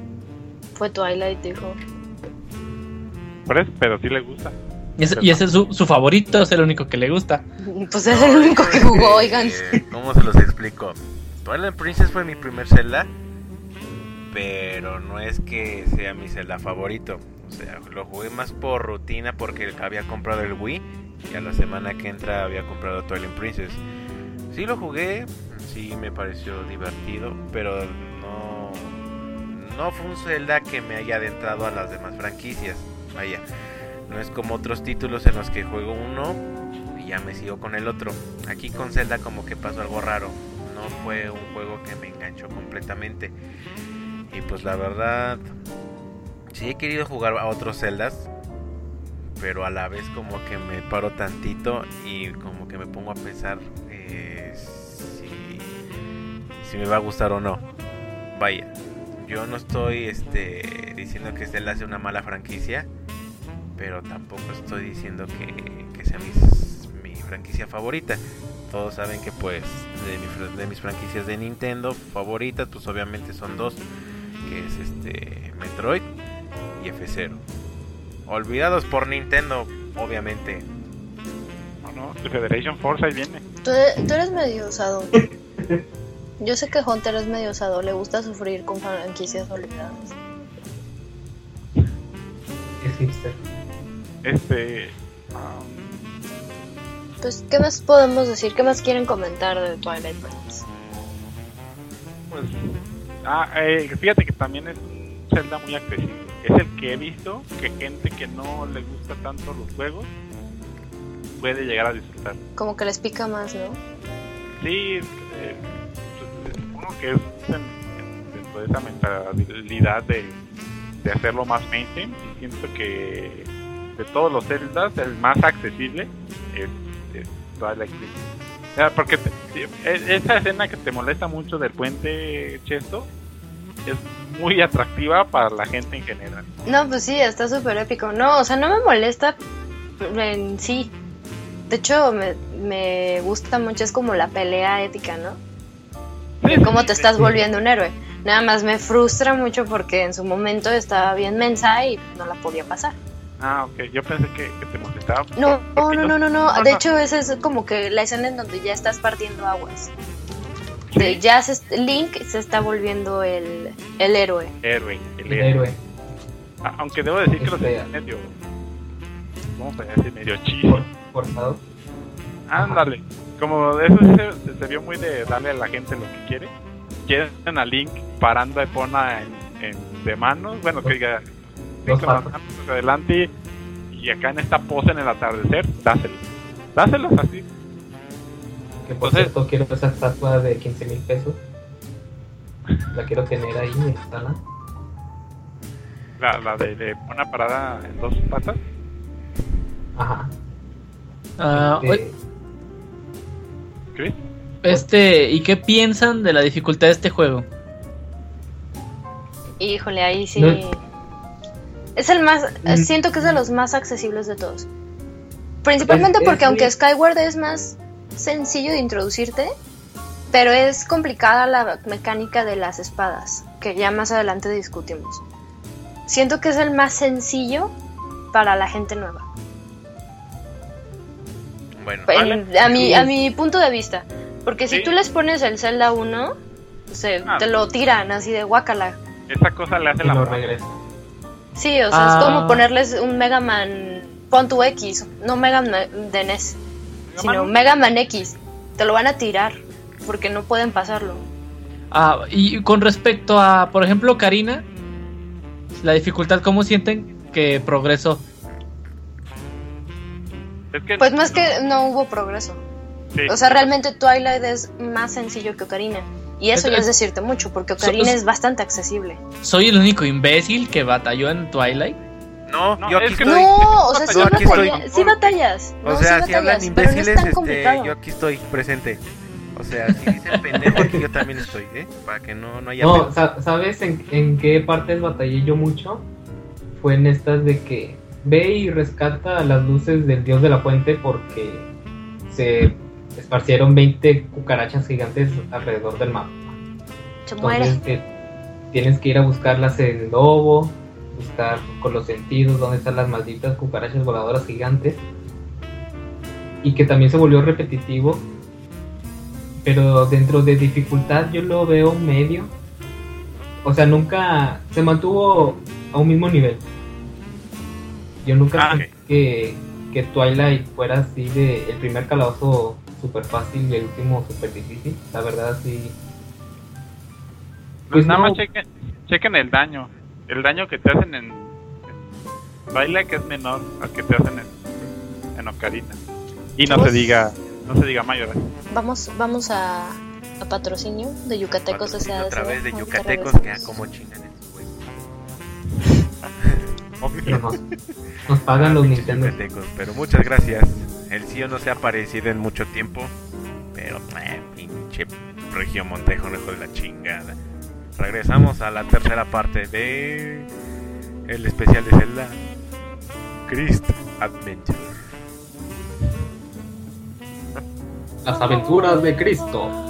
Fue Twilight, dijo. Por eso, pero sí le gusta. Y ese, y ese es su, su favorito, es el único que le gusta. Pues es el único que jugó, oigan. ¿Cómo se los explico? Twilight Princess fue mi primer Zelda, pero no es que sea mi Zelda favorito. O sea, lo jugué más por rutina porque había comprado el Wii y a la semana que entra había comprado Twilight Princess. Sí lo jugué, sí me pareció divertido, pero no, no fue un Zelda que me haya adentrado a las demás franquicias. Vaya, no es como otros títulos en los que juego uno y ya me sigo con el otro. Aquí con Zelda como que pasó algo raro. No fue un juego que me enganchó completamente. Y pues la verdad, sí he querido jugar a otros Zeldas. Pero a la vez como que me paro tantito y como que me pongo a pensar eh, si, si me va a gustar o no. Vaya, yo no estoy este, diciendo que Zelda sea una mala franquicia pero tampoco estoy diciendo que, que sea mis- mi franquicia favorita. Todos saben que pues de, mi de mis franquicias de Nintendo favoritas pues obviamente son dos, que es este Metroid y F0. Olvidados por Nintendo, obviamente. No, no, The Federation Force ahí viene. Tú, tú eres medio osado. Yo sé que Hunter es medio osado, le gusta sufrir con franquicias olvidadas. Es hipster. Este. Pues, ¿qué más podemos decir? ¿Qué más quieren comentar de Twilight Princess? pues. Ah, eh, fíjate que también es un Zelda muy accesible. Es el que he visto que gente que no le gusta tanto los juegos puede llegar a disfrutar. Como que les pica más, ¿no? Sí, eh, pues, supongo que es en- en- dentro de esa mentalidad de, de hacerlo más mainstream. Y siento que de todos los Zeldas, el más accesible es, es Twilight Princess. Sea, porque te- e- esa escena que te molesta mucho del puente Chesto es muy atractiva para la gente en general. No, pues sí, está súper épico. No, o sea, no me molesta en sí. De hecho, me, me gusta mucho es como la pelea ética, ¿no? Sí, cómo te sí. estás volviendo un héroe. Nada más me frustra mucho porque en su momento estaba bien mensa y no la podía pasar. Ah, ok. Yo pensé que, que te molestaba. No, no, no, no, no. no, De no. hecho, esa es como que la escena en donde ya estás partiendo aguas. Sí. De ya se- Link se está volviendo el, el héroe. Héroe, el El héroe. héroe. A- Aunque debo decir que lo sentí medio. ¿Cómo se decir? Medio chido. for- Forzado. Ándale. Como eso se, se- se vio muy de darle a la gente lo que quiere. Quieren a Link parando a Epona en, en- de manos. Bueno, que diga. Dos Link con las patas. manos hacia adelante. Y acá en esta pose en el atardecer, dáselos. Dáselos así. Que por Entonces- cierto quiero esa estatua de 15 mil pesos. La quiero tener ahí en sala. La, la de, de Epona parada en dos patas. Ajá. Ah, oye, ¿Chris? este, ¿y qué piensan de la dificultad de este juego? Híjole, ahí sí. No. Es el más. Mm. Siento que es de los más accesibles de todos. Principalmente porque, aunque Skyward es más sencillo de introducirte, pero es complicada la mecánica de las espadas, que ya más adelante discutimos. Siento que es el más sencillo para la gente nueva. Bueno, En- a, mi, a mi punto de vista. Porque si Sí. tú les pones el Zelda 1, se, Ah. te lo tiran así de guacala. Esa cosa le hace y la regresa. Sí, o sea, Ah. es como ponerles un Mega Man, pon tu X, no Mega Man de NES, sino Man. Mega Man X. Te lo van a tirar porque no pueden pasarlo. Ah, y con respecto a, por ejemplo, Karina, la dificultad, ¿cómo sienten que progresó? Es que Pues más que no hubo progreso. sí. O sea, realmente Twilight es más sencillo que Ocarina. Y eso Es- ya es decirte mucho, porque Ocarina So- es bastante accesible. ¿Soy el único imbécil que batalló en Twilight? no, No, yo aquí es que estoy. No, o sea, sí, Yo aquí estoy. batalla- sí batallas. O no, sea, sí si hablan no es imbéciles, tan este, yo aquí estoy presente. O sea, si dicen pendejo, aquí yo también estoy, ¿eh? Para que no, no haya No, sa- ¿sabes en, en qué partes batallé yo mucho? Fue en estas de que ve y rescata las luces del dios de la fuente porque se esparcieron 20 cucarachas gigantes alrededor del mapa. Se. Entonces que tienes que ir a buscarlas en lobo, buscar con los sentidos dónde están las malditas cucarachas voladoras gigantes. Y que también se volvió repetitivo. Pero dentro de dificultad yo lo veo medio. O sea, nunca se mantuvo a un mismo nivel. Yo nunca Ah, sentí que, que Twilight fuera así de el primer calabozo súper fácil y el último súper difícil. La verdad sí. Pues nada no. más chequen, chequen el daño. El daño que te hacen en, en Baila que es menor al que te hacen en, en Ocarina. Y no Pues- se diga, no se diga mayor. Vamos, vamos a, a patrocinio de Yucatecos Patrocinio otra vez de yucatecos que como chingan Pero nos, nos pagan los Nintendo. Pero muchas gracias. El CEO no se ha aparecido en mucho tiempo, pero eh, pinche Regio Montejo, hijo de la chingada. Regresamos a la tercera parte de el especial de Zelda, Christ Adventure. Las aventuras de Cristo.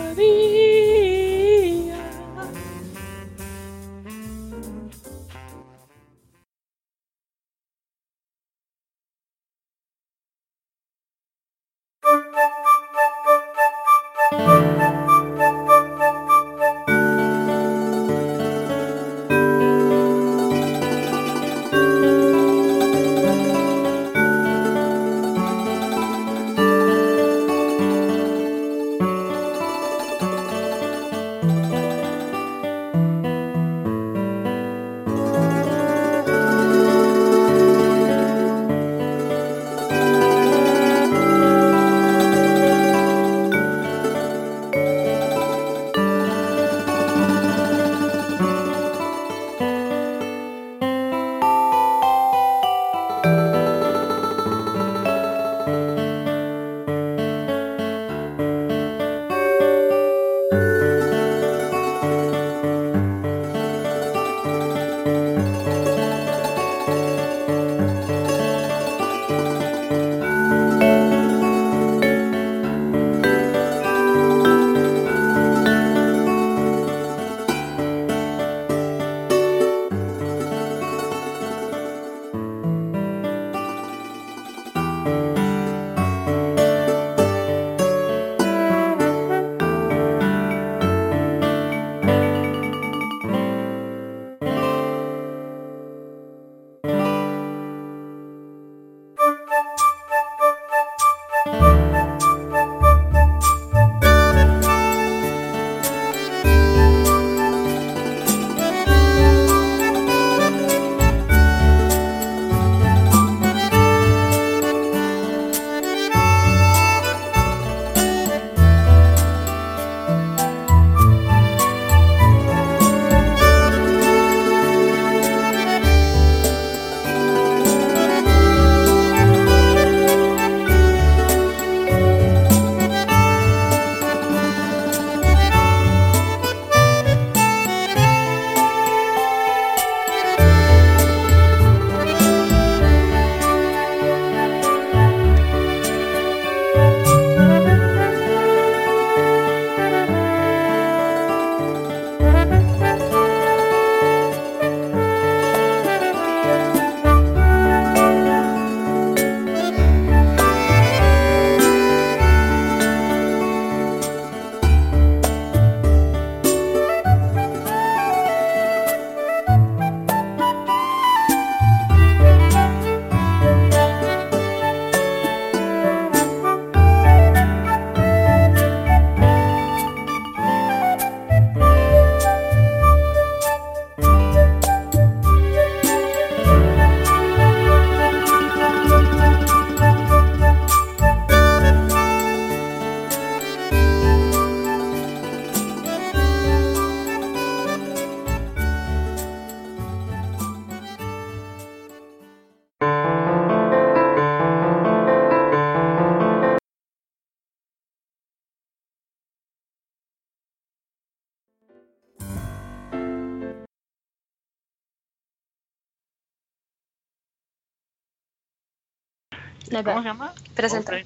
¿Cómo se llama? Presenta. Ok.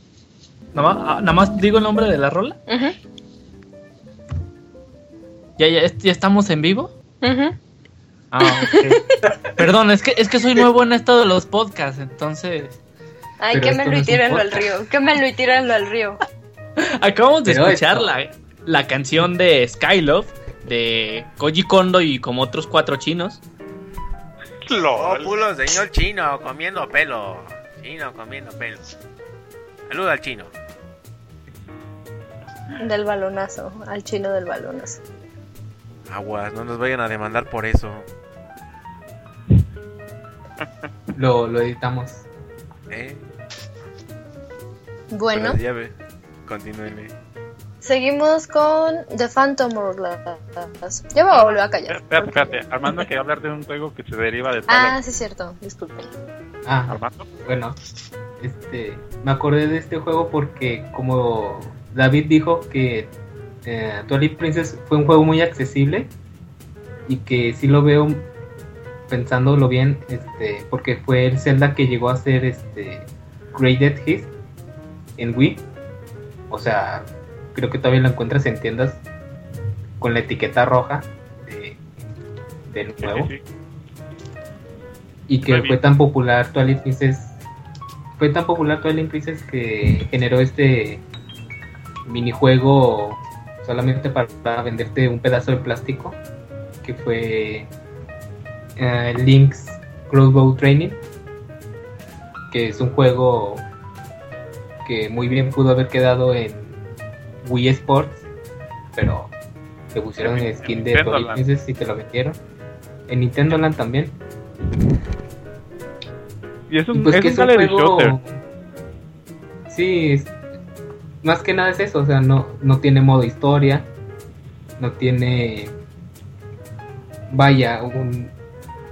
Nada más, ah, nada más digo el nombre de la rola. ¿Ya, ya, ya estamos en vivo? Ah, ok. Perdón, es que, es que soy nuevo en esto de los podcasts, entonces... Ay, Pero quémelo y tírenlo al río. Quémelo y tírenlo al río. Acabamos de Pero escuchar esto- la, la canción de Skylove de Koji Kondo y como otros cuatro chinos. Oh, LOL. pulo, señor chino, comiendo pelo. Chino, comiendo pelo. Saluda al chino. Del balonazo, al chino del balonazo. Aguas, no nos vayan a demandar por eso. Lo, lo editamos. ¿Eh? Bueno, Pero ya ve. Continúenle. Seguimos con The Phantom Hourglass. Ya me voy a volver a callar. Espérate, espérate. Armando quería hablar de un juego que se deriva de Ah, sí es cierto, disculpen. Ah, Armando. bueno, este, me acordé de este juego porque como David dijo que eh, Twilight Princess fue un juego muy accesible y que sí lo veo pensándolo bien, este, porque fue el Zelda que llegó a ser este Graded Hit en Wii. O sea, creo que todavía lo encuentras en tiendas con la etiqueta roja de, del Sí, nuevo sí, sí. y que Muy fue bien. tan popular Twilight Princess fue tan popular Twilight Princess que generó este minijuego solamente para, para venderte un pedazo de plástico que fue eh, Link's Crossbow Training que es un juego que muy bien pudo haber quedado en Wii Sports pero le pusieron En- el skin de. Princess y te lo vendieron en Nintendo Land también Y es y un, pues es que un es un gallery juego. shooter. Sí, es- más que nada es eso, o sea, no, no tiene modo historia, no tiene. Vaya, un,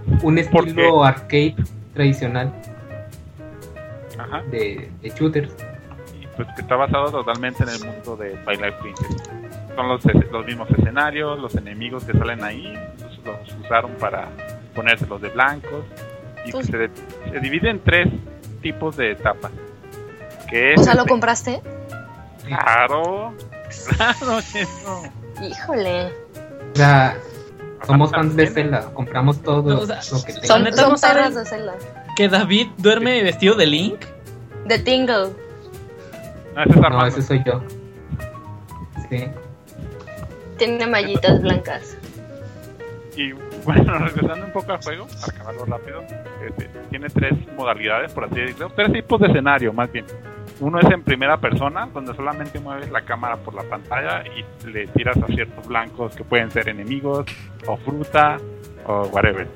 un ¿Por estilo arcade tradicional Ajá. de, de shooters. Pues que está basado totalmente en el mundo de Twilight Princess. Son los, los mismos escenarios, los enemigos que salen ahí, los, los usaron para ponérselos de blancos. Y Pues- se, de- se divide en tres tipos de etapas. Que es O sea, ¿lo este- compraste? Claro, claro, eso. Híjole. O sea, somos fans de. Zelda, compramos todo No, o sea, lo que Son, son perras de Zelda. ¿Que David duerme vestido de Link? De Tingle. No, ese es No, ese soy yo. Sí. Tiene mallitas blancas. Y bueno, regresando un poco al juego, para acabarlo rápido, este, tiene tres modalidades, por así decirlo, tres tipos de escenario, más bien. Uno es en primera persona, donde solamente mueves la cámara por la pantalla y le tiras a ciertos blancos que pueden ser enemigos, o fruta, o whatever.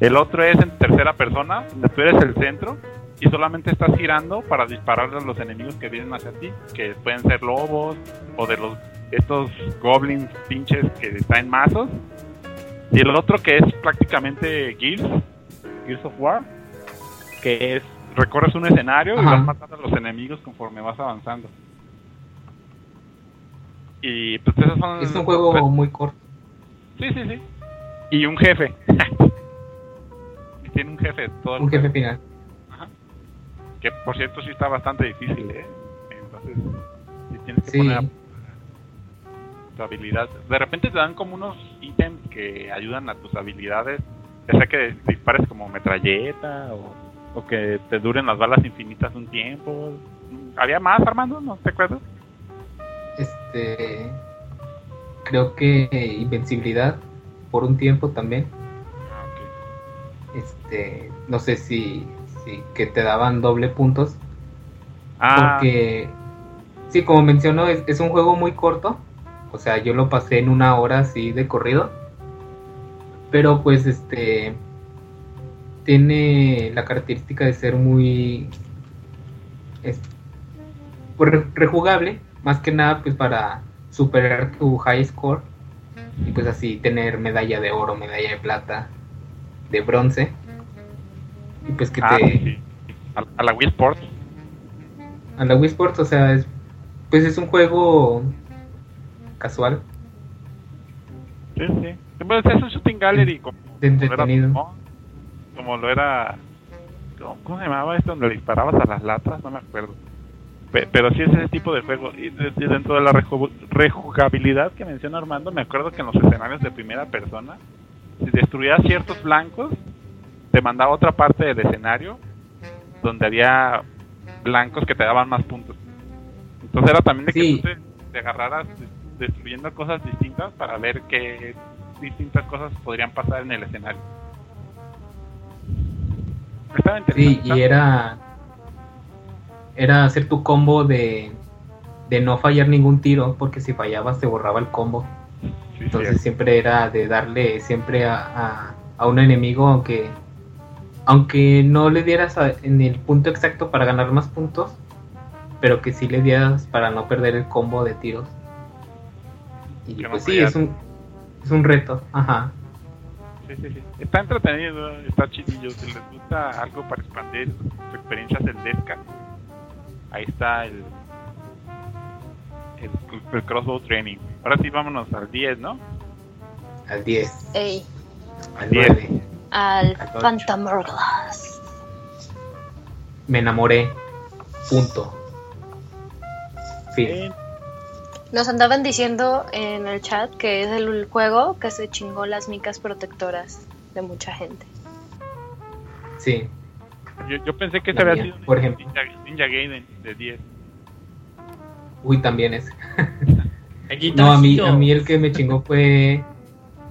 El otro es en tercera persona, donde tú eres el centro y solamente estás girando para dispararle a los enemigos que vienen hacia ti, que pueden ser lobos o de los estos goblins pinches que traen mazos. Y el otro que es prácticamente Gears, Gears of War, que es recorres un escenario y vas matando a los enemigos conforme vas avanzando. Y pues esos son Es un juego muy corto. Sí, sí, sí. Y un jefe. Tiene un jefe todo Un jefe final. Que por cierto sí está bastante difícil, ¿eh? Entonces, sí tienes que Sí. poner a- tu habilidad. De repente te dan como unos ítems que ayudan a tus habilidades. Ya sea que dispares como metralleta o, o que te duren las balas infinitas un tiempo. ¿Había más, Armando? ¿No te acuerdas? Este. Creo que Invencibilidad por un tiempo también. Ah, ok. Este. No sé si. Si que te daban doble puntos. Ah, Porque. Sí, como mencionó, es, es un juego muy corto. O sea, yo lo pasé en una hora así de corrido. Pero pues este. Tiene la característica de ser muy. es- pues, re- rejugable. Más que nada, pues para superar tu high score. Y pues así tener medalla de oro, medalla de plata, de bronce. Y pues que ah, te sí. A, a la Wii Sports. a la Wii Sports, o sea, es, pues es un juego casual, Sí, sí. Pues es un shooting gallery como, de como lo era entretenido. Como lo era ¿Cómo, se llamaba esto donde le disparabas a las latas? No me acuerdo. Pe- Pero sí es ese tipo de juego. Y de- y dentro de la reju- rejugabilidad que menciona Armando, me acuerdo que en los escenarios de primera persona, si destruías ciertos blancos, te mandaba a otra parte del escenario donde había blancos que te daban más puntos. Entonces era también de que Sí. tú te, te agarraras de- destruyendo cosas distintas para ver qué distintas cosas podrían pasar en el escenario. Estaba Sí, y era. Era hacer tu combo de. De no fallar ningún tiro, porque si fallabas te borraba el combo. Sí, Entonces siempre era de darle siempre a, a, a un enemigo, aunque aunque no le dieras en el punto exacto para ganar más puntos, pero que sí le dieras para no perder el combo de tiros. Y pues sí, es un, es un reto, ajá. Sí, sí, sí. Está entretenido, está chidillo. Si les gusta algo para expandir sus experiencias del Desca, ahí está el, el, el crossbow training. Ahora sí, vámonos al 10, ¿no? Al 10. Ey. Al 10 al Hourglass. Me enamoré. Punto. Fin. Nos andaban diciendo en el chat que es el juego que se chingó las micas protectoras de mucha gente. Sí. yo, yo pensé que La había sido por ejemplo. Ninja, Ninja Gaiden de 10. Uy, también es. No, a mí, a mí el que me chingó fue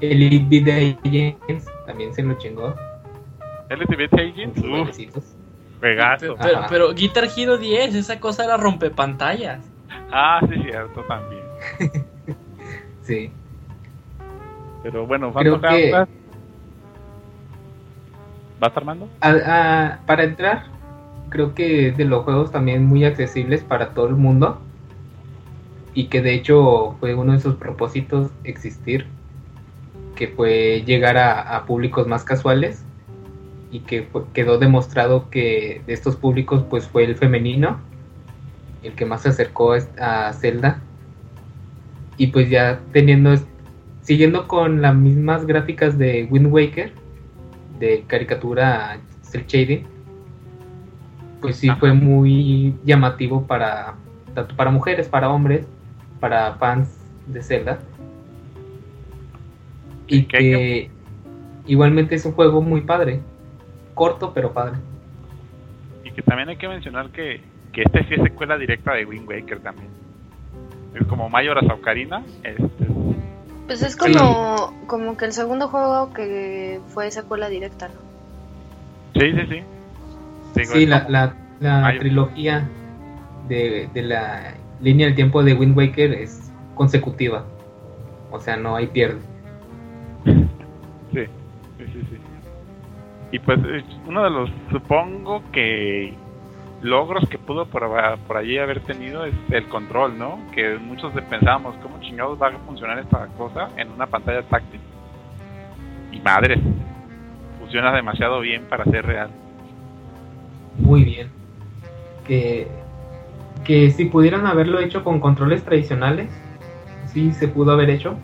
Elite Beat Agents. También se lo chingó. Bailecitos. juegazo. Pero, pero Guitar Hero 10, esa cosa era rompepantallas. Ah, sí, cierto, también. Sí. Pero bueno, Creo que- Hourglass. ¿Vas armando? A- a- para entrar, creo que es de los juegos también muy accesibles para todo el mundo. Y que de hecho fue uno de sus propósitos existir. Que fue llegar a, a públicos más casuales. Y que fue- quedó demostrado que de estos públicos pues fue el femenino. El que más se acercó a Zelda. Y pues ya teniendo... Siguiendo con las mismas gráficas de Wind Waker de caricatura cel shading pues sí fue muy llamativo para tanto para mujeres para hombres para fans de Zelda y ¿Qué que igualmente es un juego muy padre. Corto pero padre. Y que también hay que mencionar que, que este sí es secuela directa de Wind Waker también. Es como Mayoras Ocarina, este, Pues es como, como que el segundo juego que fue secuela directa, ¿no? Sí, sí, sí. Digo, sí la, la, la trilogía de, de la línea del tiempo de Wind Waker es consecutiva. O sea no hay pierde Y pues eh, uno de los, supongo que logros que pudo por, por allí haber tenido es el control, ¿no? Que muchos pensábamos, ¿cómo chingados va a funcionar esta cosa en una pantalla táctil? Y madre, funciona demasiado bien para ser real. muy bien. Que, que si pudieran haberlo hecho con controles tradicionales, sí se pudo haber hecho.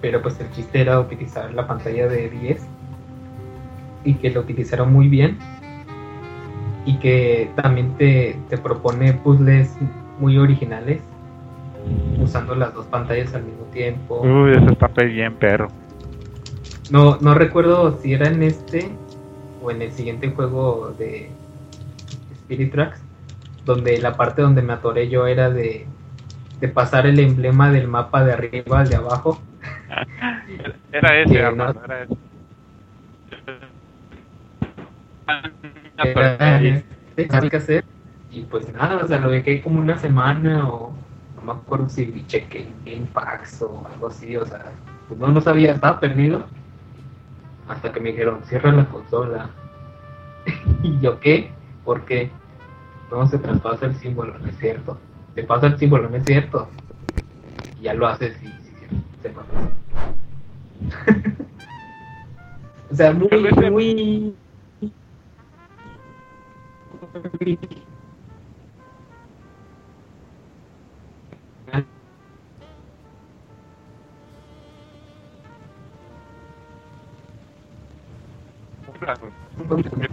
Pero pues el chiste era utilizar la pantalla de 10 y que lo utilizaron muy bien. Y que también te, te propone puzzles muy originales usando las dos pantallas al mismo tiempo. Uy, eso está bien, perro. No, no recuerdo si era en este o en el siguiente juego de Spirit Tracks, donde la parte donde me atoré yo era de, de pasar el emblema del mapa de arriba al de abajo. Era ese, Que no- Armando, era ese. Era este, ¿sabes qué hacer? Y pues nada, o sea, lo dejé como una semana o no me acuerdo si chequé Gamepacks o algo así, o sea, pues no, no sabía, estaba perdido. Hasta que me dijeron, cierra la consola. y yo, ¿qué? ¿Por qué? No, se traspasa el símbolo, no es cierto. Se pasa el símbolo, no es cierto. Y ya lo haces y sí, se pasa. o sea, muy, muy...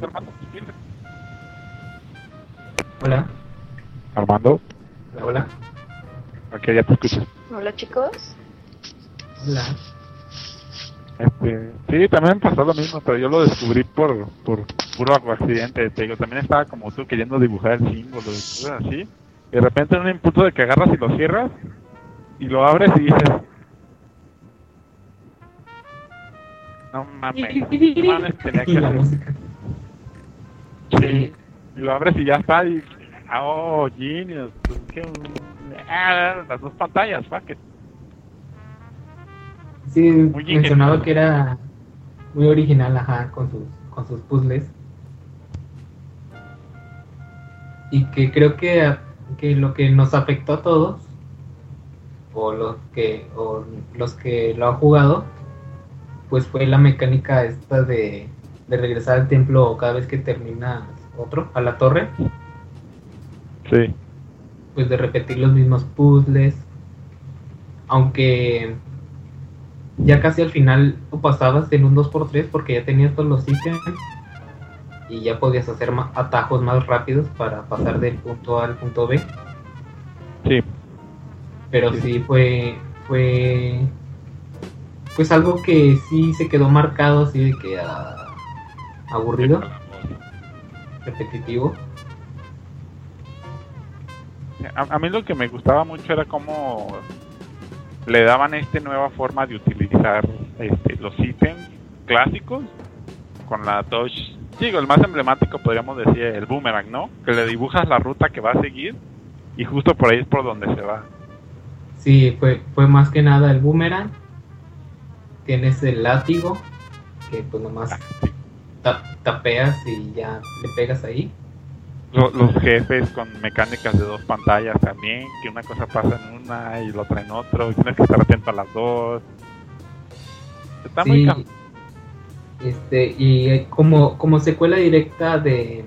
Armando? Hola, Armando, hola, hola. ok, ya te escucho. Hola chicos. Hola. Este, sí, también pasó lo mismo, pero yo lo descubrí por, por puro accidente. Te también estaba como tú queriendo dibujar el símbolo y cosas así. Y de repente en un impulso de que agarras y lo cierras y lo abres y dices, no mames, no mames, tenía que hacer. y lo abres y ya está. Y, ah, oh, genius. pues, ah, las dos pantallas, fuck it. Sí, Muy mencionaba que era muy original, ajá, con sus, con sus puzzles. Y que creo que, que lo que nos afectó a todos, o los que, o los que lo han jugado, pues fue la mecánica esta de, de regresar al templo cada vez que terminas otro, a la torre, Sí. pues de repetir los mismos puzzles. Aunque ya casi al final tú pasabas en un 2x3 porque ya tenías todos los ítems y ya podías hacer atajos más rápidos para pasar del punto A al punto B. Sí. Pero Sí. sí fue, fue pues algo que sí se quedó marcado así de que ah, aburrido, repetitivo. A, a mí lo que me gustaba mucho era cómo le daban esta nueva forma de utilizar este, los ítems clásicos con la touch. Digo, el más emblemático podríamos decir el boomerang, ¿no? Que le dibujas la ruta que va a seguir y justo por ahí es por donde se va. Sí, fue, fue más que nada el boomerang. Tienes el látigo, que pues nomás Ah, sí. tapeas y ya le pegas ahí. Lo- los jefes con mecánicas de dos pantallas también, que una cosa pasa en una y la otra en otro, y tienes que estar atento a las dos. Está muy Sí, cam- este, y eh, como, como secuela directa de,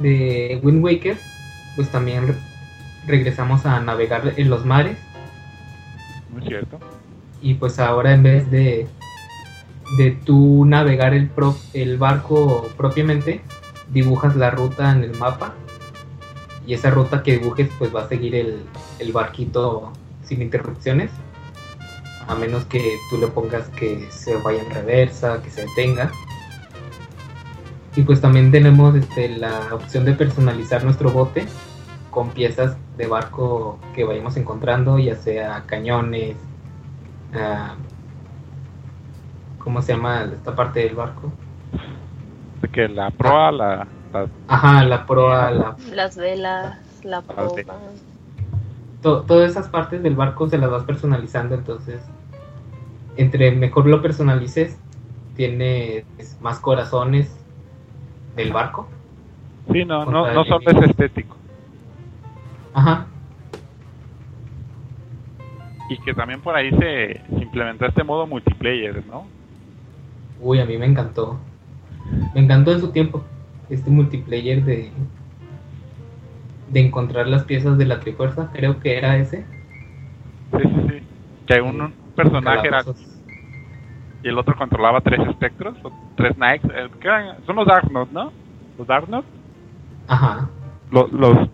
de Wind Waker, pues también re- regresamos a navegar en los mares. muy cierto. y pues ahora en vez de de tú navegar el pro- el barco propiamente dibujas la ruta en el mapa y esa ruta que dibujes pues va a seguir el, el barquito sin interrupciones a menos que tú le pongas que se vaya en reversa que se detenga y pues también tenemos este, la opción de personalizar nuestro bote con piezas de barco que vayamos encontrando ya sea cañones ah, ¿cómo se llama esta parte del barco? De que la proa, la, la- Ajá, la proa, la, Las velas, la Ah, sí. proa. to- todas esas partes del barco se las vas personalizando, entonces entre mejor lo personalices, tienes más corazones del barco. Sí, no, no, no solo es estético. Ajá, Y que también por ahí se, se implementó este modo multiplayer, ¿no? uy, a mí me encantó. Me encantó en su tiempo este multiplayer de de encontrar las piezas de la Trifuerza, creo que era ese. Sí, sí, sí. Que un, un personaje era y el otro controlaba tres espectros, o tres knights. Son los Darknot, ¿no? Los Darknot. Ajá. Los, los,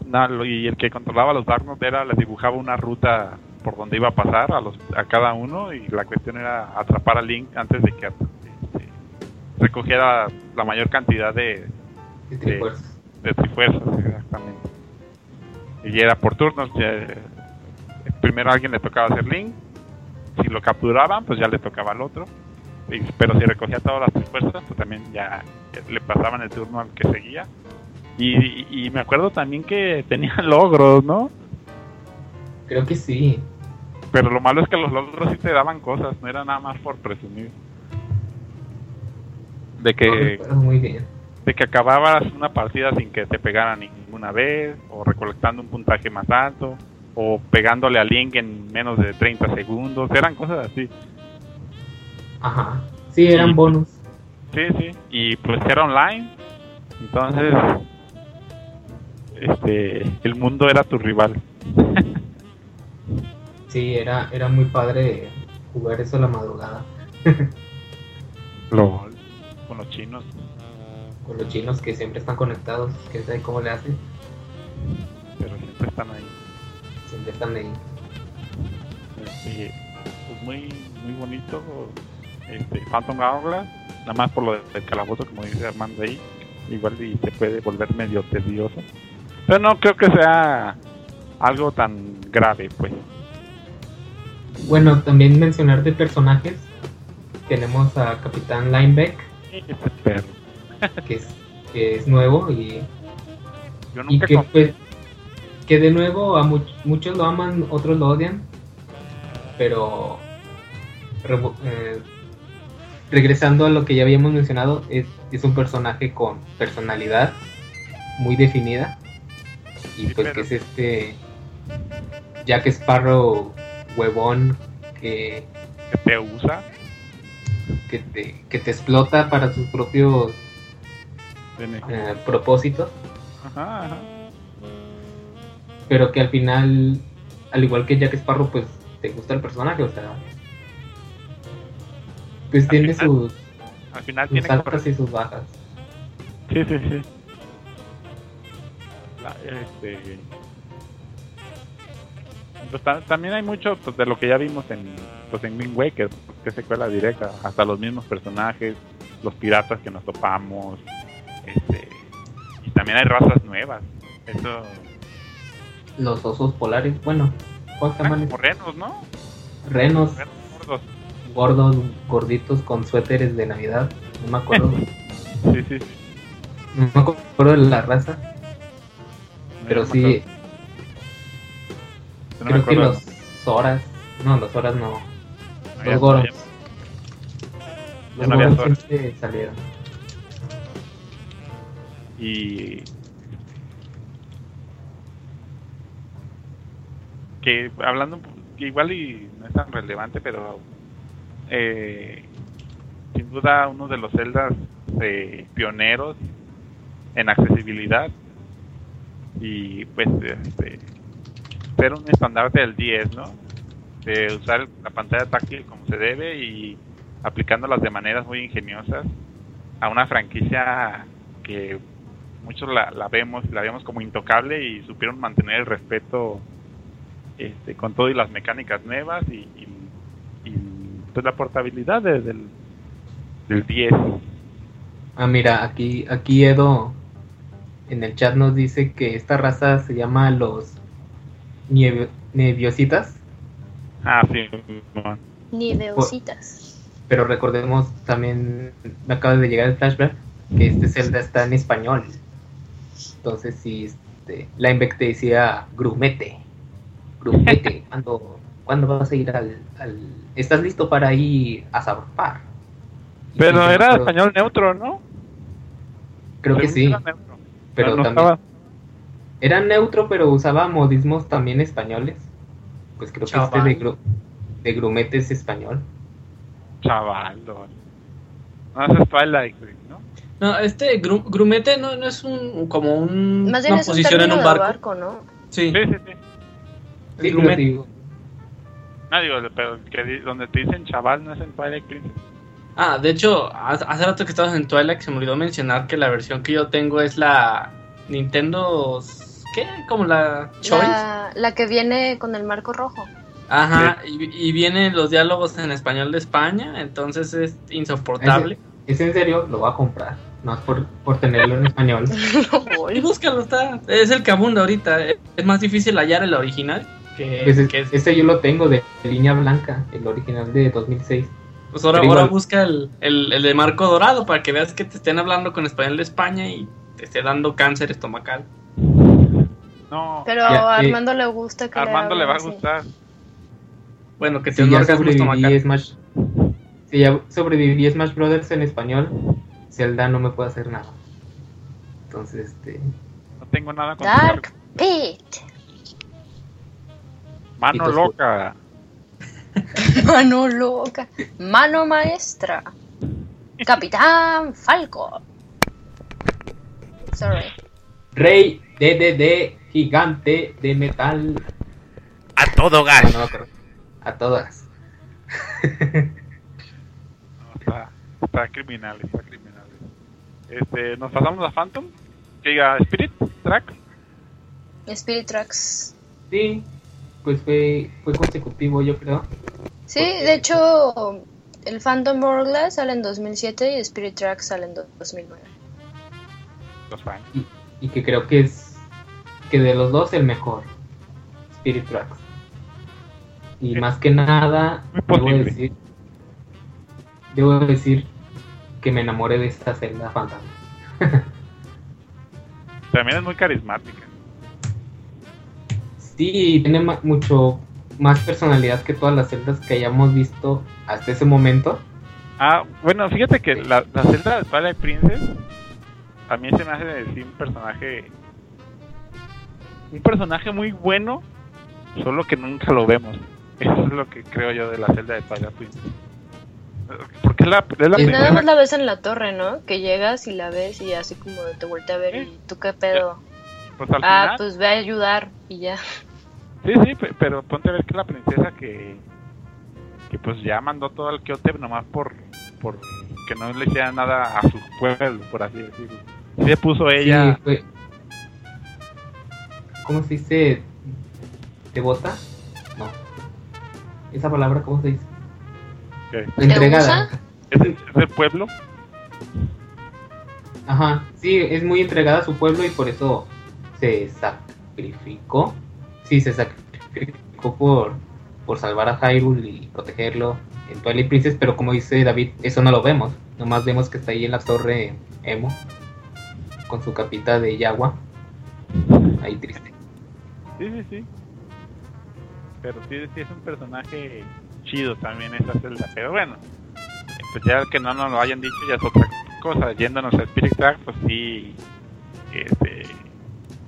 y el que controlaba los Darknot era, les dibujaba una ruta por donde iba a pasar a, los, a cada uno y la cuestión era atrapar a Link antes de que recogiera la mayor cantidad de, de Trifuerzas. de trifuerzas, exactamente. Y era por turnos. ya, eh, primero a alguien le tocaba hacer Link. Si lo capturaban, pues ya le tocaba al otro. Y- pero si recogía todas las trifuerzas, pues también ya le pasaban el turno al que seguía. Y, y- y me acuerdo también que tenían logros, ¿no? Creo que sí. Pero lo malo es que los logros sí te daban cosas, no era nada más por presumir. De que muy bien. de que acababas una partida sin que te pegaran ninguna vez, o recolectando un puntaje más alto, o pegándole a Link en menos de 30 segundos, eran cosas así. Ajá. Sí, eran Sí. bonus. Sí, sí, y pues era online, entonces este el mundo era tu rival. Sí, era, era muy padre jugar eso a la madrugada. LOL. Con los chinos. Con los chinos que siempre están conectados, quién sabe cómo le hacen, Pero siempre están ahí. siempre están ahí. Este, pues muy, muy bonito. Este, Phantom Hourglass, nada más por lo del calabozo, como dice Armando ahí. Igual y se puede volver medio tedioso. Pero no creo que sea algo tan grave, pues. Bueno, también mencionar de personajes, tenemos a Capitán Lineback, perro. que es, que es nuevo y Yo y que pues que de nuevo a much- muchos lo aman otros lo odian pero eh, regresando a lo que ya habíamos mencionado es, es un personaje con personalidad muy definida y Sí, pues pero- que es este Jack Sparrow huevón que, que te usa. Que, te, que te explota para sus propios eh, propósitos Ajá, ajá. pero que al final, al igual que Jack Sparrow, pues te gusta el personaje, o sea, pues Al tiene final, sus, Al final sus tiene altas y sus bajas. Sí, sí, sí. La- este... pues, ta- también hay mucho pues, de lo que ya vimos en pues en Wind Waker, que es secuela directa, hasta los mismos personajes, los piratas que nos topamos, este y también hay razas nuevas. Eso Los osos polares, bueno, ¿cómo se ah, llaman? como renos, ¿no? Renos Renos gordos. gordos, gorditos con suéteres de Navidad, no me acuerdo, Sí, sí. sí. no me acuerdo de la raza, pero No sí, no creo que los Zoras, no, los Zoras no, los ya- no había salieron. y que hablando igual y no es tan relevante pero eh, sin duda uno de los celdas eh, pioneros en accesibilidad y pues este, ser un estandarte del 10 no de usar la pantalla táctil como se debe y aplicándolas de maneras muy ingeniosas a una franquicia que muchos la, la vemos la vemos como intocable y supieron mantener el respeto este, con todo y las mecánicas nuevas y, y, pues la portabilidad de- del, del 10 Ah, mira, aquí, aquí Edo en el chat nos dice que esta raza se llama los neviositas, ah sí. Ni de ositas. pero recordemos también, me acaba de llegar el flashback, que este Zelda está en español. Entonces, si este, Lineback te decía grumete, grumete, ¿cuándo, ¿cuándo vas a ir al, al- ¿Estás listo para ir a zarpar? Pero sí, era creo- español neutro ¿no? Creo que sí, era pero no también... estaba Era neutro, pero usaba modismos también españoles. Pues creo que este de, gru- de grumete es español. chaval no, no Twilight ¿no? No, este gru- grumete no, no es un como un, Más bien una es un posición en un barco. barco, ¿no? Sí, sí sí sí Sí, pero grumete. digo, no digo pero que donde te dicen chaval no es en Twilight Princess Ah, de hecho, hace hace rato que estabas en Twilight se me olvidó mencionar que la versión que yo tengo es la Nintendo... ¿Qué? Como la Choice. La, la que viene con el marco rojo. Ajá, y, y vienen los diálogos en español de España, entonces es insoportable. ¿es en serio? Lo voy a comprar. No es por, por tenerlo en español. Y búscalo, está. Es el Kabum de ahorita. Es más difícil hallar el original que, Pues es- que es- Este yo lo tengo de línea blanca, el original de 2006. Pues ahora, ahora busca el, el, el de marco dorado para que veas que te estén hablando con español de España y te esté dando cáncer estomacal. No Pero Ya, a eh, Armando le gusta que Armando le va a gustar Bueno, que te Si un ya orgasmo sobreviví estomacal. Smash, si ya sobreviví Smash Brothers en español, Zelda no me puede hacer nada. Entonces, este, no tengo nada con Dark Pit. mano loca Mano loca. Mano maestra. Capitán Falco. Sorry. Rey DDD gigante de metal. A todo No, gas. no. A todas. O sea, está criminal, está criminal. Este, nos pasamos a Phantom, que diga Spirit Track. Spirit Tracks. Sí, pues fue, fue consecutivo, yo creo. Sí, de hecho, el Phantom Hourglass sale en 2007 y Spirit Tracks sale en do- 2009. Los fans. Y, y que creo que es que de los dos el mejor. Spirit Tracks. Y más que nada, debo decir, debo decir que me enamoré de esta celda fantasma. También es muy carismática. Sí, tiene mucho más personalidad que todas las celdas que hayamos visto hasta ese momento. Ah, bueno, fíjate que la, la celda de Twilight Princess a mí se me hace decir un personaje un personaje muy bueno, solo que nunca lo vemos. Eso es lo que creo yo de la celda de Princess. Porque es la, es la Es Nada primera- más la ves en la torre, ¿no? Que llegas y la ves y así como te voltea a ver y tú qué pedo. pues al Ah, final, pues ve a ayudar y ya. sí, sí, pe- pero ponte a ver que es la princesa que que pues ya mandó todo al Kyotep nomás por por que no le hiciera nada a su pueblo, por así decirlo. Sí se puso ella Sí, ¿Cómo se dice? ¿Devota? No. ¿Esa palabra cómo se dice? ¿Qué? Entregada. ¿Es, es el pueblo. Ajá, sí, es muy entregada a su pueblo y por eso se sacrificó. Sí, se sacrificó por, por salvar a Hyrule y protegerlo en Twilight Princess, pero como dice David, eso no lo vemos. Nomás vemos que está ahí en la torre Emo con su capita de Yagua. Ahí triste. Sí, sí, sí. Pero sí, sí es un personaje chido también esa celda. Pero bueno, pues ya que no nos lo hayan dicho ya es otra cosa. Yéndonos a Spirit Track, pues sí, este,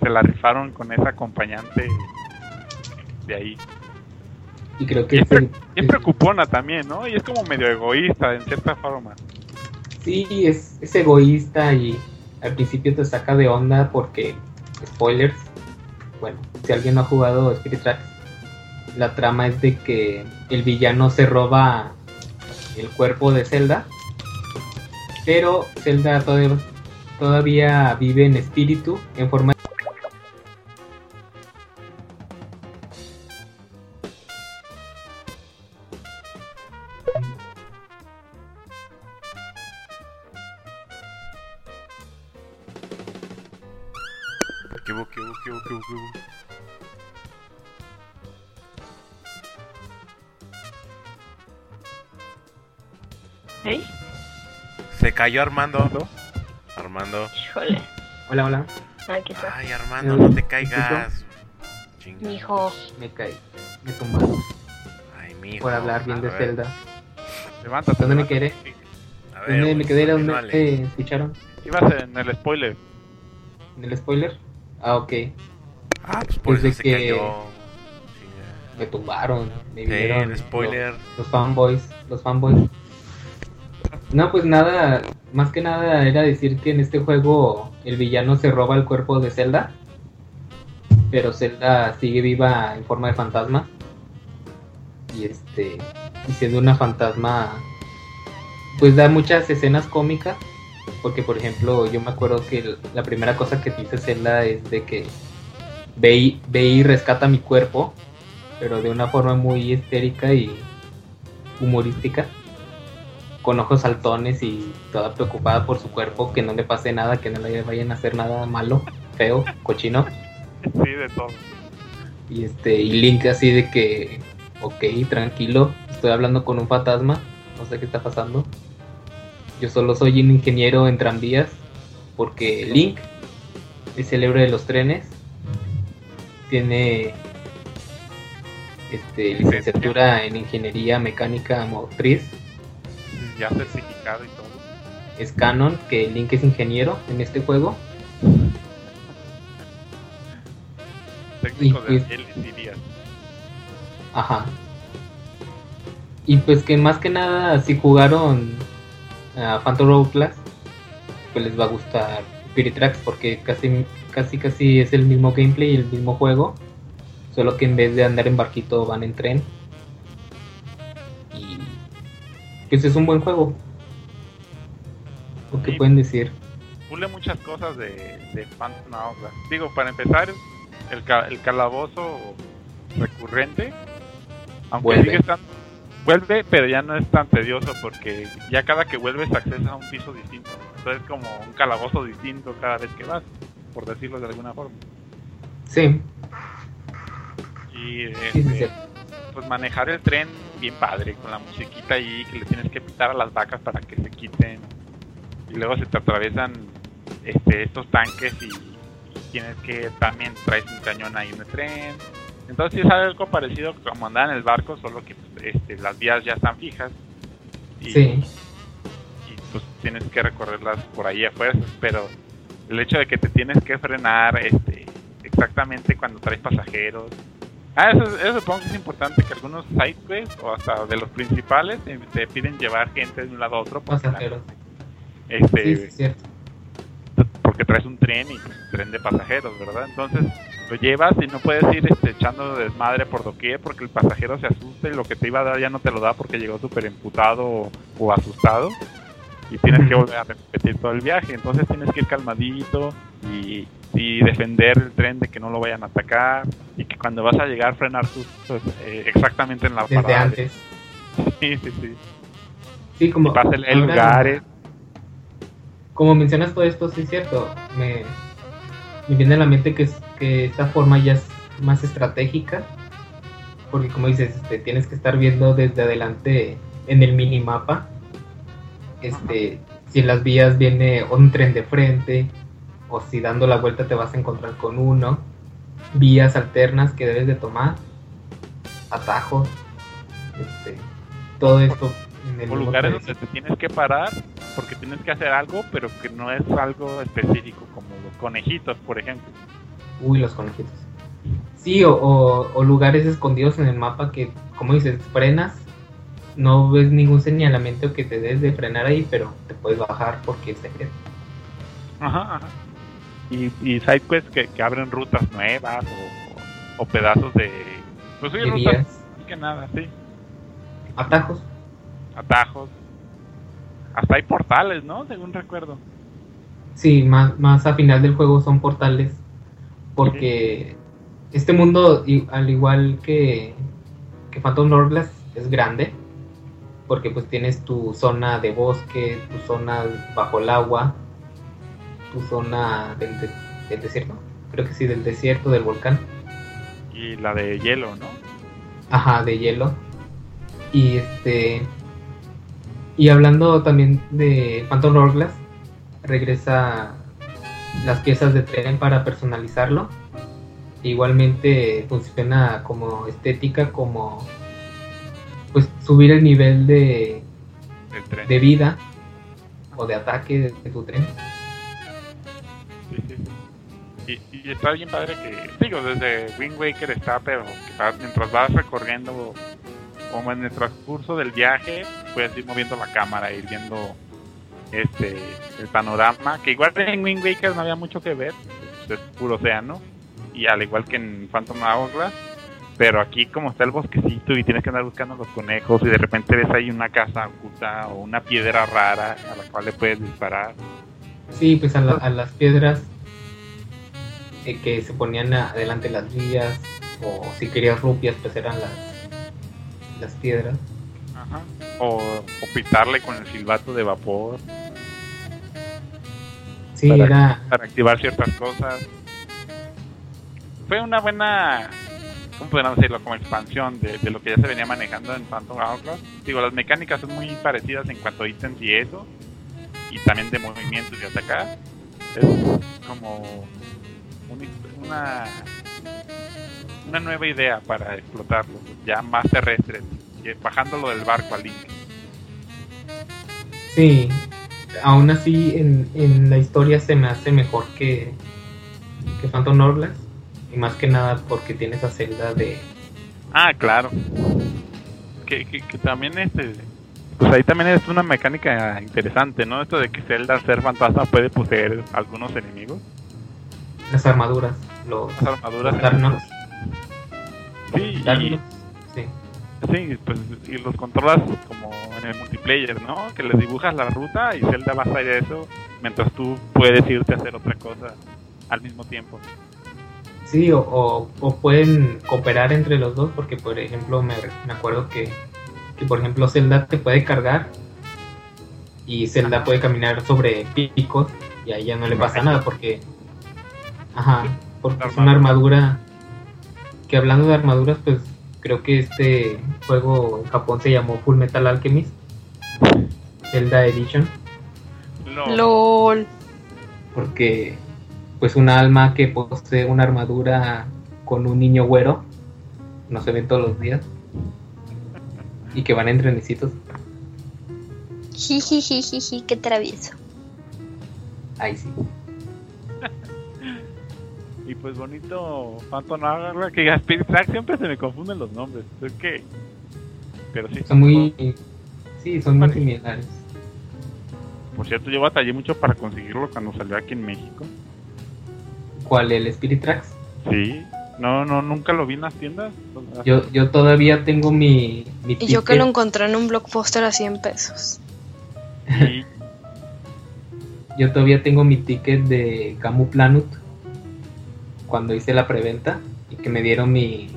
se la rifaron con esa acompañante de ahí. Y creo que Siempre, es el- bien preocupona también, ¿no? Y es como medio egoísta en cierta forma. Sí, es, es egoísta y al principio te saca de onda porque, spoilers, bueno, si alguien no ha jugado Spirit Tracks, la trama es de que el villano se roba el cuerpo de Zelda, pero Zelda todavía, todavía vive en espíritu, en forma cayó Armando. ¿No? Armando. Híjole. Hola, hola, Aquí está. Ay, Armando, no te caigas. Chinga. Mijo. me caí, me tumbaron Ay, mijo. por hablar bien A de ver, Zelda. Levántate. ¿Dónde me quedé? A ver, ¿Dónde me quedé? ¿Dónde te escucharon? Ibas en el spoiler. ¿En el spoiler? Ah, ok. Ah, pues por Desde eso se que- cayó. Me tumbaron, me Sí, vinieron el spoiler. Los, los fanboys, los fanboys. No, pues nada, más que nada era decir que en este juego el villano se roba el cuerpo de Zelda, pero Zelda sigue viva en forma de fantasma. Y este, y siendo una fantasma, pues da muchas escenas cómicas, porque por ejemplo yo me acuerdo que la primera cosa que dice Zelda es de que ve y rescata mi cuerpo, pero de una forma muy histérica y humorística, con ojos saltones y toda preocupada por su cuerpo, que no le pase nada, que no le vayan a hacer nada malo, feo, cochino. Sí, de todo. Y este, y Link así de que, ok, tranquilo, estoy hablando con un fantasma, no sé qué está pasando. Yo solo soy un ingeniero en tranvías, porque Link es el héroe de los trenes, tiene este, licenciatura en ingeniería mecánica motriz, Ya certificado y todo. es canon que Link es ingeniero en este juego. Técnico Y de pues- él dirías. Ajá. Y pues que más que nada, si jugaron a Phantom Hourglass, pues les va a gustar Spirit Tracks porque casi, casi, casi es el mismo gameplay y el mismo juego. Solo que en vez de andar en barquito van en tren. Y pues es un buen juego. ¿O qué Sí. pueden decir? pule muchas cosas de, de Phantom Hourglass. Digo, para empezar, el, ca- el calabozo recurrente, aunque Vuelve. sigue estando, vuelve, pero ya no es tan tedioso porque ya cada que vuelves accesas a un piso distinto. Entonces es como un calabozo distinto cada vez que vas, por decirlo de alguna forma. Sí, Y sí, sí, este, sí. Pues manejar el tren bien padre, con la musiquita ahí, que le tienes que pitar a las vacas para que se quiten. Y luego se te atraviesan este, estos tanques y, y tienes que también traes un cañón ahí en el tren. Entonces sí es algo parecido como andar en el barco, solo que pues, este, las vías ya están fijas. Y, Sí. y pues tienes que recorrerlas por ahí a fuerzas, pero el hecho de que te tienes que frenar este, exactamente cuando traes pasajeros. Ah, eso, eso supongo que es importante, que algunos side quests o hasta de los principales eh, te piden llevar gente de un lado a otro Pasajeros. este, Sí, sí, es cierto. porque traes un tren y pues, tren de pasajeros, ¿verdad? Entonces lo llevas y no puedes ir este, echando desmadre por doquier porque el pasajero se asusta y lo que te iba a dar ya no te lo da porque llegó súper emputado o, o asustado y tienes que volver a repetir todo el viaje. Entonces tienes que ir calmadito y, y defender el tren de que no lo vayan a atacar y que cuando vas a llegar frenar sus, pues, eh, exactamente en la Desde parada. antes. Sí, sí, sí. Sí, como. Y el, el lugares. Como mencionas todo esto, sí es cierto. Me, me viene a la mente que, que esta forma ya es más estratégica. Porque como dices, este, tienes que estar viendo desde adelante en el minimapa. Este, si en las vías viene un tren de frente. O si dando la vuelta te vas a encontrar con uno. Vías alternas que debes de tomar. Atajos. Este, todo esto en el o lugares donde te tienes que parar porque tienes que hacer algo, pero que no es algo específico, como los conejitos, por ejemplo. Uy, los conejitos. Sí, o, o- o lugares escondidos en el mapa que, como dices, frenas, no ves ningún señalamiento que te des de frenar ahí, pero te puedes bajar porque es secreto. Ajá, ajá. Y, y sidequests que, que abren rutas nuevas o, o pedazos de. Pues sí, rutas que nada, sí. atajos. Atajos. Hasta hay portales, ¿no? Según recuerdo. Sí, más, más a final del juego son portales. Porque este mundo, al igual que, que Phantom Hourglass, es grande. Porque pues tienes tu zona de bosque, tu zona bajo el agua, tu zona del, de- del desierto. Creo que sí, del desierto, del volcán. Y la de hielo, ¿no? Ajá, de hielo. Y este. Y hablando también de Phantom Hourglass, regresa las piezas de tren para personalizarlo. Igualmente funciona como estética, como pues subir el nivel de, de vida o de ataque de, de tu tren. Y, está bien padre que, digo, desde Wind Waker está, pero mientras vas recorriendo, como en el transcurso del viaje, puedes ir moviendo la cámara, ir viendo este el panorama, que igual en Wind Waker no había mucho que ver, pues, es puro océano, y al igual que en Phantom Hourglass, pero aquí como está el bosquecito y tienes que andar buscando los conejos y de repente ves ahí una casa oculta o una piedra rara a la cual le puedes disparar. Sí, pues a, la- a las piedras eh, que se ponían adelante las vías, o si querías rupias, pues eran las, las piedras. Ajá. O, o pitarle con el silbato de vapor Sí, Para- era. para activar ciertas cosas. Fue una buena, ¿cómo podríamos decirlo? Como expansión de, de lo que ya se venía manejando en Phantom Hourglass. Digo, las mecánicas son muy parecidas en cuanto a ítems y eso. Y también de movimientos y atacar. Es como una, una nueva idea para explotarlo. Ya más terrestre. Bajándolo del barco al Link. Sí, aún así en, en la historia se me hace mejor que, que Phantom Hourglass. Y más que nada porque tiene esa celda de. Ah, claro. Que, que, que también este. Pues ahí también es una mecánica interesante, ¿no? Esto de que Zelda, al ser fantasma, puede poseer algunos enemigos. Las armaduras, los, Las armaduras. Knucks. Sí, Dark y sí. Sí, pues y los controlas como en el multiplayer, ¿no? Que les dibujas la ruta y Zelda va a hacer eso mientras tú puedes irte a hacer otra cosa al mismo tiempo. Sí, o, o, o pueden cooperar entre los dos, porque por ejemplo me, me acuerdo que, que por ejemplo Zelda te puede cargar y Zelda puede caminar sobre picos y a ella no le pasa nada porque ajá, porque es una armadura. que hablando de armaduras pues creo que este juego en Japón se llamó Full Metal Alchemist. Zelda Edition. No, LOL. porque pues una alma que posee una armadura con un niño güero no se ven todos los días. Y que van en trenecitos. Jijijijiji, qué travieso. ahí sí Y pues bonito Phantom Hourglass, que diga Spirit Track siempre se me confunden los nombres. Es que. Pero sí. son muy sí son muy similares Por cierto, yo batallé mucho para conseguirlo cuando salió aquí en México. ¿cuál el Spirit Tracks? Sí. No, no, nunca lo vi en las tiendas. Yo, yo todavía tengo mi, mi Y yo que lo encontré en un blockbuster a 100 pesos. y- Yo todavía tengo mi ticket de Camu Planut cuando hice la preventa y que me dieron mi,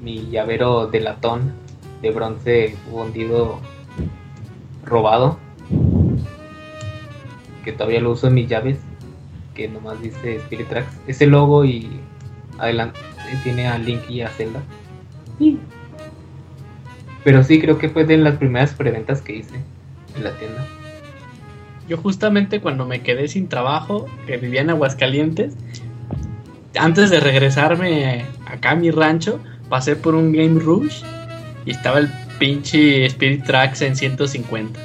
mi llavero de latón de bronce fundido robado. Que todavía lo uso en mis llaves. Que nomás dice Spirit Tracks. Ese logo y adelante tiene a Link y a Zelda. Sí. Pero sí, creo que fue de las primeras preventas que hice en la tienda. Yo justamente cuando me quedé sin trabajo, que vivía en Aguascalientes, antes de regresarme acá a mi rancho, pasé por un Game Rush y estaba el pinche Spirit Tracks en 150.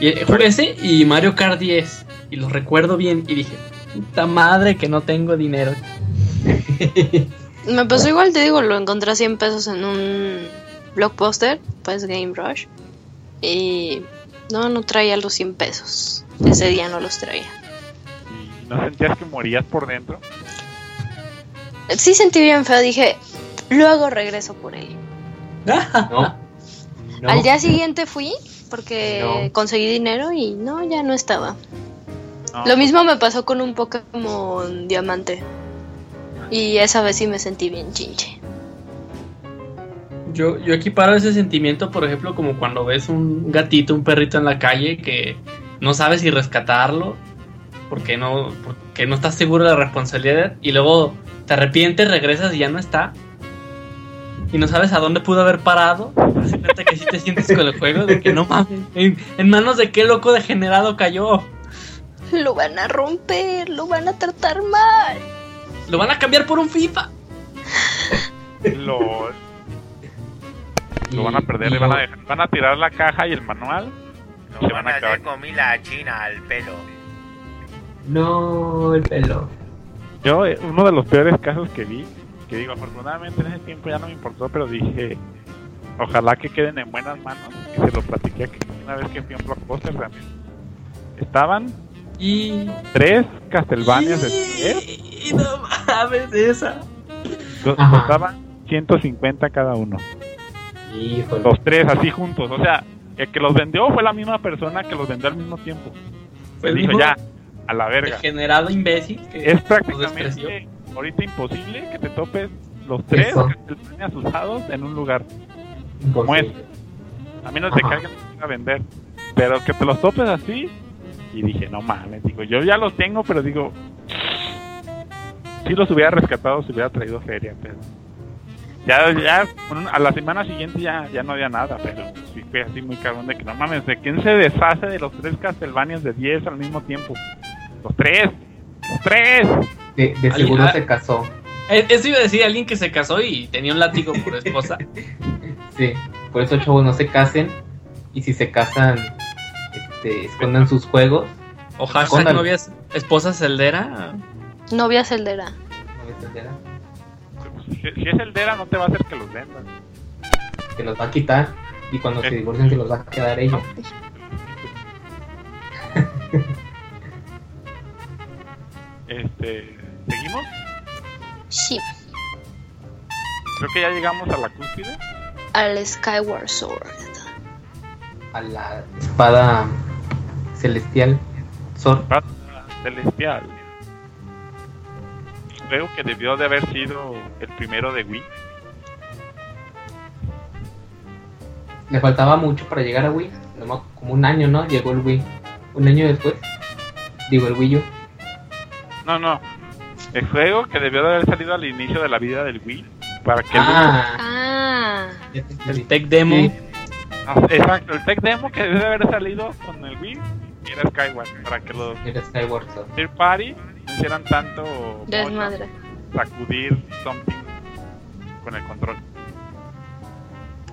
Y eh, jugué ese y Mario Kart 10 y los recuerdo bien y dije, puta madre que no tengo dinero. Me pasó igual, te digo, lo encontré a 100 pesos en un blockbuster, pues Game Rush. Y no, no traía los 100 pesos. Ese día no los traía. Y no sentías que morías por dentro. Sí sentí bien feo, dije, luego regreso por él. No. No. Al día siguiente fui porque No. conseguí dinero y no, ya no estaba. No, Lo mismo me pasó con un Pokémon Diamante. Y esa vez sí me sentí bien chinche. Yo, yo equiparo ese sentimiento, por ejemplo, como cuando ves un gatito, un perrito en la calle que no sabes si rescatarlo porque no, porque no estás seguro de la responsabilidad y luego te arrepientes, regresas y ya no está. Y no sabes a dónde pudo haber parado. Así que sí te sientes con el juego de que no mames. ¿En, en manos de qué loco degenerado cayó? Lo van a romper, lo van a tratar mal. Lo van a cambiar por un FIFA. Lo, Y- lo van a perder, y le van a, dejar- van a tirar la caja y el manual. Se van van a hacer comida china al pelo. No, el pelo. Yo, eh, uno de los peores casos que vi, que digo, afortunadamente en ese tiempo ya no me importó, pero dije, ojalá que queden en buenas manos. Y se lo platiqué una vez que fui a un blockbuster también. Estaban Y. tres Castlevanias de 10, Y no mames esa. costaban 150 cada uno. Híjole. Los tres así juntos, o sea, el que los vendió fue la misma persona que los vendió al mismo tiempo. El dijo mismo ya, a la verga. Degenerado imbécil. Que Es prácticamente ahorita imposible que te topes los tres Eso. Castlevanias usados en un lugar. como Imposible. A menos de que alguien a vender. Pero que te los topes así. Y dije, no mames, digo, yo ya los tengo, pero digo, si los hubiera rescatado, se hubiera traído feria, pero ya, ya, a la semana siguiente ya, ya no había nada, pero sí fue así muy cabrón de que no mames, ¿de quién se deshace de los tres Castlevanias de 10 al mismo tiempo? Los tres, los tres. De, seguro se casó. Eh, Eso iba a decir alguien que se casó y tenía un látigo por esposa. Sí. Por eso, chavos, no se casen. Y si se casan, este, escondan sus juegos. O hashtag novias, esposa celdera. Novia celdera. ¿no me entenderá? Si, si es el Dera, no te va a hacer que los vendas. Que los va a quitar. Y cuando se divorcien, se los va a quedar ella. Este, ¿seguimos? Sí. Creo que ya llegamos a la cúspide. Al Skyward Sword. A la espada celestial. Sor. Espada Celestial. Creo que debió de haber sido el primero de Wii. Le faltaba mucho para llegar a Wii. Como un año, ¿no? Llegó el Wii. Un año después. Digo, el Wii U. No, no. El juego que debió de haber salido al inicio de la vida del Wii. Para que el Ah, Ah. El tech demo. Sí. Ah, Exacto, el tech demo que debe de haber salido con el Wii era Skyward. Para que los Era Skyward third party no hicieran tanto desmadre. sacudir something con el control.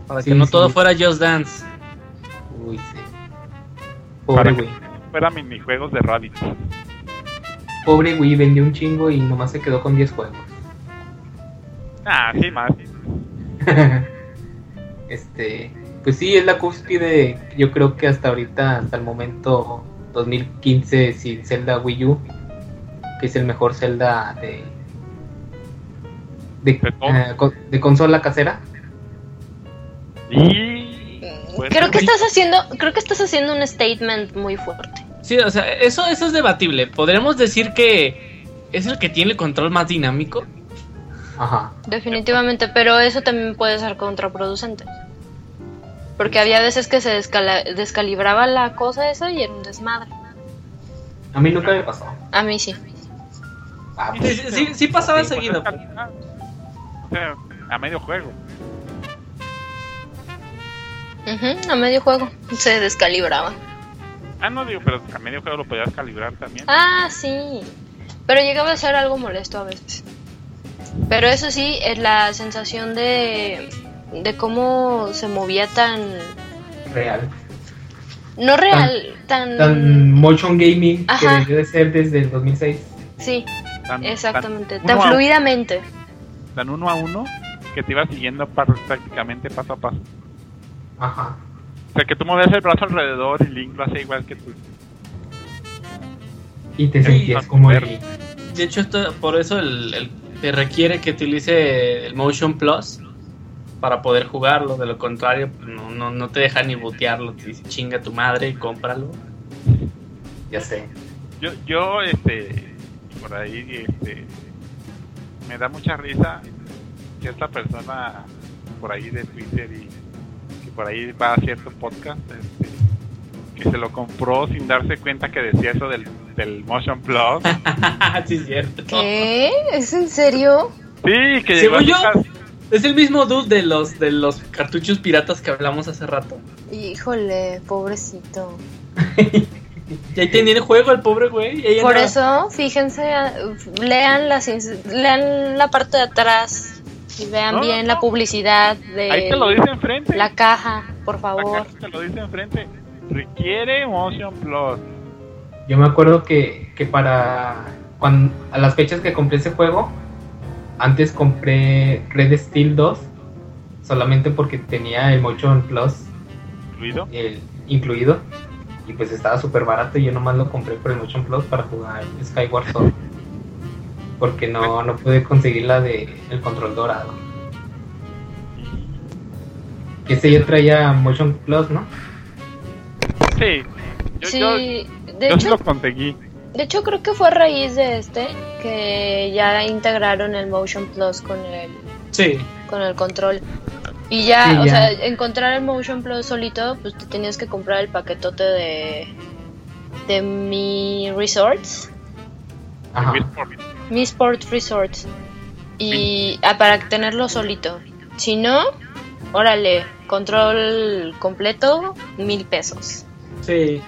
Para Sí, que no sí. todo fuera Just Dance. Uy, sí. Pobre Para que Wii. fuera minijuegos de Rabbit. Pobre Wii vendió un chingo y nomás se quedó con 10 juegos. Ah, sí, más. este, pues sí, es la cúspide, yo creo que hasta ahorita, hasta el momento 2015 sin Zelda Wii U, que es el mejor Zelda de de, De de consola casera. Y. pues, Creo que estás haciendo, creo que estás haciendo un statement muy fuerte. Sí, o sea, eso, eso es debatible. Podríamos decir que es el que tiene el control más dinámico. Ajá. Definitivamente, pero eso también puede ser contraproducente. Porque había veces que se descala- descalibraba la cosa esa y era un desmadre. A mí nunca me pasó. A mí sí. Ah, Sí, pues, sí, sí, sí pasaba Sí, pues, seguido. es calidad. O sea, a medio juego. Ujú, a medio juego se descalibraba. Ah, no digo, pero a medio juego lo podías calibrar también. Ah, sí. Pero llegaba a ser algo molesto a veces. Pero eso sí, es la sensación de, de cómo se movía tan... real. No real, tan... Tan motion gaming que Ajá. debió de ser desde el 2006. Sí, Tan- exactamente. tan Tan uno a- fluidamente. Tan uno a uno que te iba siguiendo par- prácticamente paso a paso. Ajá. O sea, que tú movías el brazo alrededor y Link lo hace igual que tú. Y te sentías como el... De hecho, esto, por eso el, el- te requiere que utilice el Motion Plus para poder jugarlo. De lo contrario, pues, no, no, no te deja ni botearlo. Te dice chinga tu madre y cómpralo. Ya sé. Yo, yo, este, por ahí, este, me da mucha risa que esta persona por ahí de Twitter y por ahí va a cierto podcast, este, que se lo compró sin darse cuenta que decía eso del, del Motion Plus. sí, es cierto. ¿Qué? ¿Es en serio? Sí, que llegó yo- Es el mismo dude de los, de los cartuchos piratas que hablamos hace rato. Híjole, pobrecito. Y ahí tenía el juego el pobre güey. Por andaba. eso, fíjense, lean, las, lean la parte de atrás y vean No, bien no. la publicidad de Ahí te lo dice enfrente. la caja, por La favor. caja te lo dice enfrente. Requiere Motion Plus. Yo me acuerdo que, que para cuando, a las fechas que compré ese juego, antes compré Red Steel 2 solamente porque tenía el Motion Plus Incluido. el, incluido y pues estaba súper barato y yo nomás lo compré por el Motion Plus para jugar Skyward Sword porque no, no pude conseguir la de el control dorado que ese ya traía Motion Plus, ¿no? Sí. Yo, Sí, yo, de yo hecho, lo conseguí. de hecho creo que fue a raíz de este que ya integraron el Motion Plus con el Sí. con el control. Y ya, Sí, o ya. sea, encontrar el Motion Plus solito, pues te tenías que comprar el paquetote de de Mi Resorts, Ajá. Mi Sport Resorts. Y ah, para tenerlo solito. Si no, órale, control completo, mil pesos. Sí.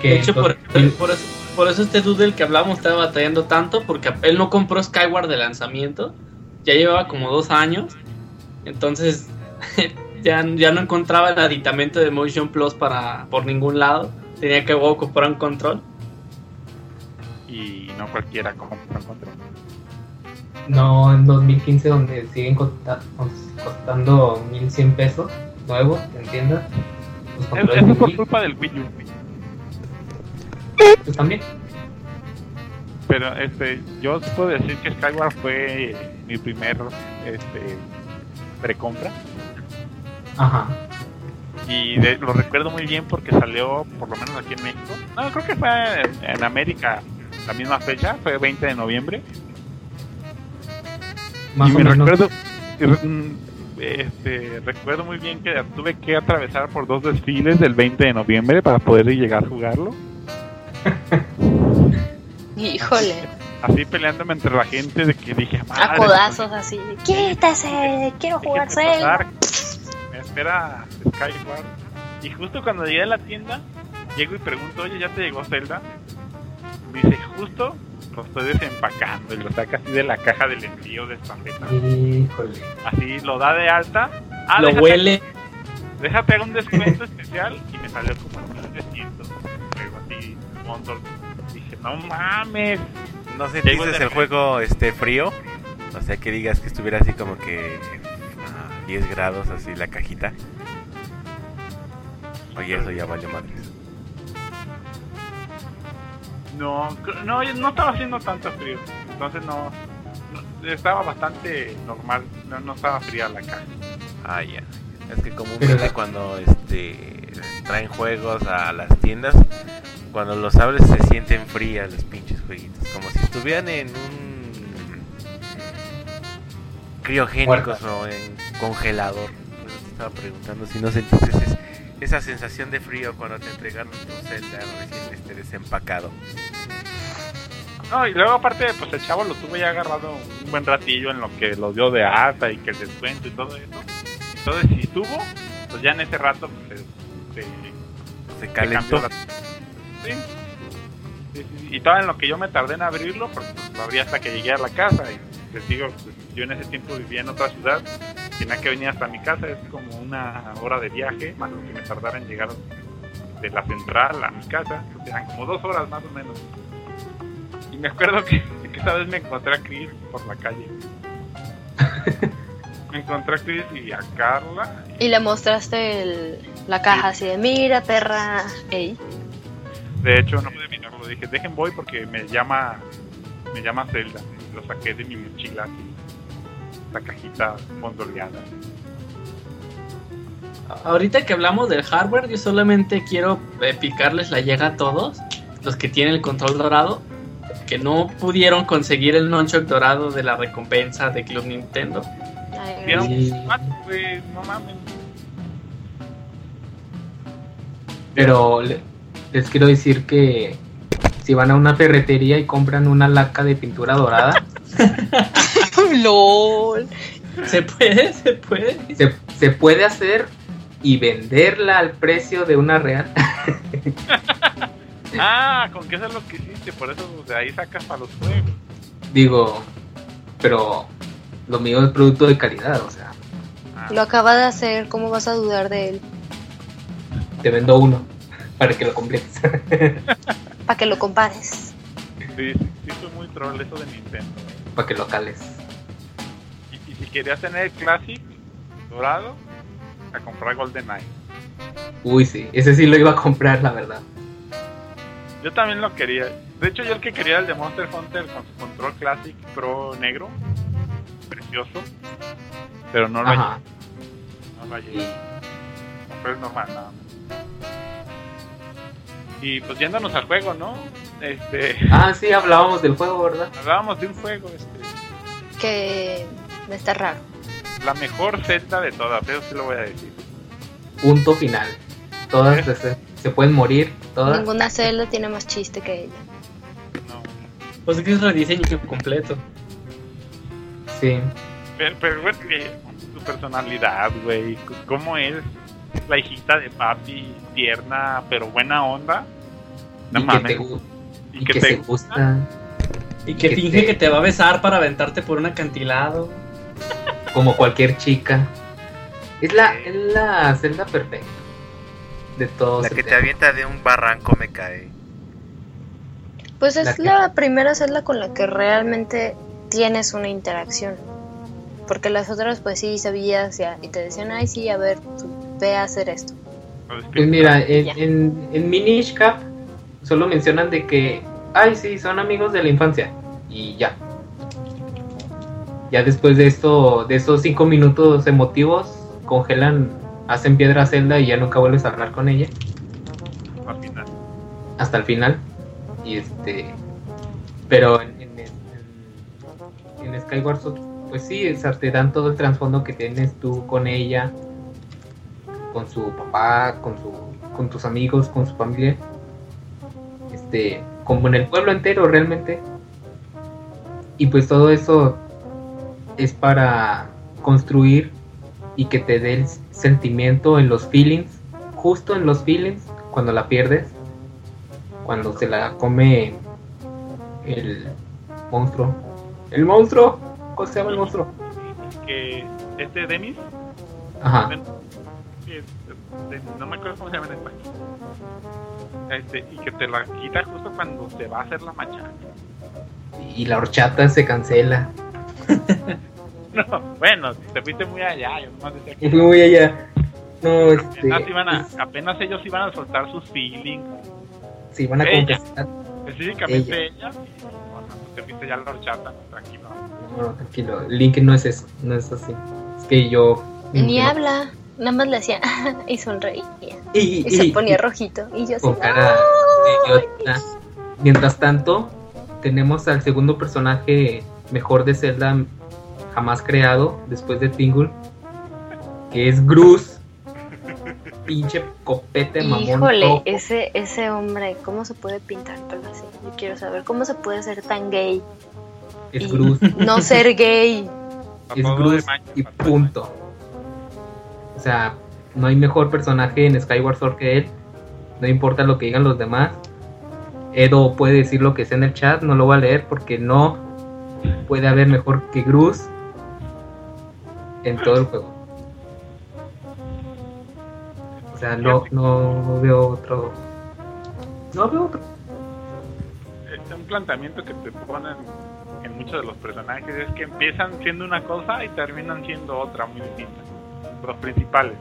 Que De hecho, por, eso, por eso este dude del que hablamos estaba batallando tanto, porque él no compró Skyward de lanzamiento, ya llevaba como dos años, entonces ya, ya no encontraba el aditamento de Motion Plus para por ningún lado, tenía que luego comprar un control. Y no cualquiera compra un control. No, en 2015 donde siguen costa- costando 1100 pesos nuevos, ¿te entiendes? Los Es- controles Eso de por Wii, culpa del Wii U. pues también. Pero este, yo puedo decir que Skyward fue mi primer este, precompra. Ajá. Y de- lo recuerdo muy bien porque salió, por lo menos aquí en México. No, creo que fue en, en América la misma fecha, fue 20 de noviembre. Más y o me menos. recuerdo, mm, este, recuerdo muy bien que tuve que atravesar por dos desfiles del 20 de noviembre para poder llegar a jugarlo. Híjole. Así peleándome entre la gente de que dije, A "Madre, codazos así. Quítese, quiero jugar Me espera Skyward. Y justo cuando llegué a la tienda, llego y pregunto, oye, ¿ya te llegó Zelda? Me dice, justo lo estoy desempacando y lo saca así de la caja del envío de estafeta. Híjole. Así lo da de alta. Ah, Lo déjate- huele. Déjate hacer un descuento especial y me salió como en 1300. Luego así, montón. Dije, no mames. ¿No Llegó sentiste de el juego este frío? O sea, que digas que estuviera así como que a 10 grados así la cajita. Oye, eso ya valió madres. No, no, no estaba haciendo tanto frío. Entonces no, no- estaba bastante normal. No, no estaba fría la caja. Ah, ya. Es que comúnmente cuando este traen juegos a las tiendas, cuando los abres se sienten frías los pinches jueguitos, como si estuvieran en un criogénicos o en congelador. Por eso te estaba preguntando si no sentiste ese- esa sensación de frío cuando te entregaron tu Zelda recién este desempacado. No, y luego aparte, pues el chavo lo tuvo ya agarrado un buen ratillo en lo que lo dio de alta y que el descuento y todo eso. Entonces, si estuvo, pues ya en ese rato, pues se, se- Se calentó. la- Sí. Sí, sí. Y todo en lo que yo me tardé en abrirlo, porque pues, lo abrí hasta que llegué a la casa. Y les digo, pues, yo en ese tiempo vivía en otra ciudad, tenía que venir hasta mi casa, es como una hora de viaje, más lo que me tardara en llegar de la central a mi casa, eran como dos horas más o menos. Y me acuerdo que, que esa vez me encontré a Chris por la calle. me encontré a Chris y a Carla. Y le mostraste el- la caja así de, mira, perra. Ey. De hecho, no pude mirarlo. Dije, dejen voy porque me llama me llama Zelda. Lo saqué de mi mochila así. La cajita fondoleada. Ahorita que hablamos del hardware, yo solamente quiero eh, picarles la llega a todos, los que tienen el control dorado, que no pudieron conseguir el nunchuck dorado de la recompensa de Club Nintendo. Ay, ¿Vieron? Sí. No mames. Pero le- les quiero decir que si van a una ferretería y compran una laca de pintura dorada, LOL. ¿Se puede? ¿Se puede? se, se puede hacer y venderla al precio de una real. Ah, con que eso es lo que hiciste. Por eso de ahí sacas para los juegos. Digo, pero lo mío es producto de calidad, o sea, Ah, Lo acaba de hacer, ¿cómo vas a dudar de él? te vendo uno para que lo completes. Para que lo compares. sí, sí, sí, fue muy troll eso de Nintendo. Para que lo cales. Y, y si querías tener el Classic dorado, a comprar GoldenEye. Uy, sí, ese sí lo iba a comprar, la verdad. Yo también lo quería. De hecho, yo el que quería era el de Monster Hunter con su control Classic Pro negro. Precioso. Pero no lo hallé. Ajá. No lo hallé. No fue el normal, nada más. Y pues yéndonos al juego, ¿no? Este, Ah, sí, hablábamos del juego, ¿verdad? hablábamos de un juego, este, Que está raro. la mejor Zelda de todas, eso sí lo voy a decir. Punto final. Todas se, se pueden morir, todas. Ninguna celda tiene más chiste que ella. No. Pues es que es rediseño completo. Sí. Pero, pero su personalidad, güey, cómo es la hijita de papi, tierna, pero buena onda. No y que mames. te, gu- y y que que te se gusta. gusta. Y que Que finge te- que te va a besar para aventarte por un acantilado. como cualquier chica. Es la, es la celda perfecta. De todos. La que te avienta de un barranco me cae. Pues La es que- la primera celda con la que realmente tienes una interacción. Porque las otras, pues sí, sabías ya, y te decían, ay, sí, a ver, tú ve a hacer esto. Pues mira, en, en, en Minish Cap solo mencionan de que, ay, sí, son amigos de la infancia. Y ya. ya después de esto, de esos cinco minutos emotivos, congelan, hacen piedra a Zelda y ya nunca vuelves a hablar con ella Al final. hasta el final. Y este. Pero en, en, en- en Skyward Sword, pues sí, o sea, te dan todo el trasfondo que tienes tú con ella, con su papá, con su, con tus amigos, con su familia. Este, como en el pueblo entero realmente. Y pues todo eso es para construir y que te dé el sentimiento en los feelings, justo en los feelings, cuando la pierdes cuando se la come el monstruo. ¿El monstruo? ¿Cómo se llama el monstruo? Que este Demis, Ajá. De- no me acuerdo cómo se llama en español. Este, y que te la quita justo cuando se va a hacer la machaca. Y la horchata se cancela. No, bueno, te fuiste muy allá. Yo nomás decía que fui muy allá. No, este. apenas, iban a, apenas ellos iban a soltar sus feelings, se van a Ella. confesar. específicamente ella. y bueno, te fuiste ya la horchata, no, tranquilo. No, tranquilo. Link no es eso, no es así. Es que yo. Ni no. Nada más le hacía y sonreía. Y, Y se ponía rojito. Y yo así, con cara de "Ay". idiota. Mientras tanto, tenemos al segundo personaje mejor de Zelda jamás creado después de Tingle, que es Gruz. Pinche copete mamón. Híjole, rojo. ese, ese hombre, ¿cómo se puede pintar pelo así? Yo quiero saber, ¿cómo se puede ser tan gay? es y Gruz, no ser gay. Es Gruz y punto. O sea, no hay mejor personaje en Skyward Sword que él. No importa lo que digan los demás. Edo puede decir lo que sea en el chat, no lo voy a leer porque no puede haber mejor que Gruz en todo el juego. O sea, no, no veo otro. No veo otro. Un planteamiento que te ponen en muchos de los personajes es que empiezan siendo una cosa y terminan siendo otra muy distinta. Los principales.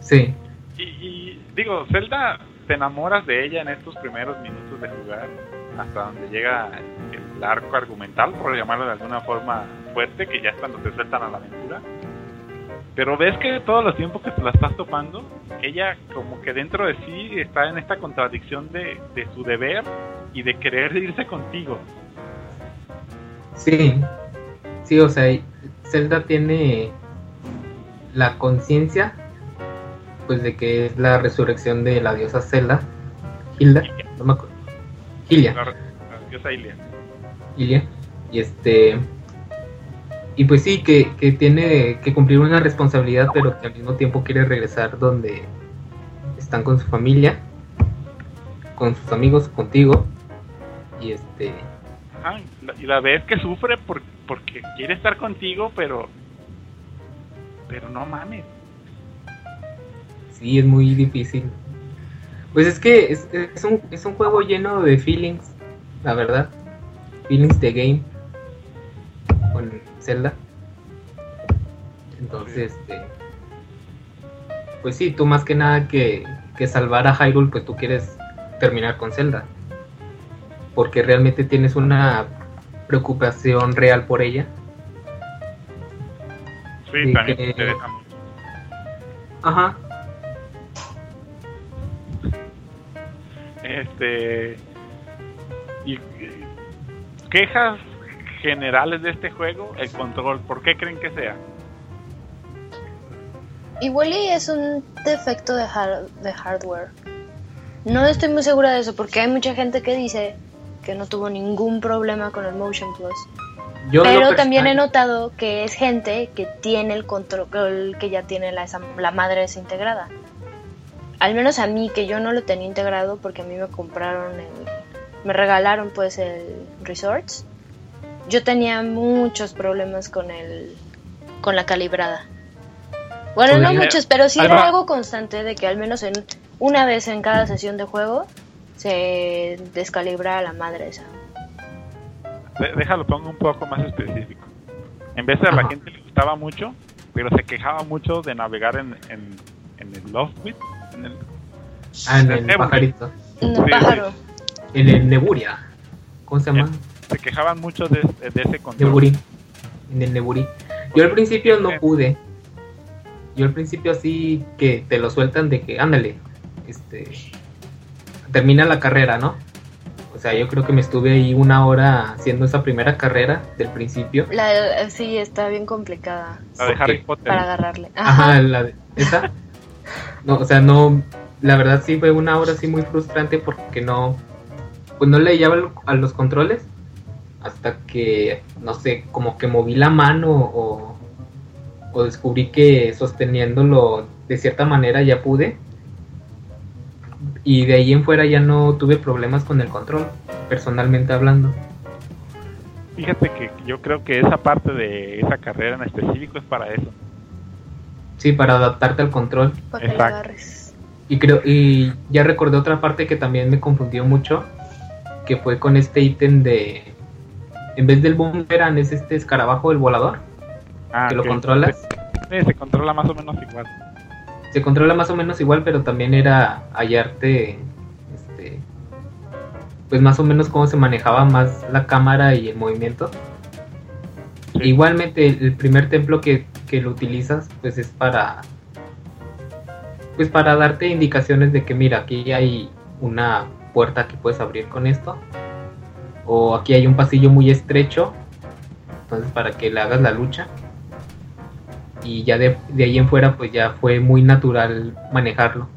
Sí, Y, y digo, Zelda, te enamoras de ella en estos primeros minutos de jugar, hasta donde llega el arco argumental, por llamarlo de alguna forma fuerte, que ya es cuando te sueltan a la aventura. Pero ves que todos los tiempos que te la estás topando, ella como que dentro de sí está en esta contradicción de, de su deber y de querer irse contigo. sí. Sí, o sea, Zelda tiene la conciencia pues de que es la resurrección de la diosa Zelda, Hilda, no me acuerdo. Hylia. La, la diosa Ilia. Ilia. Y este. Y pues sí, que, que tiene que cumplir una responsabilidad, pero que al mismo tiempo quiere regresar donde están con su familia, con sus amigos, contigo. Y este. Ajá, y la- ves que sufre por, porque quiere estar contigo, pero... Pero no mames. Sí, es muy difícil. Pues es que es, es un, es un juego lleno de feelings, la verdad. Feelings de game. Con Zelda. Entonces, este. Pues sí, tú más que nada que, que salvar a Hyrule, pues tú quieres terminar con Zelda. Porque realmente tienes una preocupación real por ella. Sí, también que- interesa mucho. Ajá. Este. Y, quejas generales de este juego, el control. ¿Por qué creen que sea? Igual y es un defecto de, har- de hardware. No estoy muy segura de eso porque hay mucha gente que dice que no tuvo ningún problema con el Motion Plus. Yo Pero también he notado que es gente que tiene el control, que ya tiene la, la madre desintegrada. Al menos a mí, que yo no lo tenía integrado porque a mí me compraron, el, me regalaron pues el Resorts. Yo tenía muchos problemas con el, con la calibrada. Bueno, no Podría- muchos, pero sí era algo constante de que al menos en una vez en cada sesión de juego se descalibraba la madre esa. De- déjalo, pongo un poco más específico. En vez de a la gente le gustaba mucho, pero se quejaba mucho de navegar en, en, en el Loftwit. En el, Ah, en el pajarito. No, Sí, pájaro. En el Neburia. ¿Cómo se llama? se quejaban mucho de, de ese control. Neburi. En el Neburi. Yo al principio no pude. Yo al principio así que te lo sueltan de que, ándale, este, termina la carrera, ¿no? O sea, yo creo que me estuve ahí una hora haciendo esa primera carrera del principio. La, sí, está bien complicada La de. Harry Potter. para agarrarle. Ajá, Ajá. la de, esa. No, o sea, no, la verdad sí fue una hora así muy frustrante porque no, pues no le llevaba a los controles hasta que, no sé, como que moví la mano o, o descubrí que sosteniéndolo de cierta manera ya pude. Y de ahí en fuera ya no tuve problemas con el control, personalmente hablando. Fíjate que yo creo que esa parte de esa carrera en específico es para eso. Sí, para adaptarte al control. Para que agarres. Y creo y ya recordé otra parte que también me confundió mucho, que fue con este ítem de en vez del boomerang es este escarabajo el volador, Ah, que lo controlas. Sí, se controla más o menos igual. Se controla más o menos igual, pero también era hallarte este pues más o menos cómo se manejaba más la cámara y el movimiento. Sí. Igualmente el, el primer templo que, que lo utilizas pues es para pues para darte indicaciones de que mira aquí hay una puerta que puedes abrir con esto o aquí hay un pasillo muy estrecho entonces para que le hagas la lucha y ya de, de ahí en fuera pues ya fue muy natural manejarlo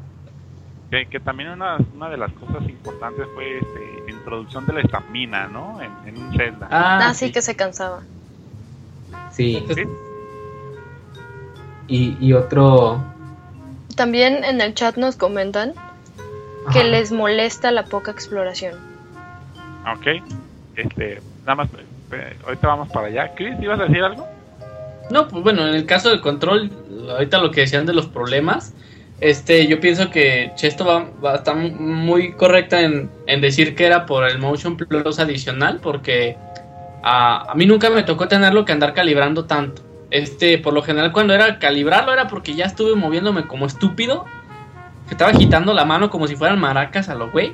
Que, que también una, una de las cosas importantes fue este, introducción de la estamina, ¿no? En, en un Zelda. Ah, sí que se cansaba. sí ¿Sí? y, y otro También en el chat nos comentan que les molesta la poca exploración. Ok. Este, nada más, eh, ahorita vamos para allá. Chris, ¿ibas a decir algo? No, pues bueno, en el caso del control, ahorita lo que decían de los problemas, este, yo pienso que Chesto va, va a estar muy correcta en, en decir que era por el Motion Plus adicional, porque a, a mí nunca me tocó tenerlo que andar calibrando tanto. Este, por lo general cuando era calibrarlo era porque ya estuve moviéndome como estúpido, que estaba agitando la mano como si fueran maracas a lo güey.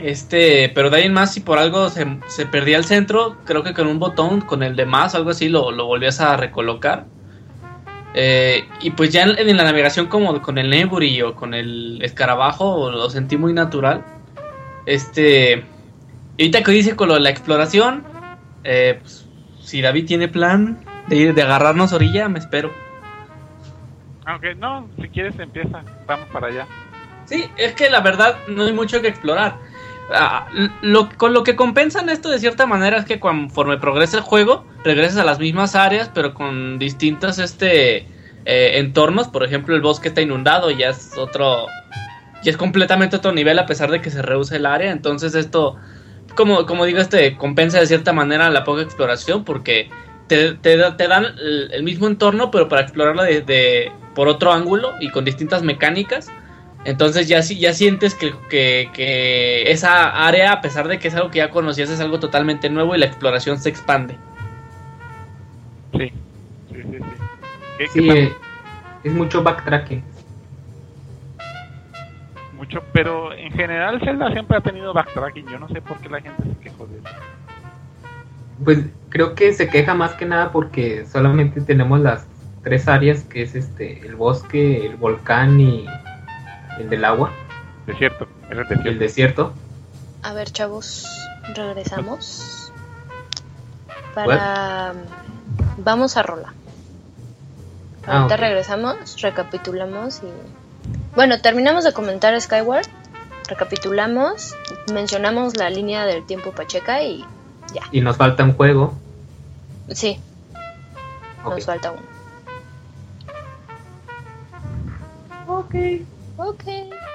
Este, pero de ahí en más, si por algo se, se perdía el centro, creo que con un botón, con el de más, algo así, lo, lo volvías a recolocar. Eh, y pues ya en, en la navegación, como con el Neburi o con el escarabajo, lo sentí muy natural. Este, y ahorita que dice con lo de la exploración, eh, pues, si David tiene plan de ir, de agarrarnos orilla, me espero. Ok. No, si quieres empieza. Vamos para allá. Sí, es que la verdad no hay mucho que explorar. Ah, lo, con lo que compensan esto de cierta manera es que conforme progresa el juego, regresas a las mismas áreas, pero con distintos este, eh, entornos. Por ejemplo, el bosque está inundado, ya es otro. Ya es completamente otro nivel a pesar de que se reduce el área. Entonces, esto, como, como digo, este compensa de cierta manera la poca exploración porque te, te, te dan el, el mismo entorno, pero para explorarlo de, de- por otro ángulo y con distintas mecánicas. Entonces ya, sí- ya sientes que, que, que esa área, a pesar de que es algo que ya conocías, es algo totalmente nuevo y la exploración se expande. Sí. Sí, sí, sí. ¿Qué- qué sí eh, es mucho backtracking Mucho, pero en general Zelda siempre ha tenido backtracking. Yo no sé por qué la gente se quejó de eso. Pues creo que se queja más que nada porque solamente tenemos las tres áreas que es este el bosque, el volcán y el del agua, Desierto, el desierto. el desierto. A ver, chavos, regresamos. Para. Vamos a rola. Ah, Ahorita regresamos, recapitulamos y. Bueno, terminamos de comentar Skyward. Recapitulamos, mencionamos la línea del tiempo Pacheca y ya. Y nos falta un juego. Sí, nos falta uno. Ok. Ok.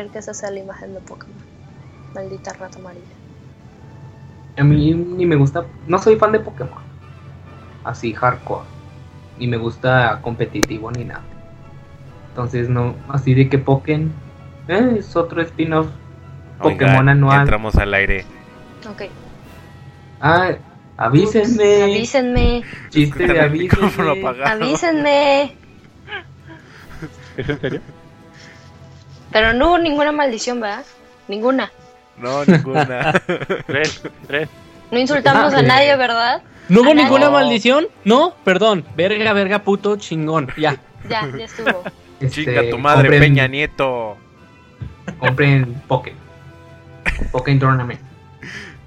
Creer que esa sea la imagen de Pokémon. Maldita rata amarilla. A mí ni me gusta, no soy fan de Pokémon. Así hardcore. Ni me gusta competitivo ni nada. Entonces no, así de que Pokémon eh, es otro spin-off Pokémon anual. Entramos al aire. Ok. Ah, avísenme. Avísenme, Chiste de avísenme. avísenme. ¿Es en serio? Pero no hubo ninguna maldición, ¿verdad? Ninguna. No, ninguna. Tres, tres. No insultamos a Ah, nadie, eh. ¿verdad? ¿No hubo ninguna maldición? No, perdón. Verga, verga, puto, chingón. Ya. Ya, ya estuvo. Este, Chinga tu madre, compren- Peña Nieto. Compren Pokémon. Pokémon Tournament.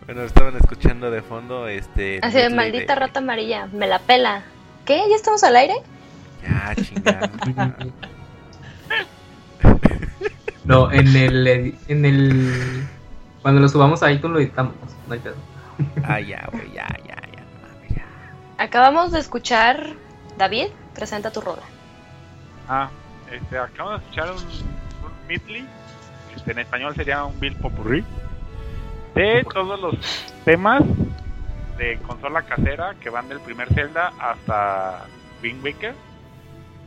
Bueno, estaban escuchando de fondo este. Así de maldita de- rata amarilla, me la pela. ¿Qué? ¿Ya estamos al aire? Ya, chinga. No, en el, en el, cuando lo subamos a iTunes lo editamos, no hay pedo. ah, ya, güey, ya, ya, ya. no ya. Acabamos de escuchar. David, presenta tu rola. Ah, este, acabamos de escuchar un, un medley, este, en español sería un Bill Popurrí, de todos los temas de consola casera que van del primer Zelda hasta Wind Waker.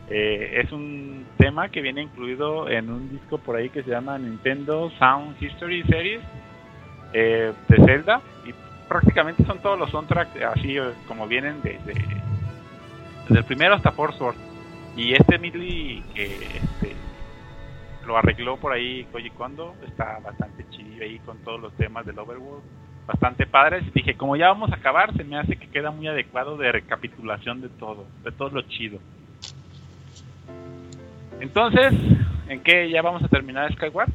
Eh, es un tema que viene incluido en un disco por ahí que se llama Nintendo Sound History Series eh, de Zelda y prácticamente son todos los soundtracks así eh, como vienen desde, desde el primero hasta Force Sword. Y este medley que este, lo arregló por ahí Koji Kondo está bastante chido ahí con todos los temas del Overworld, bastante padres. Dije, como ya vamos a acabar, se me hace que queda muy adecuado de recapitulación de todo, de todo lo chido. Entonces, ¿en qué ya vamos a terminar Skyward?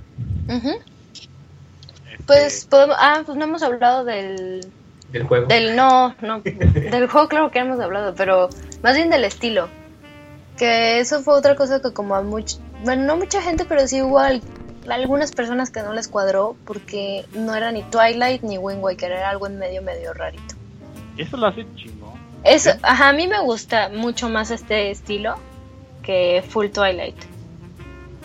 Este, Pues podemos. Ah, pues no hemos hablado del. Del juego. Del no, no. Del juego, claro que hemos hablado, pero más bien del estilo. Que eso fue otra cosa que, como a much, Bueno, no mucha gente, pero sí hubo al- algunas personas que no les cuadró porque no era ni Twilight ni Wind Waker, era algo en medio, medio rarito. y eso lo hace chingón. Eso, ajá, a mí me gusta mucho más este estilo que Full Twilight.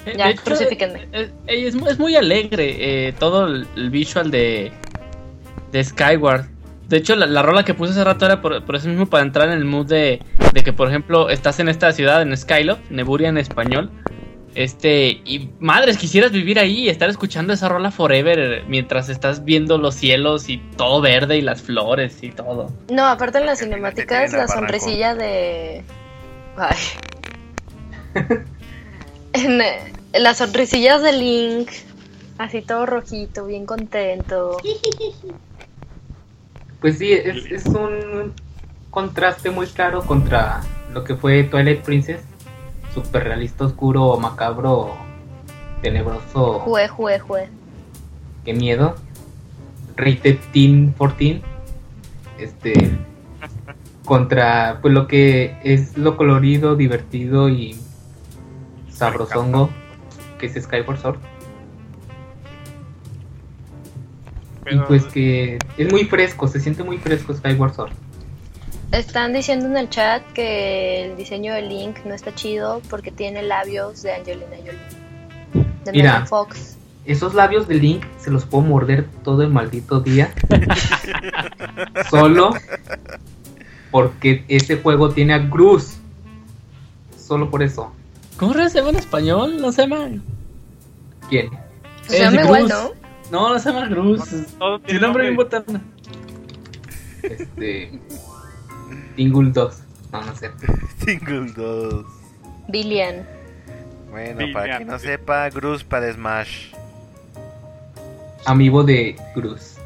Eh, Ya, de hecho, crucifíquenme. eh, eh, es, es muy alegre eh, todo el, el visual de, de Skyward. De hecho, la, la rola que puse hace rato era por, por eso mismo para entrar en el mood de, de que, por ejemplo, estás en esta ciudad, en Skyloft, Neburia en español. Este, y madres, quisieras vivir ahí y estar escuchando esa rola forever mientras estás viendo los cielos y todo verde y las flores y todo. No, aparte en las cinemáticas, la barranco. sonrisilla de. Ay. En, eh, las sonrisillas de Link, así todo rojito, bien contento. Pues sí, es, es un contraste muy claro contra lo que fue Twilight Princess. Super realista, oscuro, macabro, tenebroso. Jue, jue, jue. Qué miedo. Rated Teen 14. Este. Contra pues lo que es lo colorido, divertido y sabrosongo que es Skyward Sword. Y pues que es muy fresco, se siente muy fresco Skyward Sword. Están diciendo en el chat que el diseño de Link no está chido porque tiene labios de Angelina Jolie. De Mira. Megan Fox. Esos labios de Link se los puedo morder todo el maldito día. Solo porque ese juego tiene a Gruz. Solo por eso. ¿Cómo se llama en español? No se llama. ¿Quién? Se llama igual. ¿no? No, no se llama Cruz. Todo Tiene nombre bien botana. Este. Tingle 2. No, no sé. Single 2. Billion. Bueno, Sí, para quien no sepa, Gruz para Smash. Amigo de Gruz.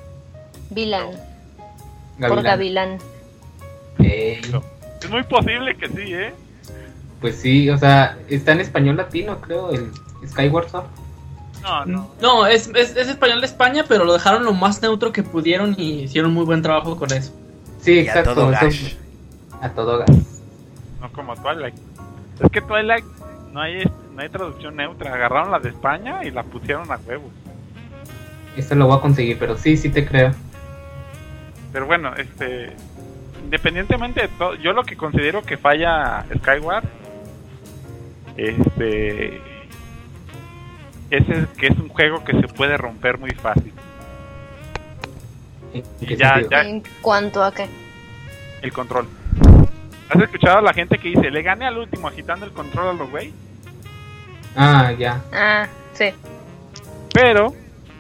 Vilan. Por. Gavilán. Ey, Es muy posible que sí, ¿eh? Pues sí, o sea, está en español latino, creo, el Skyward Sword. No, no. No, es, es, es español de España, pero lo dejaron lo más neutro que pudieron y hicieron muy buen trabajo con eso. Sí, Y a exacto. todo eso- a todo gas. No como Twilight. Es que Twilight no hay, no hay traducción neutra. Agarraron la de España y la pusieron a huevo. Esto lo voy a conseguir, pero sí, sí te creo. Pero bueno, este. Independientemente de todo, yo lo que considero que falla Skyward. Este. es el- que es un juego que se puede romper muy fácil. ¿En Y ya- ya- ¿En cuanto a qué? El control. ¿Has escuchado a la gente que dice, le gané al último agitando el control a los güey? Ah, ya. Ah, sí. Pero,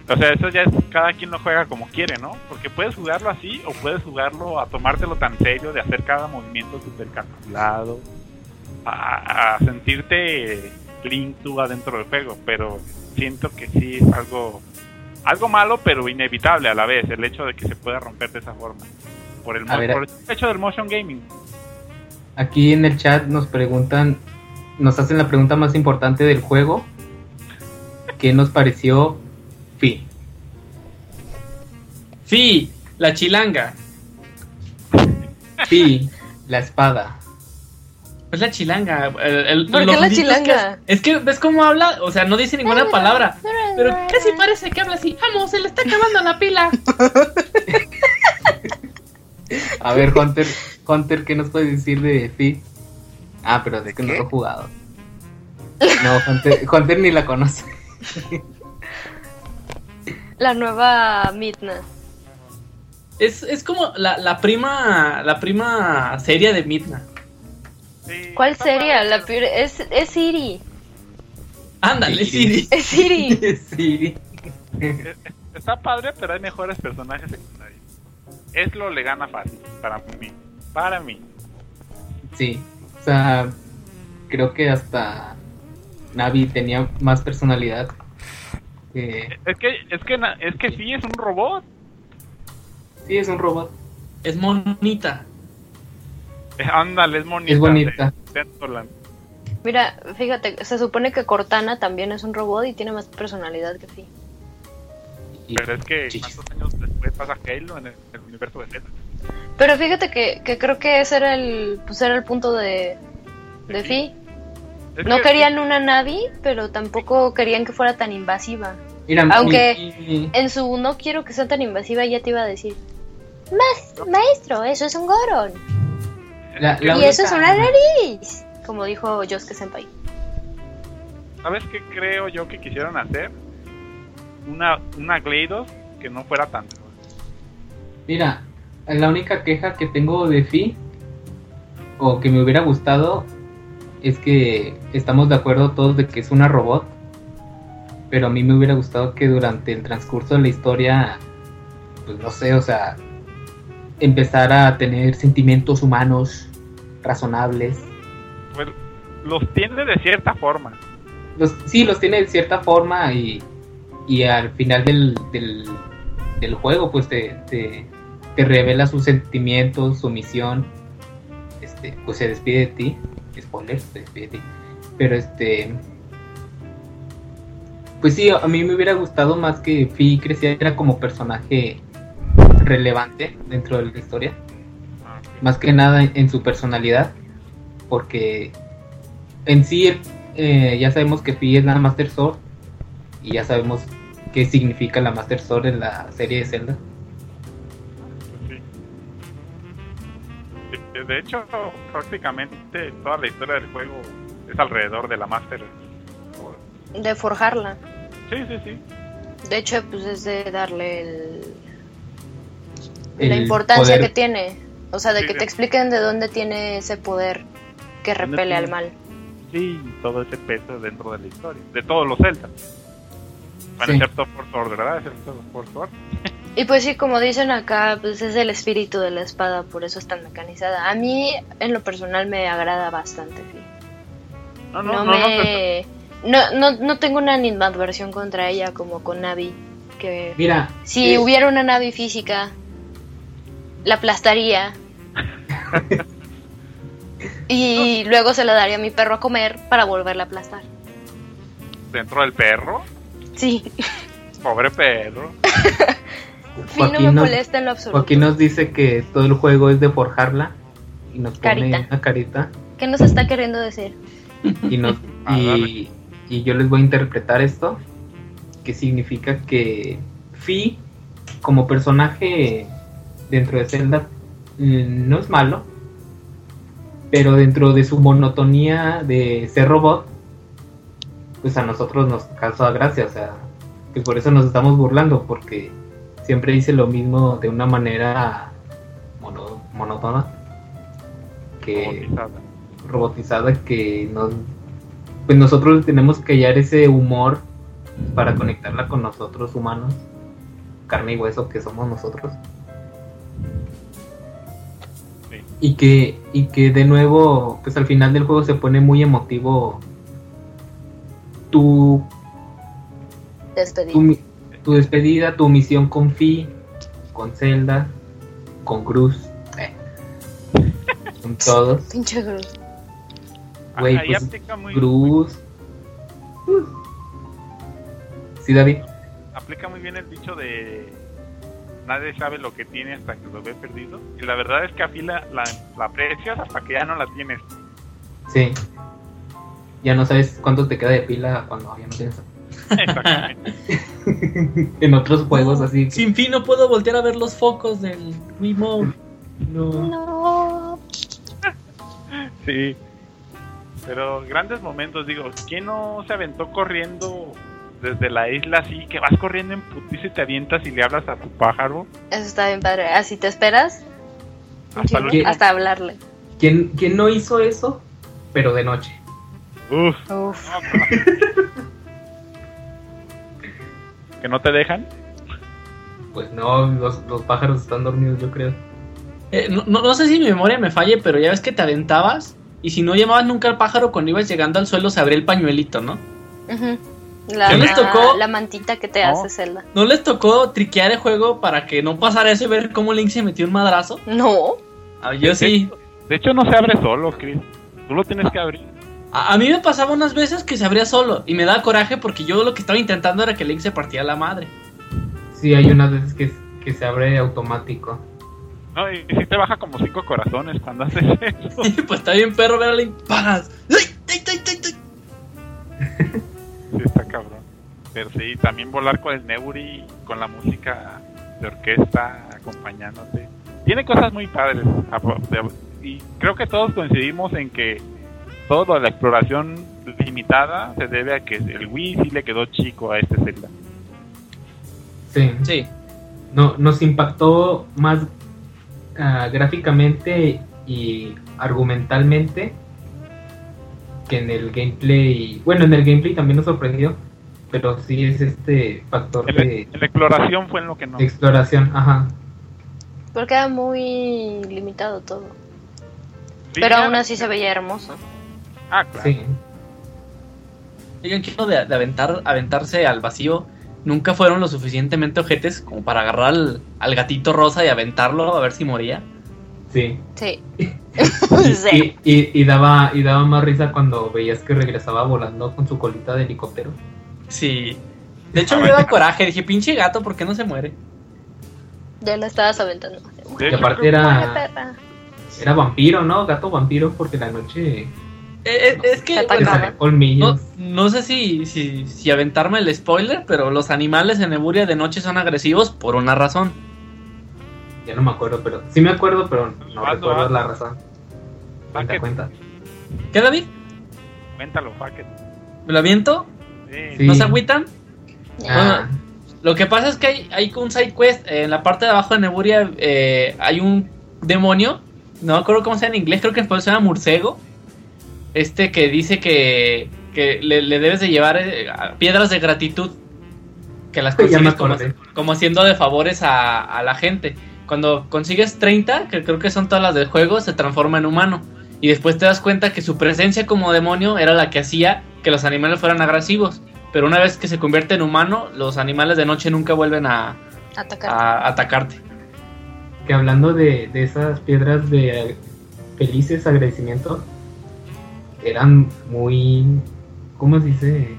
o sea, eso ya es cada quien lo juega como quiere, ¿no? Porque puedes jugarlo así o puedes jugarlo a tomártelo tan serio, de hacer cada movimiento súper calculado, a, a sentirte Link tú adentro del juego. Pero siento que sí es algo, algo malo, pero inevitable a la vez, el hecho de que se pueda romper de esa forma. Por el, ver, por el hecho del motion gaming. Aquí en el chat nos preguntan, nos hacen la pregunta más importante del juego. ¿Qué nos pareció Fi? Sí, la chilanga. Fi, la espada. Es la chilanga. el- el- ¿Por qué la chilanga? que- es que ves cómo habla, o sea, no dice ninguna palabra. Pero casi parece que habla así. Vamos, se le está acabando la pila. A ver, Hunter, Hunter, ¿qué nos puedes decir de Fi? Ah, pero es que no lo he jugado. No, Hunter, Hunter ni la conoce. La nueva Midna. Es, es como la, la prima la prima seria de Midna. Sí, ¿Cuál sería? La peor- es, es Siri. Ándale, Siri. Siri. Es Siri. Está padre, pero hay mejores personajes secundarios. Eslo le gana fácil, para mí. Para mí. Sí. O sea, creo que hasta Navi tenía más personalidad. que- Es que, es que, na- es que sí, es un robot. sí, es un robot. Es monita. Ándale, es bonita. Es bonita. de- de Toland. Mira, fíjate, se supone que Cortana también es un robot y tiene más personalidad que Fi. Y- Pero es que. ¿cuántos años después pasa Halo en el, el universo de Zelda? Pero fíjate que, que creo que ese era el, pues era el punto de, de Sí. Fi. Es No que- querían una Navi, pero tampoco querían que fuera tan invasiva. Mira, Aunque- mi- En su no quiero que sea tan invasiva, ya te iba a decir. "Mas- maestro, eso es un Goron. La- la y eso es una nariz. Como dijo Yosuke Senpai. ¿Sabes qué creo yo que quisieron hacer? Una, una GLaDOS que no fuera tan... Mira, la única queja que tengo de Fi, o que me hubiera gustado, es que estamos de acuerdo todos de que es una robot, pero a mí me hubiera gustado que durante el transcurso de la historia, pues no sé, o sea, empezara a tener sentimientos humanos razonables. Pues, los tiene de cierta forma. Los, sí, los tiene de cierta forma y, y al final del, del, del juego pues te, te, te revela sus sentimientos, su misión, este, pues se despide de ti, spoiler, se despide de ti, pero este, pues sí, a mí me hubiera gustado más que Fi creciera como personaje relevante dentro de la historia, más que nada en, en su personalidad, porque en sí eh, ya sabemos que Fi es la Master Sword y ya sabemos qué significa la Master Sword en la serie de Zelda. Sí. De- De hecho, prácticamente toda la historia del juego es alrededor de la Master. De forjarla. Sí, sí, sí. De hecho, pues es de darle el, la importancia poder. que tiene. O sea, de Sí, que sí. te expliquen de dónde tiene ese poder que ¿Dónde repele al mal. Sí, todo ese peso dentro de la historia. De todos los Zelda. Bueno, Sí. excepto Force Sword, ¿verdad? Excepto Force Sword. Y pues sí, como dicen acá, pues es el espíritu de la espada, por eso es tan mecanizada. A mí, en lo personal, me agrada bastante. Fi. No, No, no, no, no, me... No, no, no tengo una animadversión contra ella como con Navi. Que Mira, si eh, hubiera una Navi física, la aplastaría. y luego se la daría a mi perro a comer para volverla a aplastar. dentro del perro. Sí, Pobre perro. Fi no me molesta en lo absoluto. Joaquín nos dice que todo el juego es de forjarla y nos pone Carita. una carita ¿Qué nos está queriendo decir? y, nos, Ah, y, y yo les voy a interpretar esto, que significa que Fi como personaje dentro de Zelda mm, no es malo, pero dentro de su monotonía de ser robot, pues a nosotros nos causa gracia, o sea, que por eso nos estamos burlando, porque siempre dice lo mismo de una manera mono- monótona, que robotizada. robotizada, que nos, pues nosotros tenemos que hallar ese humor para conectarla con nosotros humanos, carne y hueso que somos nosotros. Y que, y que de nuevo, pues al final del juego se pone muy emotivo tu, Despedida. tu, despedida, tu misión con Fi, con Zelda, con Cruz, eh, con todos. Pinche Cruz. Güey, pues, Cruz. Sí, David. aplica muy bien el dicho de nadie sabe lo que tiene hasta que lo ve perdido. Y la verdad es que a Fila la, la aprecias hasta que ya no la tienes. Sí. Ya no sabes cuánto te queda de pila cuando ya no tienes. Exactamente. en otros juegos así. que- Sin fin no puedo voltear a ver los focos del Wiimote. No. No. Sí. Pero grandes momentos, digo, ¿quién no se aventó corriendo desde la isla así, que vas corriendo en putiza y te avientas y le hablas a tu pájaro? Eso está bien padre. Así te esperas. Hasta hablarle. ¿Quién, ¿Quién no hizo eso? Pero de noche. Uf. Uf. ¿Que no te dejan? Pues no, los, los pájaros están dormidos, yo creo. Eh, no, no- no sé si mi memoria me falle, pero ya ves que te aventabas y si no llamabas nunca al pájaro cuando ibas llegando al suelo se abría el pañuelito, ¿no? Ujú. La, ¿Qué les tocó? la mantita que te No. hace Zelda. ¿No les tocó triquear el juego para que no pasara eso y ver cómo Link se metió un madrazo? No. Ah, yo sí. De hecho, no se abre solo, Chris. Tú lo tienes que abrir. A, a mí me pasaba unas veces que se abría solo y me daba coraje porque yo lo que estaba intentando era que Link se partiera la madre. Sí, hay unas veces que, que se abre automático. No, y, y sí te baja como cinco corazones cuando haces eso. Pues está bien perro ver a Link. ¡Pagas! ¡Ay, ay, ay, ay, ay! Sí, está cabrón. Pero sí, también volar con el Neburi, con la música de orquesta acompañándote. Tiene cosas muy padres. Y creo que todos coincidimos en que todo lo de la exploración limitada se debe a que el Wii sí le quedó chico a este Zelda. Sí. Sí. No, nos impactó más ah, gráficamente y argumentalmente que en el gameplay. Bueno, en el gameplay también nos sorprendió, pero sí es este factor de, la exploración fue en lo que no. exploración. Ajá. Porque era muy limitado todo. Sí, Pero aún así se veía hermoso. Ah, claro. Sí. Oigan, quiero de, de aventar, aventarse al vacío. Nunca fueron lo suficientemente ojetes como para agarrar al, al gatito rosa y aventarlo a ver si moría. Sí. Sí. Y, sí. y- y- y daba, y daba más risa cuando veías que regresaba volando con su colita de helicóptero. Sí. De hecho me dio coraje. Dije, pinche gato, ¿por qué no se muere? Ya la estabas aventando. Y aparte era, era vampiro, ¿no? Gato vampiro, porque la noche Eh, eh, es que no, no sé si, si, si aventarme el spoiler, pero los animales en Eburia de noche son agresivos por una razón. Ya no me acuerdo, pero sí me acuerdo, pero no Hazlo, recuerdo la razón. Cuenta, cuenta. ¿Qué, David? Cuéntalo. ¿Me lo aviento? Sí. Sí. ¿No se agüitan? Ah, Lo que pasa es que hay, hay un side quest. eh, en la parte de abajo de Neburia eh, hay un demonio. No me acuerdo cómo se llama en inglés. Creo que en español se llama Murcego. Este que dice que, que le, le debes de llevar eh, piedras de gratitud. Que las consigues como, como haciendo de favores a, a la gente. Cuando consigues 30, que creo que son todas las del juego, se transforma en humano. Y después te das cuenta que su presencia como demonio era la que hacía que los animales fueran agresivos. Pero una vez que se convierte en humano, los animales de noche nunca vuelven a, Atacar. a atacarte. que hablando de, de esas piedras de felices agradecimiento, eran muy, ¿cómo se dice?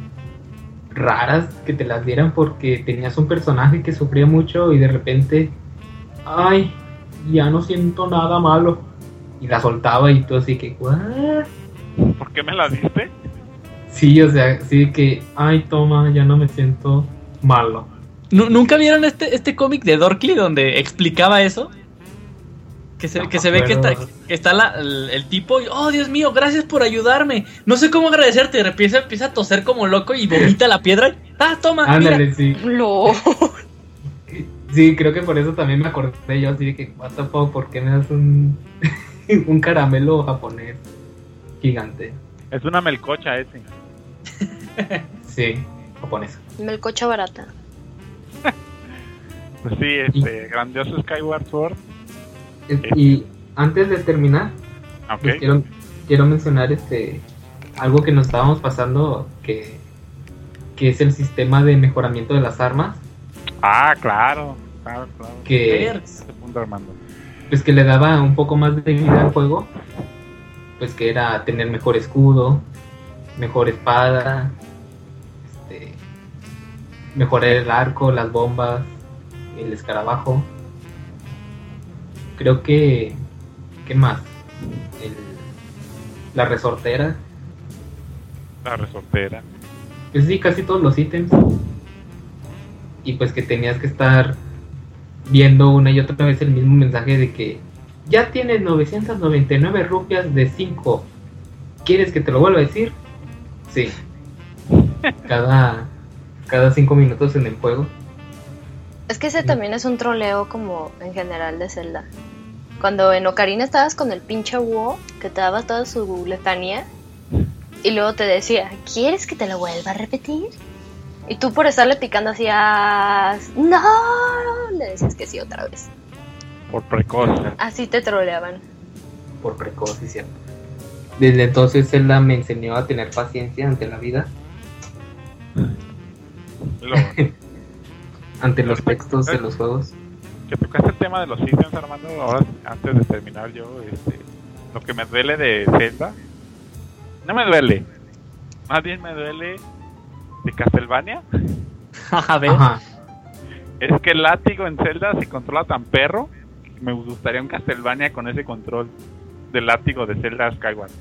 Raras que te las dieran porque tenías un personaje que sufría mucho y de repente, ay, ya no siento nada malo. Y la soltaba y todo así que, ¿what? ¿Por qué me la diste? Sí, o sea, sí que, ay, toma, ya no me siento malo. Nu- ¿Nunca vieron este, este cómic de Dorkly donde explicaba eso? Que se, No que se ve que, está- que está la- el, el tipo y, oh Dios mío, gracias por ayudarme. No sé cómo agradecerte. Y empieza, empieza a toser como loco y vomita la piedra. y, Ah, toma, mira. Sí. Lo. Sí, creo que por eso también me acordé yo así de que, what the fuck, ¿por qué me das un, un caramelo japonés gigante? Es una melcocha ese. Sí, japonés. Melcocha barata. Pues sí, este, grandioso Skyward Sword. Y antes de terminar, pues quiero, quiero mencionar este algo que nos estábamos pasando, que, que es el sistema de mejoramiento de las armas, Ah, claro. Claro, claro. que, Armando. pues que le daba un poco más de vida al juego, pues que era tener mejor escudo, mejor espada, este, mejorar el arco, las bombas, el escarabajo. Creo que, ¿qué más? El- la resortera, La resortera. pues sí, casi todos los ítems. Y pues que tenías que estar viendo una y otra vez el mismo mensaje de que ya tienes 999 rupias de 5. ¿Quieres que te lo vuelva a decir? Sí. Cada cada 5 minutos en el juego. Es que ese también es un troleo como en general de Zelda. Cuando en Ocarina estabas con el pinche búho que te daba toda su letanía y luego te decía, ¿quieres que te lo vuelva a repetir? Y tú por estarle picando hacías, ¡No! Le decías que sí otra vez. Por precoz. Así te troleaban. por precoz y cierto. Desde entonces Zelda me enseñó a tener paciencia ante la vida, ante los textos de los juegos. que tocaste el tema de los ítems, Armando, ahora antes de terminar yo, este, lo que me duele de Zelda, no me duele, más bien me duele de Castlevania, A ver. Ajá. es que el látigo en Zelda se controla tan perro, que me gustaría un Castlevania con ese control del látigo de Zelda Skyward.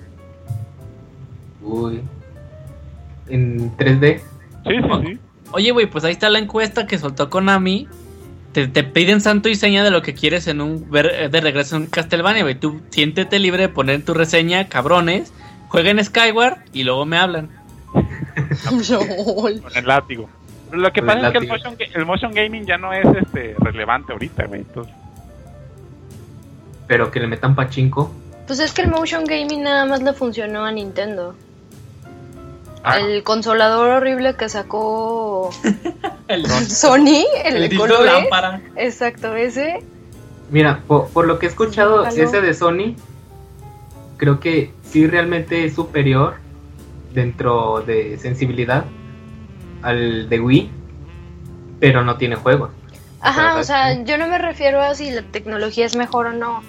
Uy. En 3D. Sí, sí, sí. Oye, güey, pues ahí está la encuesta que soltó Konami. Te, te piden santo y seña de lo que quieres en un ver eh, de regreso en Castlevania, güey. Tú siéntete libre de poner tu reseña, cabrones. Jueguen Skyward y luego me hablan. Con el látigo. Pero lo que Con pasa el es que el motion, ga- el motion gaming ya no es este relevante ahorita, güey. Entonces, Pero que le metan pachinko. Pues es que el motion gaming nada más le funcionó a Nintendo. ah, El consolador horrible que sacó El, Sony, el, el de lámpara. Exacto, ese. Mira, por, por lo que he escuchado, ese de Sony, creo que sí realmente es superior dentro de sensibilidad al de Wii, pero no tiene juegos. Ajá, o sea, sí. yo no me refiero a si la tecnología es mejor o no.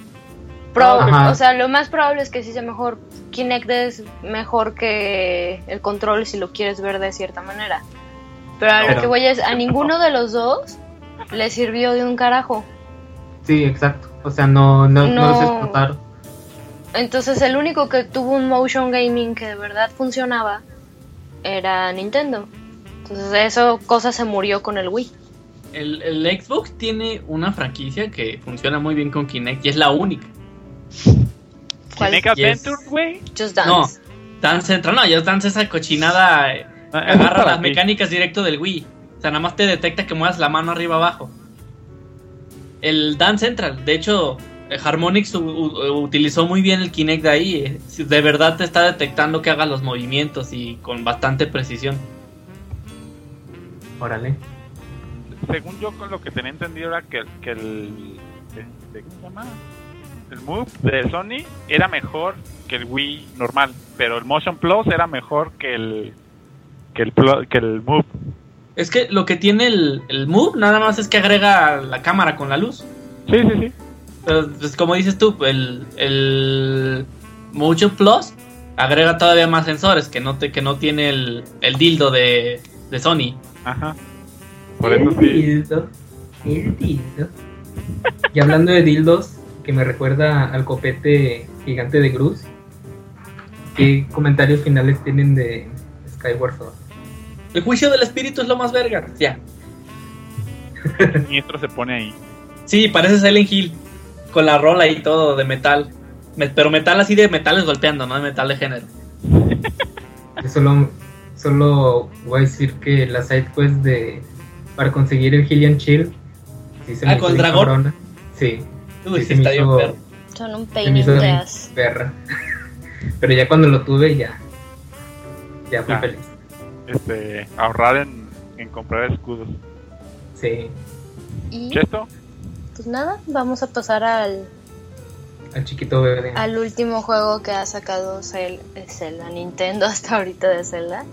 Pro- Ajá. o sea, lo más probable es que sí sea mejor. Kinect es mejor que el control si lo quieres ver de cierta manera. Pero a lo Pero- que voy es, a ninguno de los dos le sirvió de un carajo. Sí, exacto. O sea, no, no, no, No. los explotaron. Entonces el único que tuvo un motion gaming que de verdad funcionaba era Nintendo. Entonces eso cosa se murió con el Wii. El, el Xbox tiene una franquicia que funciona muy bien con Kinect y es la única. ¿Cuál? Kinect. Adventure, güey. Just No, Dance. Dance Central, no, ya Dance esa cochinada. eh, Ah, es agarra las mecánicas directo del Wii. O sea, nada más te detecta que muevas la mano arriba abajo. El Dance Central, de hecho, eh, Harmonix u- u- utilizó muy bien el Kinect de ahí. eh, De verdad te está detectando que hagas los movimientos y con bastante precisión. Órale. Según yo, con lo que tenía entendido era que, que el. Este, ¿Cómo se llama? El Move de Sony era mejor que el Wii normal, pero el Motion Plus era mejor que el. que el, que el Move. Es que lo que tiene el, el Move nada más es que agrega la cámara con la luz. Sí, sí, sí. Pero pues, como dices tú, el, el Motion Plus agrega todavía más sensores que no, te, que no tiene el, el dildo de, de Sony. Ajá. Por eso sí. dildo. El dildo. Y hablando de dildos, que me recuerda al copete gigante de Gruz. ¿Qué comentarios finales tienen de Skyward Sword? El juicio del espíritu es lo más verga. Ya. El siniestro se pone ahí. Sí, parece Silent Hill. Con la rola y todo de metal. Me- pero metal así de metales golpeando, no de metal de género. Yo solo, solo voy a decir que la side quest de para conseguir el Hillian Shield sí se Ah, me ¿con hizo dragón? cabrona. Sí, Uy, sí sí, está bien hizo- perro. Son un pain in perra. Pero ya cuando lo tuve ya ya fui Ah. feliz. Este, ahorrar en, en comprar escudos. Sí, Y ¿Chesto? Pues nada, vamos a pasar al, al chiquito verde. al último juego que ha sacado Zel- Zelda, Nintendo hasta ahorita de Zelda.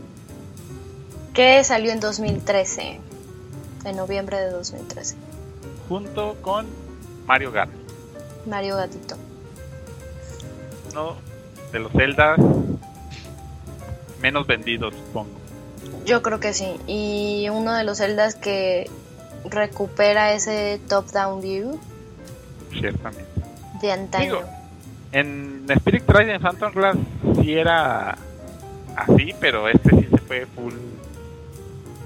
Que salió en 2013. En noviembre de 2013. Junto con Mario Kart. Mario Gatito. Uno de los Zeldas menos vendidos, supongo. Yo creo que sí. Y uno de los Zeldas que recupera ese top-down view Ciertamente. de antaño. Digo, En Spirit Trade en Phantom Glass sí era así, pero este sí se fue full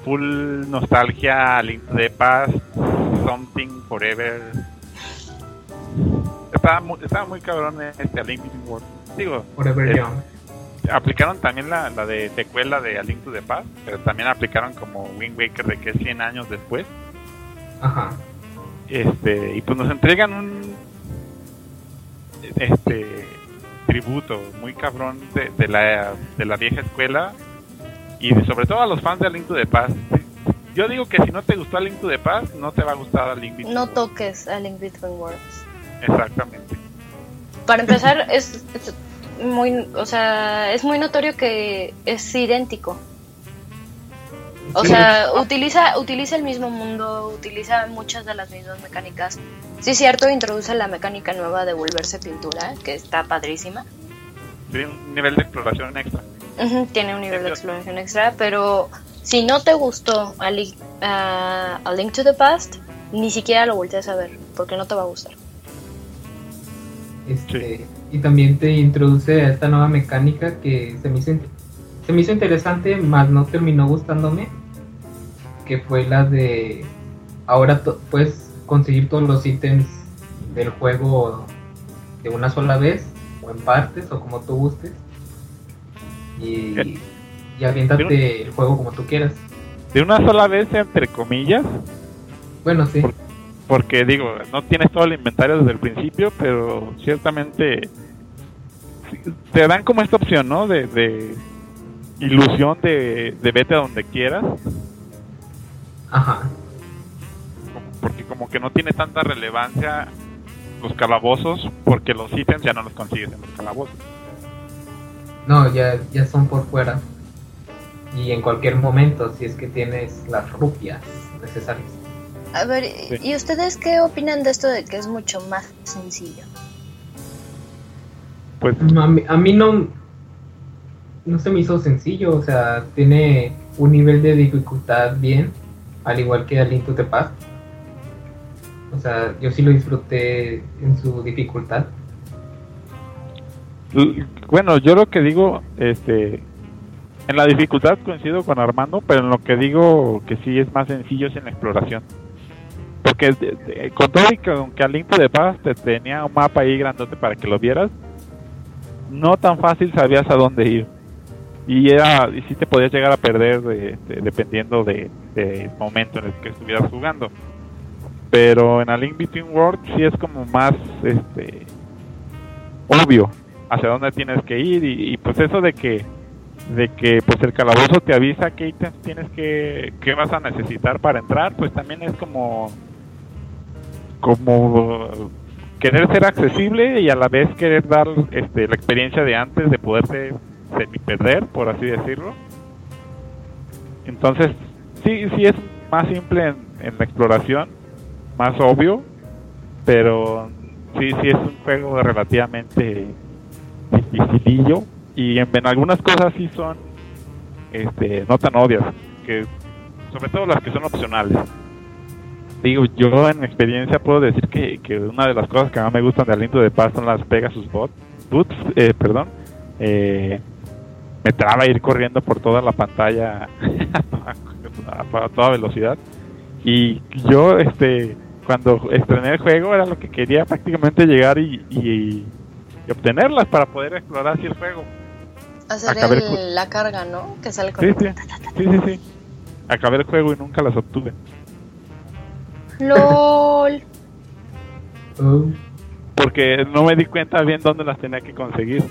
full nostalgia, Link to the Past, Something Forever. Estaba muy, estaba muy cabrón este A Link Between Worlds. Digo, Forever eh, Young. aplicaron también la, la de secuela de A Link to the Past, pero también aplicaron como Wind Waker de que es 100 años después. Ajá. este y pues nos entregan un este tributo muy cabrón de, de la de la vieja escuela y de- sobre todo a los fans de A Link to the Past yo digo que si no te gustó A Link to the Past no te va a gustar A Link Between No Worlds. toques a Link Between Worlds. exactamente Para empezar, es, es muy, o sea, es muy notorio que es idéntico. O Sí. sea, utiliza, utiliza el mismo mundo, utiliza muchas de las mismas mecánicas. Sí, es cierto, introduce la mecánica nueva de volverse pintura, que está padrísima. tiene un nivel de exploración extra tiene un nivel de exploración extra, pero si no te gustó a, Li- a- a Link to the Past, ni siquiera lo volteas a ver, porque no te va a gustar. Este, y también te introduce a esta nueva mecánica que se me hizo, se me hizo interesante, más no terminó gustándome, que fue la de ahora puedes conseguir todos los ítems del juego de una sola vez, o en partes, o como tú gustes, y, y aviéntate el juego como tú quieras. de una sola vez entre comillas Bueno, sí, Por- porque digo no tienes todo el inventario desde el principio pero ciertamente te dan como esta opción no de, de ilusión de, de vete a donde quieras ajá, porque como que no tiene tanta relevancia los calabozos porque los ítems ya no los consigues en los calabozos no, ya, ya son por fuera. Y en cualquier momento, si es que tienes las rupias necesarias. A ver, Sí. ¿y ustedes qué opinan de esto de que es mucho más sencillo? pues A mí, a mí no, no se me hizo sencillo, o sea, tiene un nivel de dificultad bien, al igual que Link to the Past. O sea, yo sí lo disfruté en su dificultad. bueno yo lo que digo este en la dificultad coincido con Armando pero en lo que digo que sí es más sencillo es en la exploración porque de- de- con todo y que aunque al Link de Paz te tenía un mapa ahí grandote para que lo vieras no tan fácil sabías a dónde ir y era y sí te podías llegar a perder de- de- dependiendo de- del momento en el que estuvieras jugando. Pero en A Link Between Worlds sí es como más este obvio hacia dónde tienes que ir y, y, pues eso de que de que pues el calabozo te avisa qué ítems tienes que qué vas a necesitar para entrar pues también es como como querer ser accesible y a la vez querer dar este la experiencia de antes de poderte semi perder por así decirlo. Entonces sí sí es más simple en, en la exploración más obvio pero sí sí es un juego relativamente dificilillo y en, algunas cosas sí son este no tan obvias que sobre todo las que son opcionales. Digo yo en mi experiencia puedo decir que, que una de las cosas que más me gustan de Aliento de Paz son las Pegasus Bot Boots eh, perdón eh, me traba ir corriendo por toda la pantalla a, toda- a toda velocidad y yo este cuando estrené el juego era lo que quería prácticamente llegar y, y y obtenerlas para poder explorar así el juego. Hacer Acabé el- la carga, ¿no? Que sale con... Sí, sí, sí, sí, sí. Acabé el juego y nunca las obtuve. LOL. Oh, Porque no me di cuenta bien dónde las tenía que conseguir.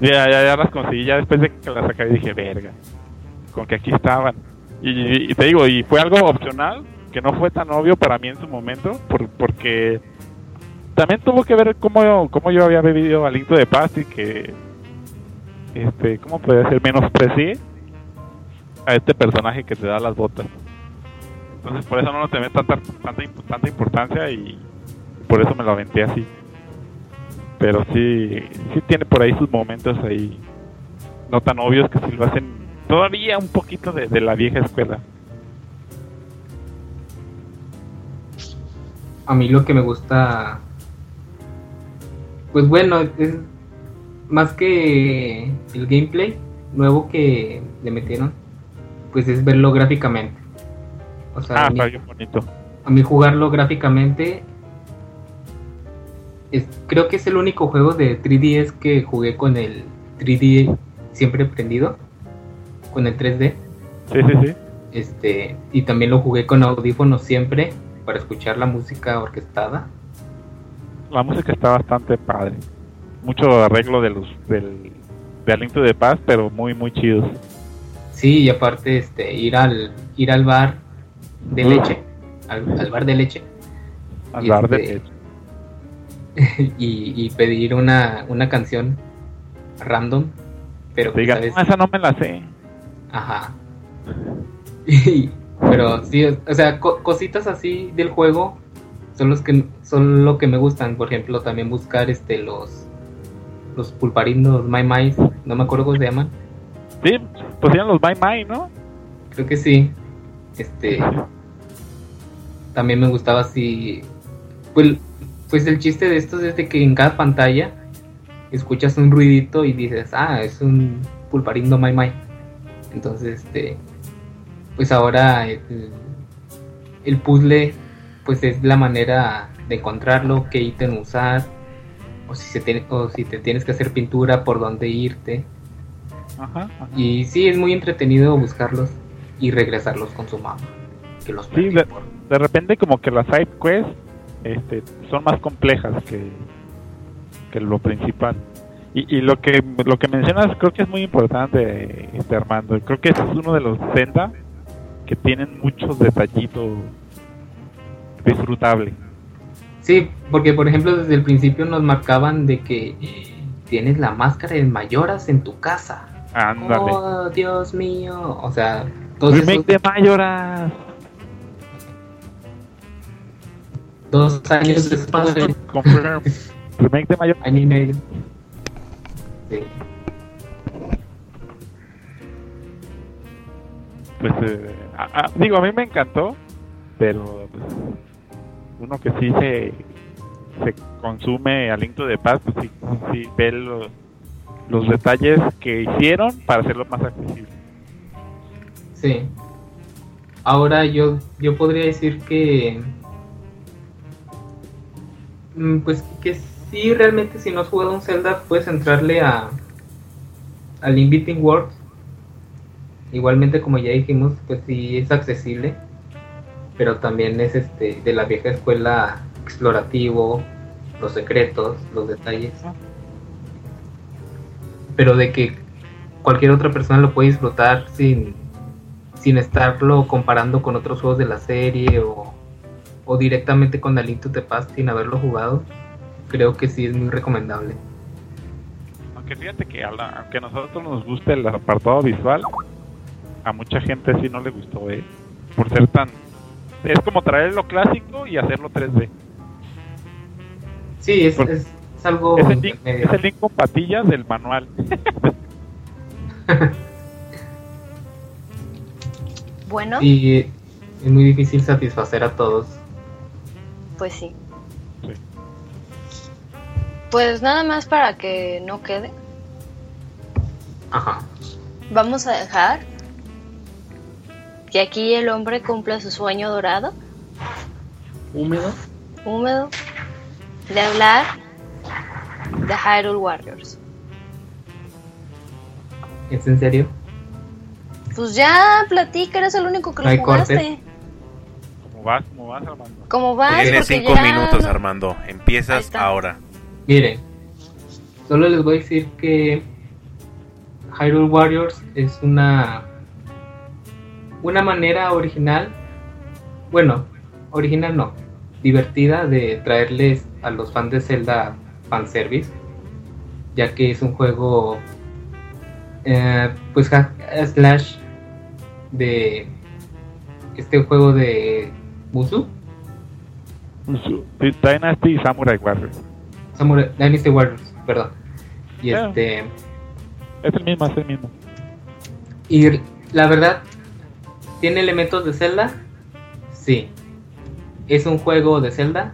Ya, ya, ya las conseguí, ya después de que las acabé dije, verga, con que aquí estaban. Y, te digo, y fue algo opcional, que no fue tan obvio para mí en su momento, por, porque también tuvo que ver cómo, cómo yo había bebido aliento de paz y que, este, ¿cómo puede ser? Menosprecié a este personaje que te da las botas. Entonces por eso no le tomé tanta, tanta, tanta importancia y por eso me lo aventé así. Pero sí, sí tiene por ahí sus momentos ahí no tan obvios que sí lo hacen todavía un poquito de, de la vieja escuela. a mí lo que me gusta, pues bueno, es más que el gameplay nuevo que le metieron, pues es verlo gráficamente. O sea, Ah, a mí- está bien bonito. a mí jugarlo gráficamente es, creo que es el único juego de 3DS que jugué con el 3D siempre prendido con el 3D Sí, sí, sí. este y también lo jugué con audífonos siempre para escuchar la música orquestada La música está bastante padre. Mucho arreglo de los del de Aliento de Paz, pero muy muy chidos. sí y aparte este ir al ir al bar de leche al, al bar de leche Y Hablar de este- y, y pedir una, una canción random pero sabes- "No, esa no me la sé. Ajá. Y- pero sí, o sea, co- cositas así del juego son los que son lo que me gustan. Por ejemplo, también buscar este los los pulparindos My Mais, no me acuerdo cómo se llaman. Sí, pues eran los My My, ¿no? Creo que sí. Este también me gustaba así pues pues el chiste de estos es de que en cada pantalla escuchas un ruidito y dices, "Ah, es un pulparindo My." Entonces, este pues ahora el, el puzzle pues es la manera de encontrarlo, qué ítem usar, o si, se tiene, o si te tienes que hacer pintura, por dónde irte. Ajá, ajá. Y sí, es muy entretenido buscarlos y regresarlos con su mamá. Que los Sí, de, por- de repente como que las side quests este, son más complejas que, que lo principal. Y, y lo que lo que mencionas creo que es muy importante, este Armando. Creo que ese es uno de los Zelda que tienen muchos detallitos disfrutables. Sí, porque por ejemplo desde el principio nos marcaban de que tienes la máscara de Mayoras en tu casa. Ándale. Oh, Dios mío. O sea, Remake de Mayoras. Dos años después de Confirm. Remake de Mayoras. año y medio. Sí. Pues eh, a- a- digo, a mí me encantó, pero pues, uno que sí se, se consume aliento de paz, pues sí, sí ve los, los detalles que hicieron para hacerlo más accesible. Sí. Ahora yo, yo podría decir que. Mm, Pues que sí, realmente, si no has jugado un Zelda, puedes entrarle a. Al Inviting World. Igualmente, como ya dijimos, pues sí es accesible. Pero también es este de la vieja escuela explorativo, los secretos, los detalles. Pero de que cualquier otra persona lo puede disfrutar sin, sin estarlo comparando con otros juegos de la serie o, o directamente con Aliento de Paz sin haberlo jugado, creo que sí es muy recomendable. Aunque fíjate que a la- aunque a nosotros nos guste el apartado visual, a mucha gente sí no le gustó, ¿eh? Por ser tan... Es como traer lo clásico y hacerlo 3D. Sí, es, es, es algo Es el, link, intermedio. es el link con patillas del manual. Bueno, Y es muy difícil satisfacer a todos. Pues sí. Sí. Pues nada más para que no quede. Ajá. Vamos a dejar que aquí el hombre cumpla su sueño dorado, Húmedo. húmedo, de hablar de Hyrule Warriors. ¿Es en serio? Pues ya, platica, eres el único que No lo jugaste. cortes. ¿Cómo vas? ¿Cómo vas, Armando? ¿Cómo vas? Tienes cinco ya minutos, Armando. Empiezas ahora. Miren, solo les voy a decir que Hyrule Warriors es una una manera original, bueno, original no, divertida de traerles a los fans de Zelda fanservice, ya que es un juego eh, pues hack slash de este juego de Musu, Dynasty y Samurai Warriors. Samurai Dynasty Warriors, perdón. Y este Es el mismo, es el mismo. Y la verdad, ¿tiene elementos de Zelda? Sí. ¿Es un juego de Zelda?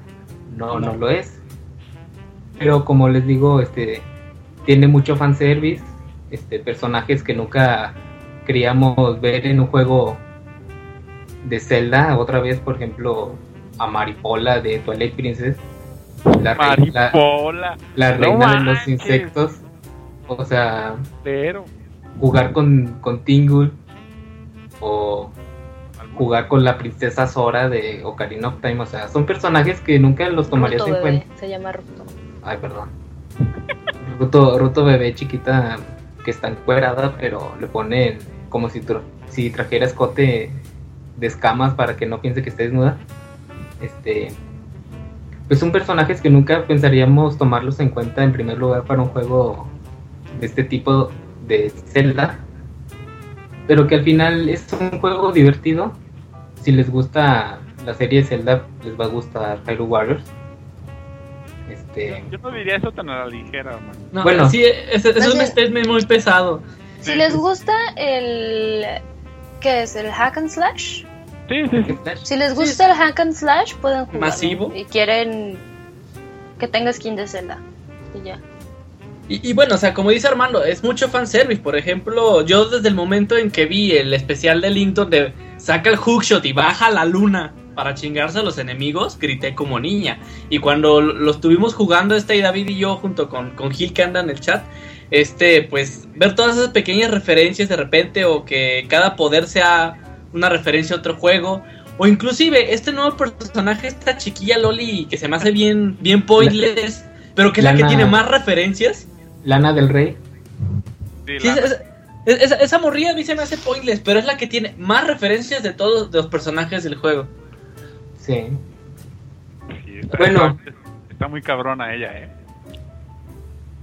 No, no, lo es. Pero como les digo, este tiene mucho fanservice, este personajes que nunca queríamos ver en un juego de Zelda. Otra vez, por ejemplo, a Maripola de Twilight Princess. La, Maripola. la No reina de los insectos. O sea, Pero. jugar con, con Tingle o jugar con la princesa Sora de Ocarina of Time. O sea, son personajes que nunca los tomarías Ruto en bebé, cuenta. se llama Ruto. Ay, perdón. Ruto, Ruto bebé chiquita que está encuerada, pero le ponen como si, tra- si trajera escote de escamas para que no piense que esté desnuda. Este. Pues son personajes que nunca pensaríamos tomarlos en cuenta en primer lugar para un juego de este tipo de Zelda. Pero que al final es un juego divertido. Si les gusta la serie de Zelda, les va a gustar Hyrule Warriors. Este. Yo no diría eso tan a la ligera, man. No, Bueno. sí, es, es No un statement muy pesado. Si les gusta el... ¿Qué es? ¿El hack and slash? Sí, sí, sí. Si les gusta el hack and slash, pueden jugar. Masivo. Y quieren que tenga skin de Zelda. Y ya. Y, y bueno, o sea, como dice Armando, es mucho fanservice. Por ejemplo, yo desde el momento en que vi el especial de Link donde saca el hookshot y baja a la luna para chingarse a los enemigos, grité como niña. Y cuando lo estuvimos jugando, este y David y yo, junto con, con Gil que anda en el chat, este, pues ver todas esas pequeñas referencias de repente, o que cada poder sea una referencia a otro juego. O inclusive este nuevo personaje, esta chiquilla Loli, que se me hace bien, bien pointless, pero que es la que tiene más referencias. Lana del Rey. Sí, Sí, la- esa, esa- esa- esa morrilla a mí se me hace pointless, pero es la que tiene más referencias de todos los personajes del juego. Sí. sí, está, Bueno. está, está muy cabrona ella, eh.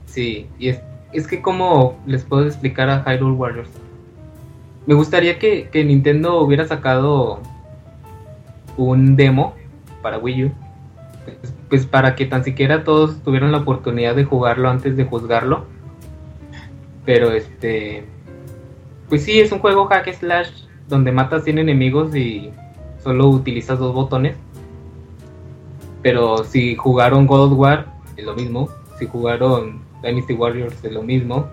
Sí, y es, es que como les puedo explicar a Hyrule Warriors. Me gustaría que, que Nintendo hubiera sacado un demo para Wii U. Pues, pues para que tan siquiera todos tuvieran la oportunidad de jugarlo antes de juzgarlo. Pero este... Pues sí, es un juego hack slash donde matas 100 enemigos y solo utilizas dos botones. Pero si jugaron God of War, es lo mismo. Si jugaron Dynasty Warriors, es lo mismo.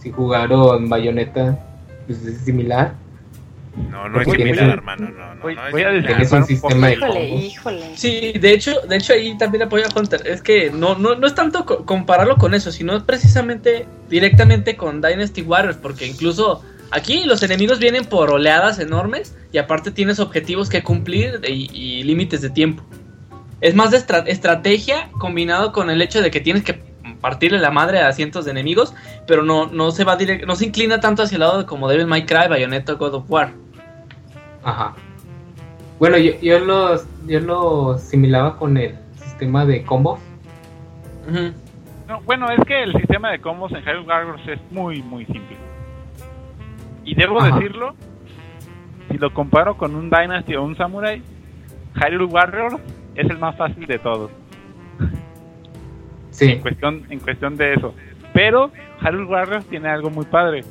Si jugaron Bayonetta, pues es similar. No, no es similar, hermano. No, no, Voy- no es voy a un un sistema de Híjole, híjole. Sí, de hecho, de hecho ahí también apoyo a Hunter. Es que no, no, no es tanto co- compararlo con eso, sino precisamente directamente con Dynasty Warriors, porque incluso aquí los enemigos vienen por oleadas enormes y aparte tienes objetivos que cumplir y, y límites de tiempo. Es más de estra- estrategia combinado con el hecho de que tienes que partirle la madre a cientos de enemigos, pero no, no se va direct- no se inclina tanto hacia el lado de como Devil May Cry, Bayonetta, God of War. Ajá. Bueno, yo, yo los yo lo similaba con el sistema de combos. Ujú. No, bueno, es que el sistema de combos en Hyrule Warriors es muy, muy simple. Y debo Ajá. decirlo, si lo comparo con un Dynasty o un Samurai, Hyrule Warriors es el más fácil de todos. En cuestión en cuestión de eso. Pero Hyrule Warriors tiene algo muy padre.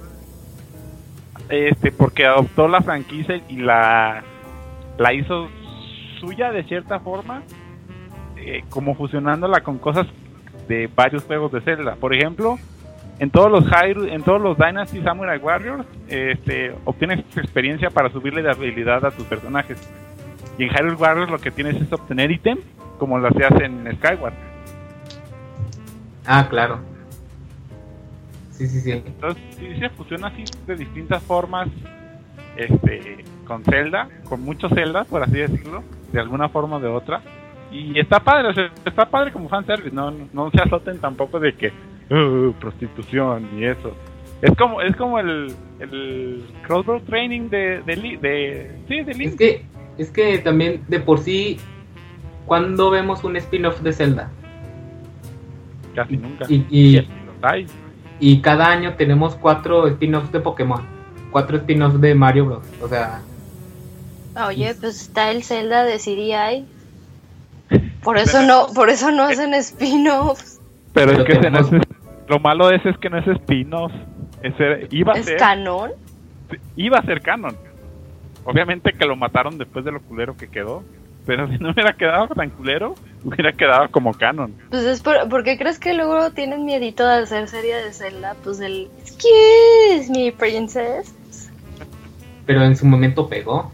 Este porque adoptó la franquicia y la la hizo suya de cierta forma eh, como fusionándola con cosas de varios juegos de Zelda. Por ejemplo en todos los Hyrule, en todos los Dynasty Samurai Warriors este obtienes experiencia para subirle de habilidad a tus personajes. Y en Hyrule Warriors lo que tienes es obtener ítem como lo hacías en Skyward Ah, claro. Sí, sí, sí. Entonces sí se fusiona así de distintas formas este con Zelda, con muchos Zeldas, por así decirlo, de alguna forma o de otra. Y está padre, o sea, está padre como fanservice, no, no, no se azoten tampoco de que "Uh, prostitución y eso. Es como es como el, el crossbow training de de, Li- de sí, de Link. Es que, es que también de por sí, cuando vemos un spin-off de Zelda? Casi nunca. Y, y, así los hay. y cada año tenemos cuatro spin-offs de Pokémon, cuatro spin-offs de Mario Bros. O sea, Oye, pues está el Zelda de CDI. Por eso no, por eso no hacen spin-offs. Pero es que ese no es- lo malo de ese es que no es spin-off. Ese iba a ¿Es ser canon? iba a ser canon. Obviamente que lo mataron después de lo culero que quedó. Pero si no hubiera quedado tan culero, hubiera quedado como canon. Pues es por, ¿por qué crees que luego tienen miedito de hacer serie de Zelda? Pues el Excuse me, princess. pero en su momento pegó.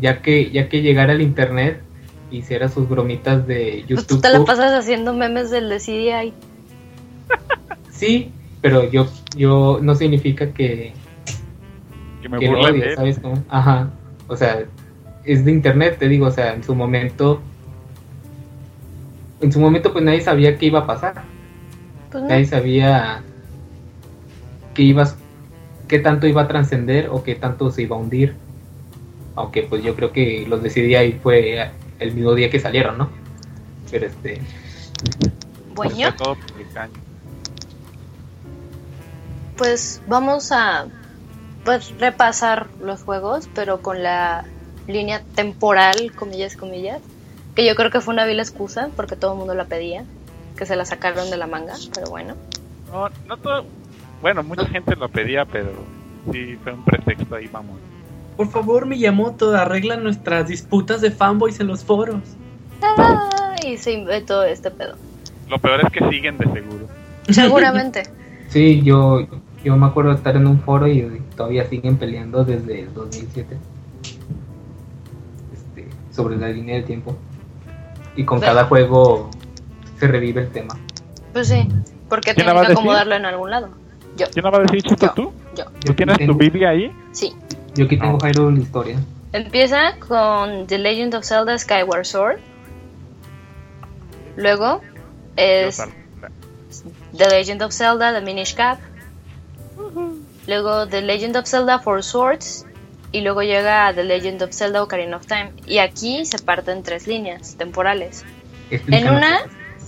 Ya que, ya que llegara al internet, hiciera sus bromitas de Pues tú YouTube. te la pasas haciendo memes del de CDI. Sí, pero yo, yo no significa que, Que me que burlen. ¿sabes cómo? Ajá. O sea, es de internet, te digo, o sea, en su momento. En su momento, pues nadie sabía qué iba a pasar. Pues no. Nadie sabía qué ibas, qué tanto iba a trascender o qué tanto se iba a hundir. Aunque pues yo creo que los decidí ahí fue el mismo día que salieron, ¿no? Pero este, Bueno, el caño. pues vamos a pues, repasar los juegos, pero con la línea temporal, comillas, comillas, que yo creo que fue una vil excusa porque todo el mundo la pedía, que se la sacaron de la manga, pero bueno. No, no todo. Bueno, mucha gente lo pedía, pero sí fue un pretexto ahí, vamos. Por favor, Miyamoto, arregla nuestras disputas de fanboys en los foros. ¡Ah! Y se inventó este pedo. Lo peor es que siguen de seguro. Seguramente. sí, yo, yo me acuerdo de estar en un foro y todavía siguen peleando desde el 2007 este, sobre la línea del tiempo. Y con cada juego se revive el tema. Pues sí, porque ¿Quién la tienen va a que decir? acomodarlo en algún lado. Yo, ¿Quién la va a decir, Chito, Yo. tú? yo, ¿Tú tienes tu Biblia ahí? sí. Yo aquí tengo Hyrule Historia. Empieza con The Legend of Zelda Skyward Sword. Luego es The Legend of Zelda The Minish Cap. Luego The Legend of Zelda Four Swords. Y luego llega a The Legend of Zelda Ocarina of Time. Y aquí se parten tres líneas temporales. En una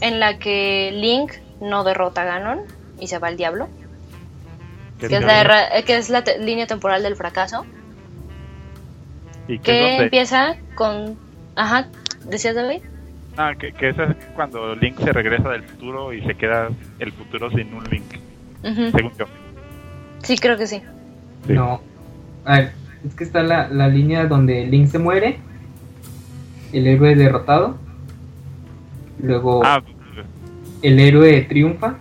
en la que Link no derrota a Ganon y se va al diablo. Que es la, erra- que es la te- línea temporal del fracaso. ¿Y que Que empieza con... Ajá, ¿decías David? Ah, que, que esa es cuando Link se regresa del futuro y se queda el futuro sin un Link, según yo. Sí, creo que sí. Sí. No. A ver, es que está la, la línea donde Link se muere, el héroe derrotado, luego Ah, el héroe triunfa,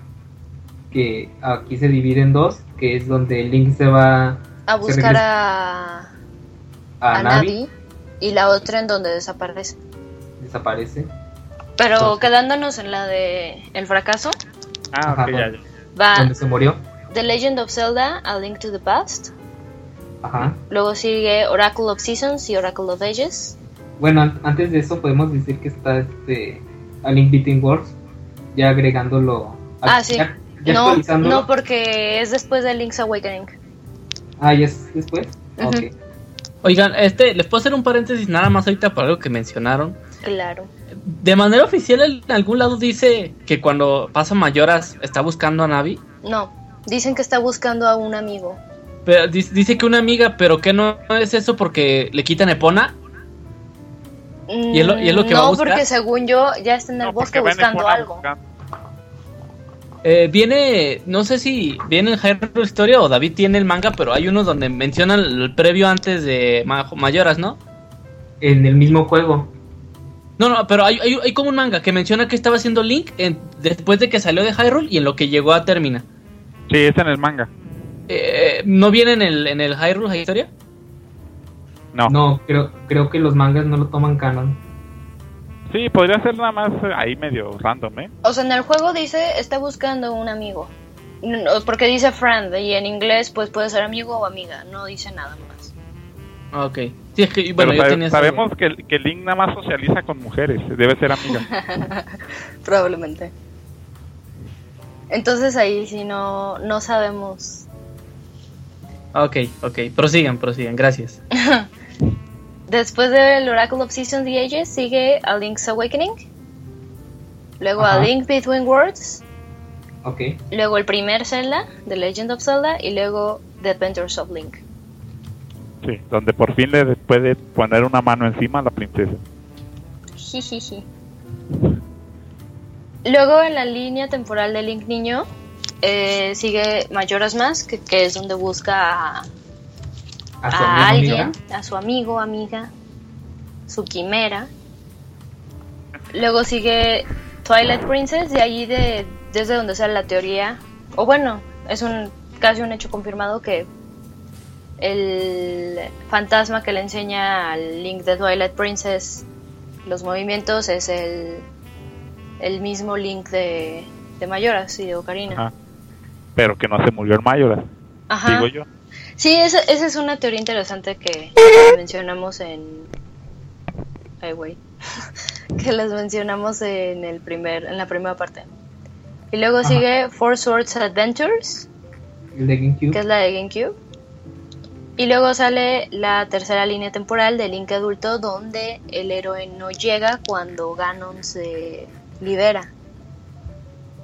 que aquí se divide en dos, que es donde Link se va A buscar a, a, a Navi, Navi y la otra en donde desaparece. desaparece. Pero Entonces- quedándonos en la de el fracaso, ah, Ajá, ok, ya, ya. va donde se murió. The Legend of Zelda, A Link to the Past. Ajá. Luego sigue Oracle of Seasons y Oracle of Ages. Bueno, an- antes de eso podemos decir que está este A Link Between Worlds, ya agregándolo. Ah, sí. Ya, ya No, no, porque es después de Link's Awakening. Ah, ya es después. Ujú. Ok. Oigan, este, les puedo hacer un paréntesis nada más ahorita por algo que mencionaron. Claro. De manera oficial, en algún lado dice que cuando pasa Mayoras está buscando a Navi. No, dicen que está buscando a un amigo. Pero dice, dice que una amiga, pero que no es eso porque le quitan Epona. ¿Y es lo- y es lo que no, va a buscar? porque según yo ya está en el No, bosque buscando algo. buscando. Eh, viene, no sé si viene en Hyrule Historia o David tiene el manga, pero hay unos donde mencionan el previo antes de Ma- Mayoras, ¿no? En el mismo juego. No, no, pero hay, hay, hay como un manga que menciona que estaba haciendo Link en- después de que salió de Hyrule y en lo que llegó a Termina. Sí, es en el manga. Eh, ¿No viene en el, en el Hyrule Historia? No. No, creo, creo que los mangas no lo toman canon. Sí, podría ser nada más eh, ahí medio random, ¿eh? O sea, en el juego dice está buscando un amigo. No, porque dice friend y en inglés pues puede ser amigo o amiga, no dice nada más. Ah, Ok. Sí, es que, bueno, Pero yo sabe- tenía esa- sabemos que, que Link nada más socializa con mujeres, debe ser amiga. Probablemente. Entonces ahí sí no, no sabemos. Ok, ok. Prosigan, prosigan. Gracias. Después del Oracle of Seasons the Ages sigue A Link's Awakening. Luego A. Link Between Worlds. Ok. Luego el primer Zelda, The Legend of Zelda. Y luego The Adventures of Link. Sí, donde por fin le puede poner una mano encima a la princesa. Jijiji. Luego en la línea temporal de Link Niño eh, sigue Majora's Mask, que, que es donde busca a, A su a amigo, alguien, amiga. a su amigo, amiga, su quimera. Luego sigue Twilight Princess, de allí de, desde donde sale la teoría, o bueno, es un casi un hecho confirmado que el fantasma que le enseña al Link de Twilight Princess los movimientos es el, el mismo Link de, de Mayoras y de Ocarina. Ajá. Pero que no se murió el Mayoras, Ajá. digo yo. Sí, esa, esa es una teoría interesante que mencionamos en... Ay, güey. que las mencionamos en el primer en la primera parte. Y luego Ajá. sigue Four Swords Adventures, El de GameCube. que es la de GameCube. Y luego sale la tercera línea temporal de Link adulto, donde el héroe no llega cuando Ganon se libera.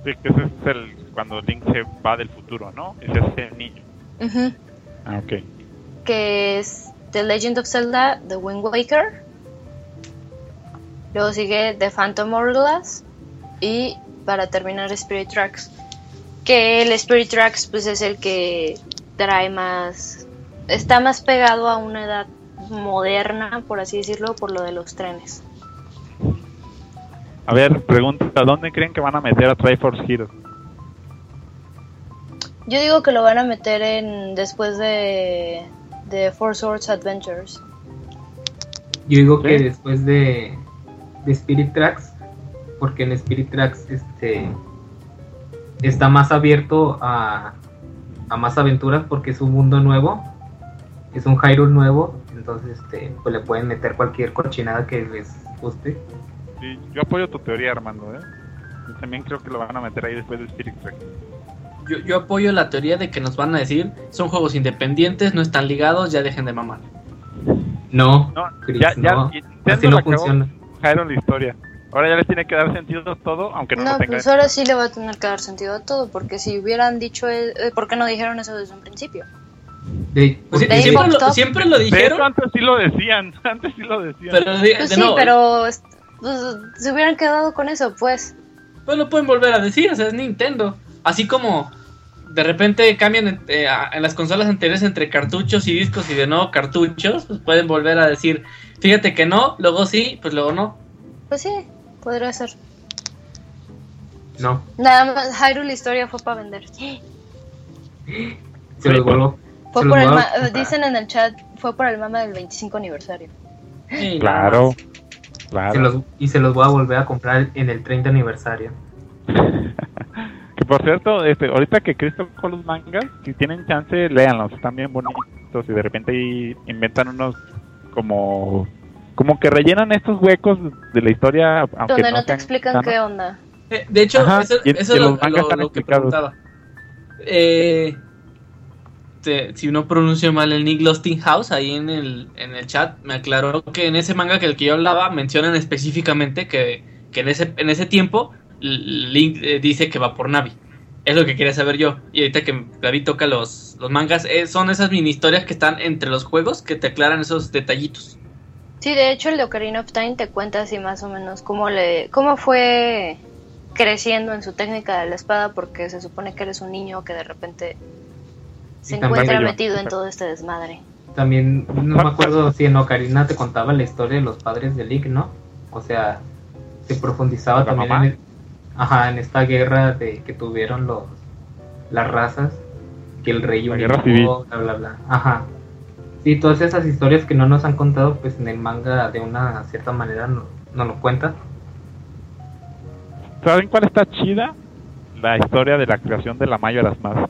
Sí, que ese es el cuando Link se va del futuro, ¿no? Ese es el niño. Ujú. Ah, ok. que es The Legend of Zelda, The Wind Waker. Luego sigue The Phantom Hourglass. Y para terminar Spirit Tracks. Que el Spirit Tracks pues es el que trae más... Está más pegado a una edad moderna, por así decirlo, por lo de los trenes. A ver, pregunta, ¿dónde creen que van a meter a Triforce Heroes? Yo digo que lo van a meter en después de, de Four Swords Adventures. Yo digo que Sí. después de, de Spirit Tracks, porque en Spirit Tracks este está más abierto a, a más aventuras porque es un mundo nuevo, es un Hyrule nuevo, entonces este pues le pueden meter cualquier cochinada que les guste. Sí, yo apoyo tu teoría, Armando, ¿eh? Yo también creo que lo van a meter ahí después de Spirit Tracks. Yo, yo apoyo la teoría de que nos van a decir son juegos independientes, no están ligados, ya dejen de mamar. No, No, Chris, ya, ya, no, así no funciona. La historia. Ahora ya les tiene que dar sentido todo, aunque no, No, lo tenga. pues ahora sí le va a tener que dar sentido a todo, porque si hubieran dicho, eh, eh, ¿por qué no dijeron eso desde un principio? De- Pues De siempre, lo, siempre lo dijeron, antes sí lo decían, antes sí lo decían. pero de, Pues de sí, nuevo, pero pues, se hubieran quedado con eso, pues. pues lo pueden volver a decir, o sea, es Nintendo. Así como de repente cambian eh, a- en las consolas anteriores entre cartuchos y discos y de nuevo cartuchos, pues pueden volver a decir, fíjate que no, luego sí, pues luego no. Pues sí, podría ser. no, Nada más, Hyrule Historia fue para vender. se los vuelvo. Fue se por los el ma- dicen en el chat, fue por el mama del 25 aniversario. Nada Claro, claro. Se los- y se los voy a volver a comprar en el 30 aniversario. Que por cierto, este, ahorita que Chris tocó los mangas, si tienen chance, léanlos, están bien bonitos y de repente ahí inventan unos como como que rellenan estos huecos de la historia, aunque Donde no, te explican qué onda. Eh, de hecho, Ajá, eso, y- eso y es los lo, que explicados. preguntaba. Eh, te- si no pronuncio mal el Nick Losting House, ahí en el, en el chat me aclaró que en ese manga que el que yo hablaba mencionan específicamente que, que en, ese, en ese tiempo Link eh, dice que va por Navi. Es lo que quería saber yo. Y ahorita que David toca los, los mangas, eh, son esas mini historias que están entre los juegos que te aclaran esos detallitos. Sí, de hecho el de Ocarina of Time te cuenta así más o menos cómo le cómo fue creciendo en su técnica de la espada porque se supone que eres un niño que de repente se encuentra yo. metido en todo este desmadre. También, no me acuerdo si en Ocarina te contaba la historia de los padres de Link, ¿no? O sea, se profundizaba ¿La también mamá? en, el- ajá, en esta guerra de que tuvieron los las razas, que el rey La unificó, bla, bla, bla. Ajá. Sí, todas esas historias que no nos han contado, pues en el manga de una cierta manera no, no lo cuentan. ¿Saben cuál está chida? La historia de la creación de la Majora's Mask.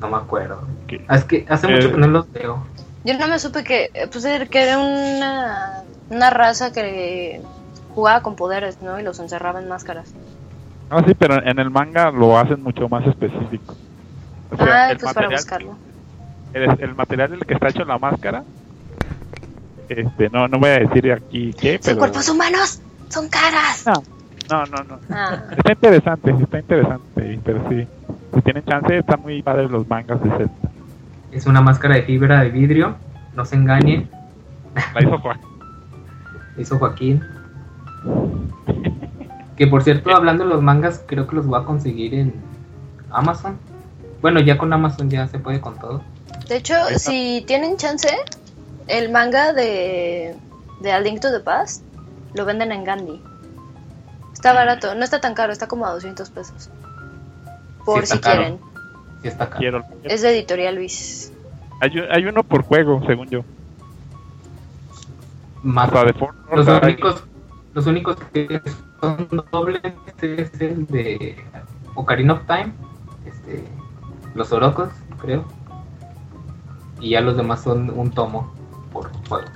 No me acuerdo. Que- Ah, Es que hace Eh, mucho que no los veo. Yo no me supe que, eh, pues, era- que era una, una raza que jugaba con poderes, ¿no? Y los encerraba en máscaras. Ah, sí, pero en el manga lo hacen mucho más específico. O sea, ah, el, pues para material, buscarlo. el, el material del que está hecho la máscara, este, no, no voy a decir aquí qué, ¿Son pero... cuerpos humanos? ¡Son caras! No, no, no, no. Ah, Está interesante, está interesante, pero sí. Si tienen chance, están muy padres los mangas de Zelda. Es una máscara de fibra de vidrio. No se engañen. La hizo Juan. Hizo Joaquín. Que por cierto, hablando de los mangas, creo que los voy a conseguir en Amazon. Bueno, ya con Amazon ya se puede con todo. de hecho, si tienen chance, el manga de, de A Link to the Past lo venden en Gandhi. Está barato, no está tan caro, está como a 200 pesos. Por Sí, si caro. quieren. Sí está acá. Quiero. Es de Editorial Luis. Hay, un- hay uno por juego, según yo. Más O sea, de Fortnite. los únicos, los únicos que son dobles es el de Ocarina of Time, este, los Orocos, creo. Y ya los demás son un tomo por juego.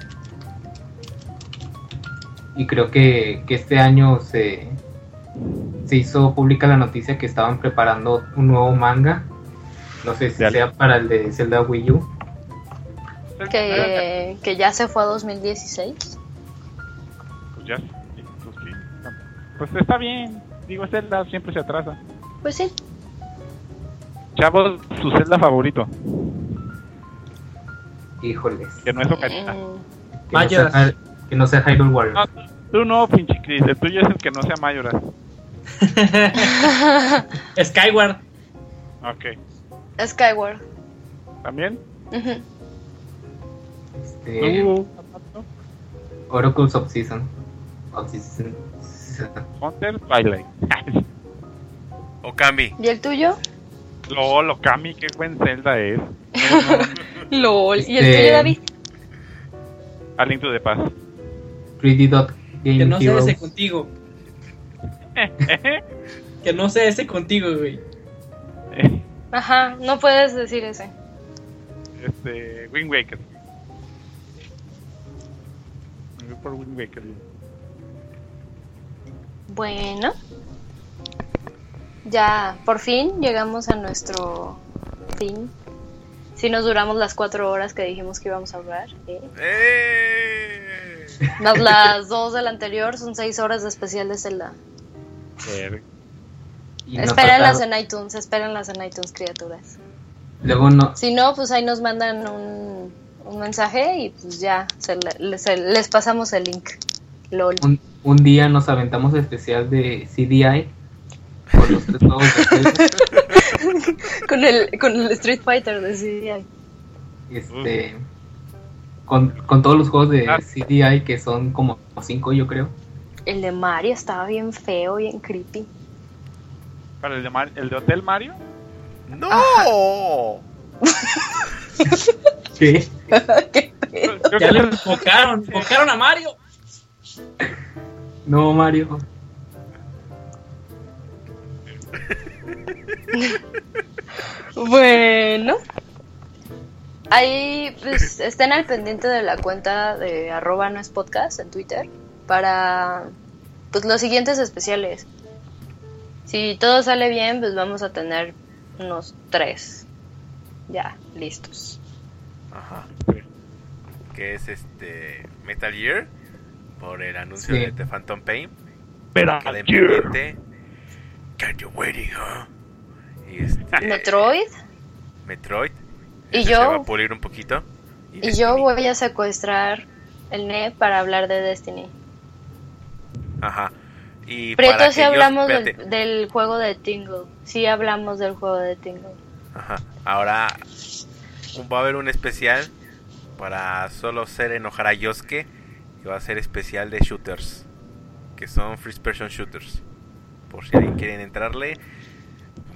Y creo que, que este año se, se hizo pública la noticia que estaban preparando un nuevo manga. No sé si sea para el de Zelda Wii U. Que, que ya se fue a 2016. Pues ya, pues. Pues está bien. Digo, Zelda siempre se atrasa. Pues sí. Chavos, su Zelda favorito, Híjoles. que no es Ocarina. Mm, Que no, Mayoras. sea, que no sea Hyrule Warriors. No, tú no, pinche Chris. El tuyo es el que no sea Mayoras. Skyward. Ok. Skyward. ¿También? Ujú. Este, ¿Tú, Oracles of Season. Of Season. Hunter, Twilight. Okami. ¿Y el tuyo? Lolo, Kami, qué buen Zelda es. LOL. ¿Y el Este- tuyo, David? A Link to the Past. 3D Dot Game Que no sea Heroes. ese contigo. Que no sea ese contigo, güey. Ajá, no puedes decir ese. este, Wind Waker. Me voy por Wind Waker. Bueno. Ya, por fin llegamos a nuestro fin. Si nos duramos las cuatro horas que dijimos que íbamos a durar. ¿eh? ¡Eh! Más las dos del anterior son seis horas de especial de Zelda. Espérenlas en iTunes, espérenlas en iTunes, criaturas. Luego no, Si no, pues ahí nos mandan un, un mensaje y pues ya se le- se- les pasamos el link. LOL. un, un día nos aventamos especial de CDI. Por los tres juegos de. Con el, con el Street Fighter de CDI. Este. Con, con todos los juegos de Ah. CDI que son como cinco, yo creo. El de Mario estaba bien feo, bien creepy. ¿Para el de, Mar- el de Hotel Mario? ¡No! Sí. ¿Qué Creo- que le enfocaron, enfocaron a Mario. No, Mario. Bueno. Ahí pues estén al pendiente de la cuenta de arroba no es podcast en Twitter para pues los siguientes especiales. Si todo sale bien, pues vamos a tener unos tres ya listos. Ajá. Que es este Metal Gear por el anuncio Sí. de The Phantom Pain. Pero pendiente. Can you waiting, huh? Y este, Metroid Metroid. Y yo- Se va a pulir un poquito. y yo voy a secuestrar el NET para hablar de Destiny. Ajá. Y Prieto, para si aquellos- hablamos del, del juego de Tingle. Sí hablamos del juego de Tingle. Ajá. Ahora va a haber un especial para solo hacer enojar a Yosuke. Que va a ser especial de shooters. Que son first person shooters. Por si alguien quieren entrarle.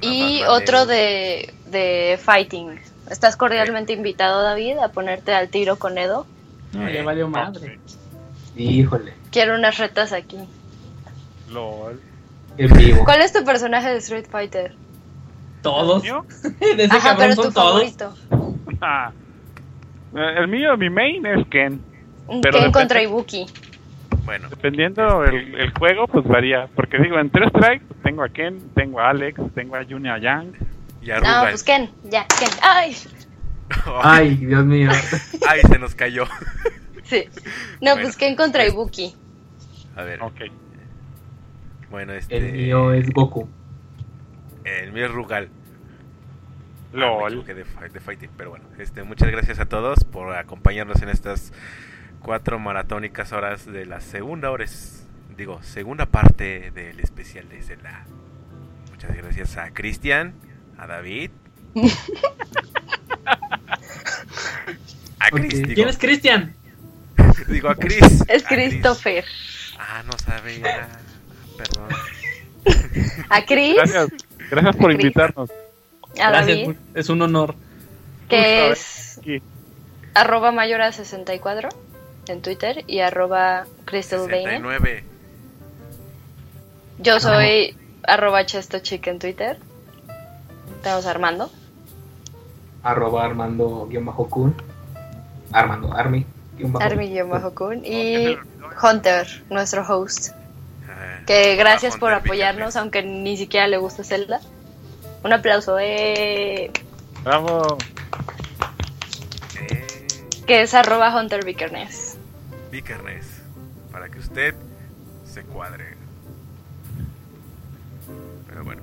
Y otro de, de Fighting. Estás cordialmente invitado, David, a ponerte al tiro con Edo. No, ya valió madre. Híjole. Quiero unas retas aquí. LOL. En vivo. ¿Cuál es tu personaje de Street Fighter? Todos. ¿Mío? De ese Ajá, pero son tu todos. favorito. Ah. Eh, El mío, mi main es Ken. Pero Ken depende- contra Ibuki. Bueno, Dependiendo el, el juego, pues varía. Porque digo, en tres strikes tengo a Ken, tengo a Alex, tengo a Junior Yang. ya No, Rugal. pues Ken, ya, Ken. Ay, Ay, Dios mío. Ay, se nos cayó. sí. No, Bueno. pues Ken contra Ibuki. A ver, Ok. bueno, este. El mío es Goku. El mío es Rugal. Ah, me LOL. equivoqué de, de fighting, pero bueno, este, muchas gracias a todos por acompañarnos en estas cuatro maratónicas horas de la segunda hora, es- digo, segunda parte del especial de Zelda. Muchas gracias a Cristian, a David, a. Chris, digo, ¿Quién es Cristian? digo a Chris. Es a Chris. Christopher. Ah, no sabía, perdón. A Chris, Gracias. Gracias por invitarnos. a Gracias, David, es un honor. que es Aquí. arroba mayora64 en Twitter y arroba Crystalvania. 69. Yo soy arroba chestochick en Twitter. Tenemos a Armando. Arroba Armando-Kun. Armando Army. guion bajo. Army-kun y Hunter, nuestro host. Ah, Que gracias por apoyarnos, aunque ni siquiera le gusta Zelda. Un aplauso, eh, Bravo. Eh, que es arroba Hunter Vickerness. Vikernes, para que usted se cuadre. Pero bueno.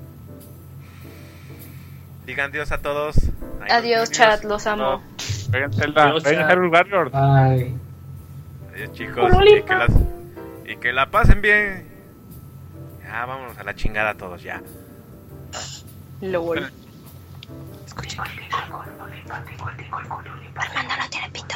Digan adiós a todos. Ay, Adiós, chat, los amo. Vengan Zelda. Hyrule Warriors. Bye. Adiós, chicos. Y que, las- y que la pasen bien. Ya, vámonos a la chingada todos, ya. LOL. Armando no tiene pito.